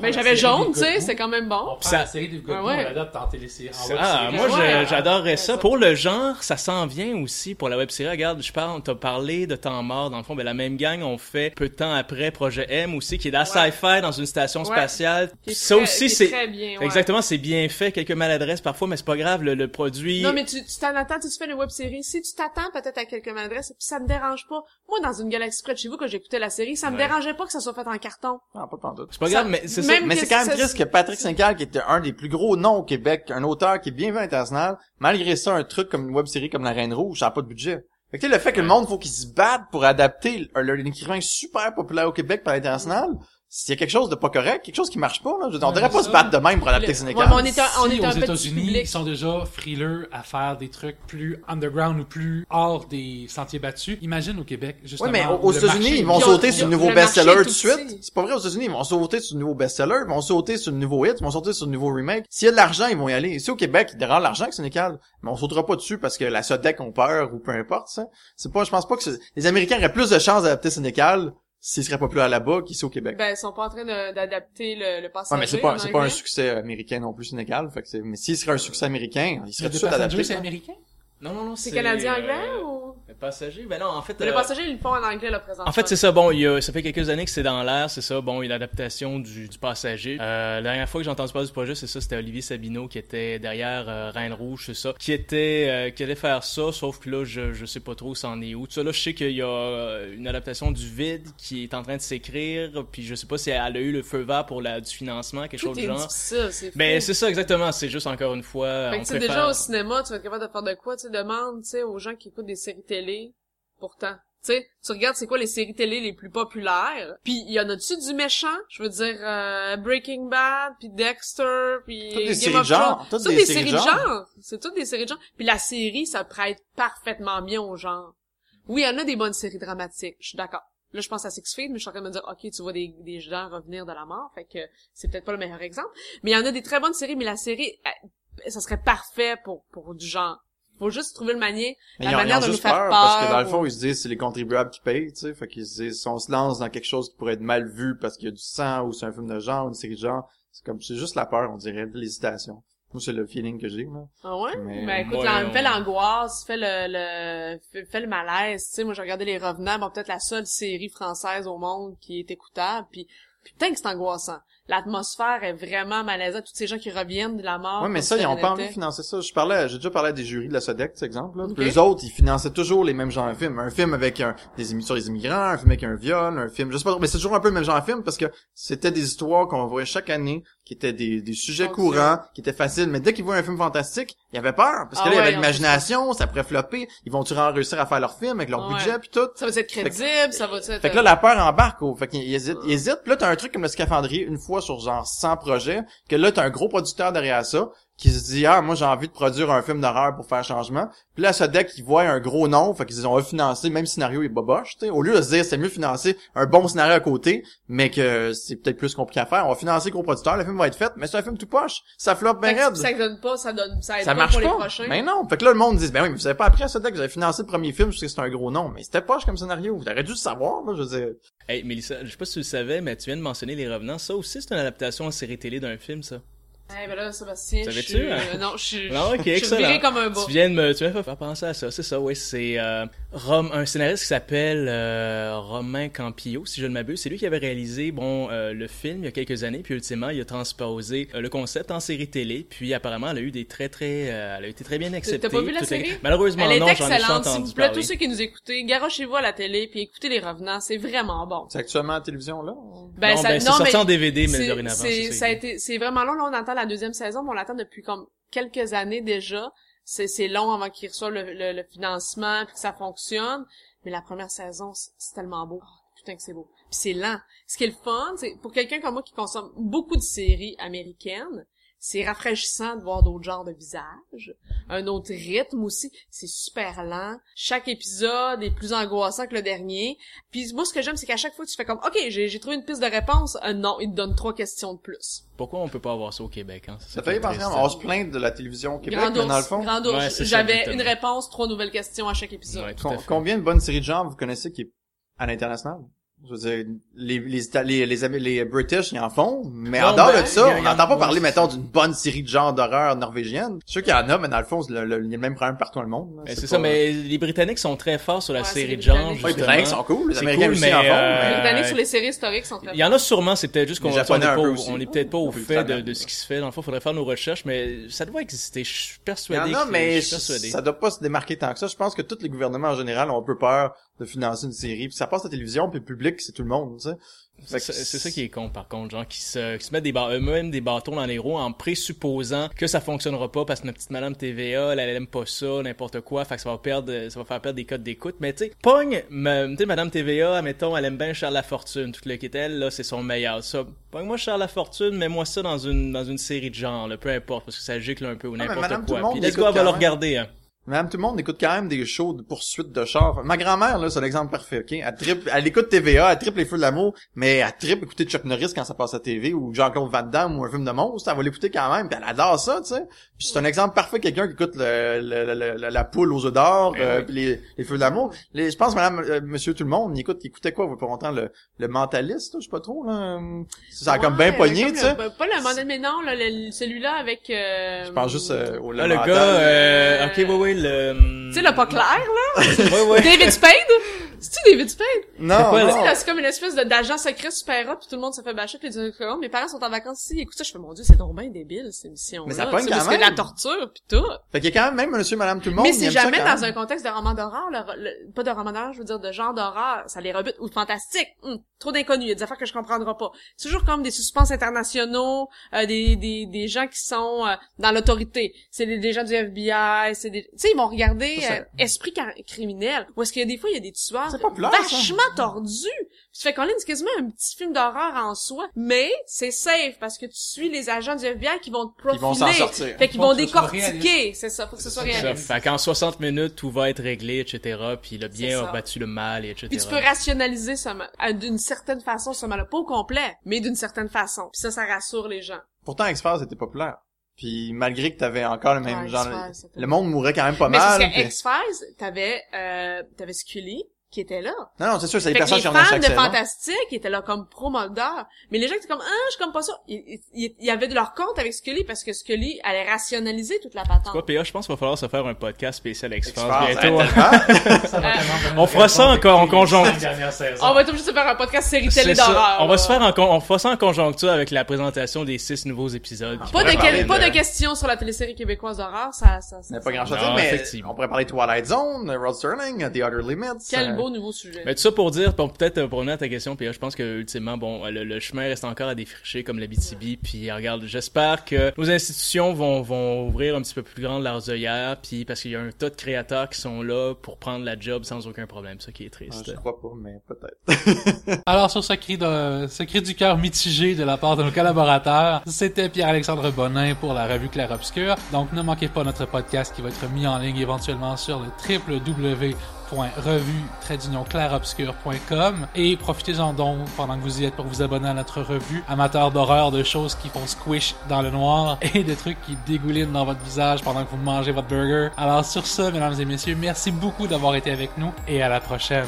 mais j'avais jaune, tu sais, c'est quand même bon. On ça... la série du ah, ouais. on l'adapte en télésérie. ah, moi, j'adorerais ça. Pour le genre, ça s'en vient aussi pour la web série. Regarde, je parle, t'as parlé de Temps mort. Dans le fond, ben, la même gang, on fait peu de temps après Projet M aussi, qui est dans sci-fi, dans une station spatiale. Ça aussi, c'est... bien. Exactement, c'est bien fait. Quelques maladresses parfois, mais c'est pas grave, le, produit... Non, mais tu t'en attends, tu fais une web série. Si tu t'attends peut-être à quelques maladresses, puis ça me dérange pas. Moi, dans une galaxie près de chez vous, quand j'écoutais la série, ça me dérangeait pas que ça soit fait en carton. Ah, pas C'est pas grave, mais c'est quand même triste que Patrick Sinclair, qui était un des plus gros noms au Québec, un auteur qui est bien vu à l'international, malgré ça, un truc comme une web série comme La Reine Rouge, ça n'a pas de budget. Fait que le fait que le monde faut qu'ils se battent pour adapter un, un écrivain super populaire au Québec par l'international, s'il y a quelque chose de pas correct, quelque chose qui marche pas, là, je on devrait pas se battre de même pour adapter Sénégal. Ouais, on est un, on est aux États-Unis, ils sont déjà frileux à faire des trucs plus underground ou plus hors des sentiers battus. Imagine au Québec, justement. Ouais, mais aux États-Unis, ils vont sauter sur le nouveau best-seller tout de suite. C'est pas vrai aux États-Unis, ils vont sauter sur le nouveau best-seller, ils vont sauter sur le nouveau hit, ils vont sauter sur le nouveau remake. S'il y a de l'argent, ils vont y aller. Ici au Québec, ils dérangent l'argent avec Sénégal, mais on sautera pas dessus parce que la Sodec ont peur ou peu importe, ça. C'est pas, je pense pas que les Américains auraient plus de chances d'adapter Sénégal s'il serait populaire là-bas qu'ici au Québec. Ben, ils sont pas en train d'adapter le, le passager. Ouais, mais c'est pas, c'est pas un succès américain non plus Sénégal. Fait que c'est, mais s'il serait un succès américain, il serait tout de suite adapté. c'est américain? Non, non, non, c'est... canadien-anglais euh, ou? Le passager, ben non, en fait... Mais le euh, passager, ils le font en anglais, là, présentement. En fait, c'est ça, bon, il y a, ça fait quelques années que c'est dans l'air, c'est ça, bon, il y a l'adaptation du, du passager. Euh, la dernière fois que j'ai entendu parler du projet, c'est ça, c'était Olivier Sabino qui était derrière euh, Reine Rouge, c'est ça, qui était, euh, qui allait faire ça, sauf que là, je, je sais pas trop c'en est où. Tout ça, là, je sais qu'il y a une adaptation du vide qui est en train de s'écrire, puis je sais pas si elle a eu le feu vert pour la, du financement, quelque chose de genre. c'est c'est Ben, c'est ça, exactement, c'est juste encore une fois... Fait que, déjà au cinéma, tu vas être capable de faire de quoi, tu demandes, tu sais, aux gens qui écoutent des séries télé, pourtant. Tu sais, tu regardes c'est quoi les séries télé les plus populaires, puis il y en a-tu du méchant? Je veux dire euh, Breaking Bad, puis Dexter, puis Game séries of Thrones. Toutes des, séries de genre. C'est toutes des séries de genre. Puis la série, ça prête parfaitement bien au genre. Oui, il y en a des bonnes séries dramatiques, je suis d'accord. Là, je pense à Six Feet, mais je suis en train de me dire, OK, tu vois des, des gens revenir de la mort, fait que c'est peut-être pas le meilleur exemple. Mais il y en a des très bonnes séries, mais la série, ça serait parfait pour, pour du genre. Faut juste trouver le manier, la manière de nous faire peur, Parce que dans le fond, ils se disent c'est les contribuables qui payent, tu sais. Fait qu'ils se disent si on se lance dans quelque chose qui pourrait être mal vu parce qu'il y a du sang ou c'est un film de genre, une série de genre, c'est comme c'est juste la peur, on dirait, l'hésitation. Moi, c'est le feeling que j'ai, là. Ah ouais? Mais, ben, écoute, ouais, fais l'angoisse, fais le, le, fais, le malaise, tu sais. Moi, j'ai regardé Les Revenants, bon, peut-être la seule série française au monde qui est écoutable, puis, puis putain que c'est angoissant l'atmosphère est vraiment malaisante. Tous ces gens qui reviennent de la mort. Oui, mais ça, ils ont pas envie de financer ça. Je parlais, j'ai déjà parlé à des jurys de la SODEC, par exemple. Là. Les autres, ils finançaient toujours les mêmes genres de films. Un film avec un, des émissions des immigrants, un film avec un viol, un film, je sais pas, mais c'est toujours un peu le même genre de film parce que c'était des histoires qu'on voyait chaque année, qui étaient des, des sujets courants, qui étaient faciles. Mais dès qu'ils voient un film fantastique, il y avait peur parce que ah là, il y avait l'imagination, ça pourrait flopper. Ils vont-tu réussir à faire leur film avec leur budget puis tout? Ça va être crédible, ça va être... Fait que là, la peur embarque. Oh. Fait qu'ils hésitent, ils hésitent. Puis là, t'as un truc comme le scaphandrier une fois sur genre 100 projet, que là, t'as un gros producteur derrière ça, qui se dit ah moi j'ai envie de produire un film d'horreur pour faire changement. Puis là Sodec ils voient un gros nom fait qu'ils ont financé même scénario est boboche tu sais. Au lieu de se dire c'est mieux financer un bon scénario à côté mais que c'est peut-être plus compliqué à faire. On va financer gros producteur le film va être fait mais c'est un film tout poche. Ça floppe bien raide. ça donne pas ça donne ça, aide ça pas marche pour pas. les prochains. Mais non. Fait que là le monde dit ben oui mais vous savez pas après Sodec vous avez financé le premier film parce que c'est un gros nom mais c'était poche comme scénario. Vous auriez dû le savoir là je veux dire. Hey, Mélissa, je sais pas si tu le savais, mais tu viens de mentionner Les Revenants. Ça aussi, c'est une adaptation en série télé d'un film, ça. Eh ben là, Sébastien, je suis... euh, non, je suis... Non, ok, je suis excellent. viré comme un bas. Tu viens de me, tu viens de me faire penser à ça. C'est ça, oui. C'est euh, Rom, un scénariste qui s'appelle euh, Romain Campillo, si je ne m'abuse. C'est lui qui avait réalisé bon euh, le film il y a quelques années, puis ultimement il a transposé euh, le concept en série télé. Puis apparemment, elle a eu des très très, euh, elle a été très bien acceptée. T'as pas vu la Toutes les- série? Malheureusement Elle est non, j'en ai juste excellente, s'il entendu vous plaît, parler. tous ceux qui nous écoutez, garochez-vous à la télé puis écoutez Les Revenants, c'est vraiment bon. c'est actuellement à la télévision là? Ben, non, ça, ben, c'est sorti mais en DVD, mais dorénavant. c'est, c'est ça a été, c'est vraiment long, là, on la deuxième saison, on l'attend depuis comme quelques années déjà. C'est, c'est long avant qu'ils reçoivent le, le, financement puis que ça fonctionne. Mais la première saison, c'est, tellement beau. Oh, putain que c'est beau. Puis c'est lent. Ce qui est le fun, c'est, pour quelqu'un comme moi qui consomme beaucoup de séries américaines, c'est rafraîchissant de voir d'autres genres de visages, un autre rythme aussi, c'est super lent. Chaque épisode est plus angoissant que le dernier. Puis moi, ce que j'aime, c'est qu'à chaque fois, tu fais comme, OK, j'ai j'ai trouvé une piste de réponse. Euh, non, il te donne trois questions de plus. Pourquoi on peut pas avoir ça au Québec hein? ça fait penser on se plaint de la télévision au Québec mais dans le fond grand ours. Ouais, c'est ça, J'avais une réponse, trois nouvelles questions à chaque épisode. Ouais, tout à Com- fait. combien de bonnes séries de genre vous connaissez qui est à l'international? Je veux dire, les, les, les, les, les British, ils en font, mais en dehors ben, de ça, on n'entend pas parler, mettons, d'une bonne série de genre d'horreur norvégienne. Je suis sûr qu'il y en a, mais dans le fond, c'est le, le- il y a le même problème partout dans le monde. Ben, c'est pas- ça, mais les Britanniques sont très forts sur la série de genre, les. Britanniques sont cool, les Américains cool, aussi mais, en font, euh, Les. Britanniques sur les séries historiques sont très Il y en a sûrement, c'est peut-être juste qu'on on est peut-être pas au fait de, ce qui se fait. Dans le fond, faudrait faire nos recherches, mais ça doit exister. Je suis Il y persuadé. en a, que- mais je suis persuadé. ça doit pas se démarquer tant que ça. Je pense que tous les gouvernements en général ont un peu peur de financer une série. Puis ça passe à la télévision, puis le public, c'est tout le monde, tu sais. C'est ça qui est con, par contre, genre qui se, qui se mettent des eux-mêmes des bâtons dans les roues en présupposant que ça fonctionnera pas parce que notre petite madame TVA, elle, elle aime pas ça, n'importe quoi, fait que ça va perdre, ça va faire perdre des codes d'écoute. Mais tu sais, pogne, tu sais, madame TVA, admettons, elle aime bien Charles Lafortune, toute le est elle, là, c'est son meilleur. Ça, pogne moi Charles Lafortune, mets-moi ça dans une, dans une série de genre, là, peu importe, parce que ça gicle un peu ou mais n'importe tout quoi. Puis let's go, elle va le regarder, hein. Madame, tout le monde écoute quand même des shows de poursuite de char. Ma grand-mère, là, c'est l'exemple parfait, ok? Elle triple, elle écoute TVA, elle triple les feux de l'amour, mais elle triple écouter Chuck Norris quand ça passe à TV, ou Jean-Claude Van Damme, ou un film de monstre, elle va l'écouter quand même, puis elle adore ça, tu sais. Puis c'est un exemple parfait de quelqu'un qui écoute le, le- le- le- la poule aux œufs d'or, Ben euh, oui. les, les feux de l'amour. Les- Je pense, madame, euh, monsieur tout le monde, il écoute, il écoutait quoi, pour longtemps, le, le mentaliste, je sais pas trop, là. Ça a comme bien pogné, tu sais. le- Pas le modèle, mais non, là, le- celui-là avec... Euh, Je pense juste euh, au Là, le mental, gars, ok, oui, oui, le... Tu sais, le pas clair, là? *laughs* David Spade? C'est-tu David Spade? Non, quoi, c'est comme une espèce d'agent secret super hot, puis tout le monde se fait bâcher, puis ils disent, Oh, mes parents sont en vacances ici, écoute ça, je fais, mon dieu, c'est donc bien débile, cette émission Mais ça pogne quand Parce qu'il y a de même. la torture, puis tout. Fait qu'il y a quand même, même monsieur, madame, tout le monde. Mais c'est jamais dans même. un contexte de roman d'horreur, le- le- pas de roman d'horreur, je veux dire de genre d'horreur, ça les rebute, ou de fantastique, Hum, trop d'inconnus, il y a des affaires que je comprendrai pas. C'est toujours comme des suspens internationaux, euh, des, des, des gens qui sont euh, dans l'autorité. C'est des, des gens du FBI, c'est des... Tu sais, ils vont regarder Ça, euh, Esprit criminel, où est-ce qu'il y a des fois, il y a des tueurs C'est populaire, ça. vachement tordus. Tu fais qu'on c'est quasiment un petit film d'horreur en soi, mais c'est safe, parce que tu suis les agents du FBI qui vont te profiler. Ils vont s'en sortir. Fait qu'ils Faut vont décortiquer, c'est ça, faut que ce soit ça. Ça, réaliste. fait qu'en 60 minutes, tout va être réglé, etc. Puis le bien ça. a battu le mal, et etc. Puis tu peux rationaliser ce mal, à- d'une certaine façon ce mal pas au complet, mais d'une certaine façon. Puis ça, ça rassure les gens. Pourtant, X-Files était populaire. Puis malgré que t'avais encore le même Ouais, genre, le monde mourait quand même pas mais mal. que X-Files, t'avais, euh, t'avais Scully, qui était là. Non, non, c'est sûr, c'est les personnes les qui ont fans chaque de. Fantastique étaient là comme pro-Mulder. Mais les gens qui étaient comme, ah, je suis comme pas ça. Ils, ils, ils avaient de leur compte avec Scully parce que Scully allait rationaliser toute la patente. Quoi, PA, je pense qu'il va falloir se faire un podcast spécial X-Files X-Files, bientôt. *laughs* on fera ça encore en saisons. On va être obligé de se faire un podcast série télé d'horreur. On va se faire en on fera ça en conjoncture avec la présentation des six nouveaux épisodes. Pas de, pas de- questions sur la télésérie québécoise d'horreur, ça, ça, ça. Il n'y a pas grand chose à Non, dire, mais effectivement. on pourrait parler de Twilight Zone, Rod Sterling, The Other Limits. Euh, beau nouveau sujet. Mais tout ça pour dire, pour peut-être pour revenir à ta question, puis je pense que ultimement, bon, le, chemin reste encore à défricher comme la BTB, puis regarde, j'espère que nos institutions vont, vont ouvrir un petit peu plus grand leurs œillères, puis parce qu'il y a un tas de créateurs qui sont là pour prendre la job sans aucun problème, ça qui est triste. Ah, je crois pas, mais peut-être. *laughs* Alors sur ce cri de, ce cri du cœur mitigé de la part de nos collaborateurs, c'était Pierre-Alexandre Bonin pour la revue Claire Obscur. Donc ne manquez pas notre podcast qui va être mis en ligne éventuellement sur le www revue-clairobscur.com et profitez-en donc pendant que vous y êtes pour vous abonner à notre revue amateur d'horreur de choses qui font squish dans le noir et de trucs qui dégoulinent dans votre visage pendant que vous mangez votre burger. Alors sur ce, mesdames et messieurs, merci beaucoup d'avoir été avec nous et à la prochaine.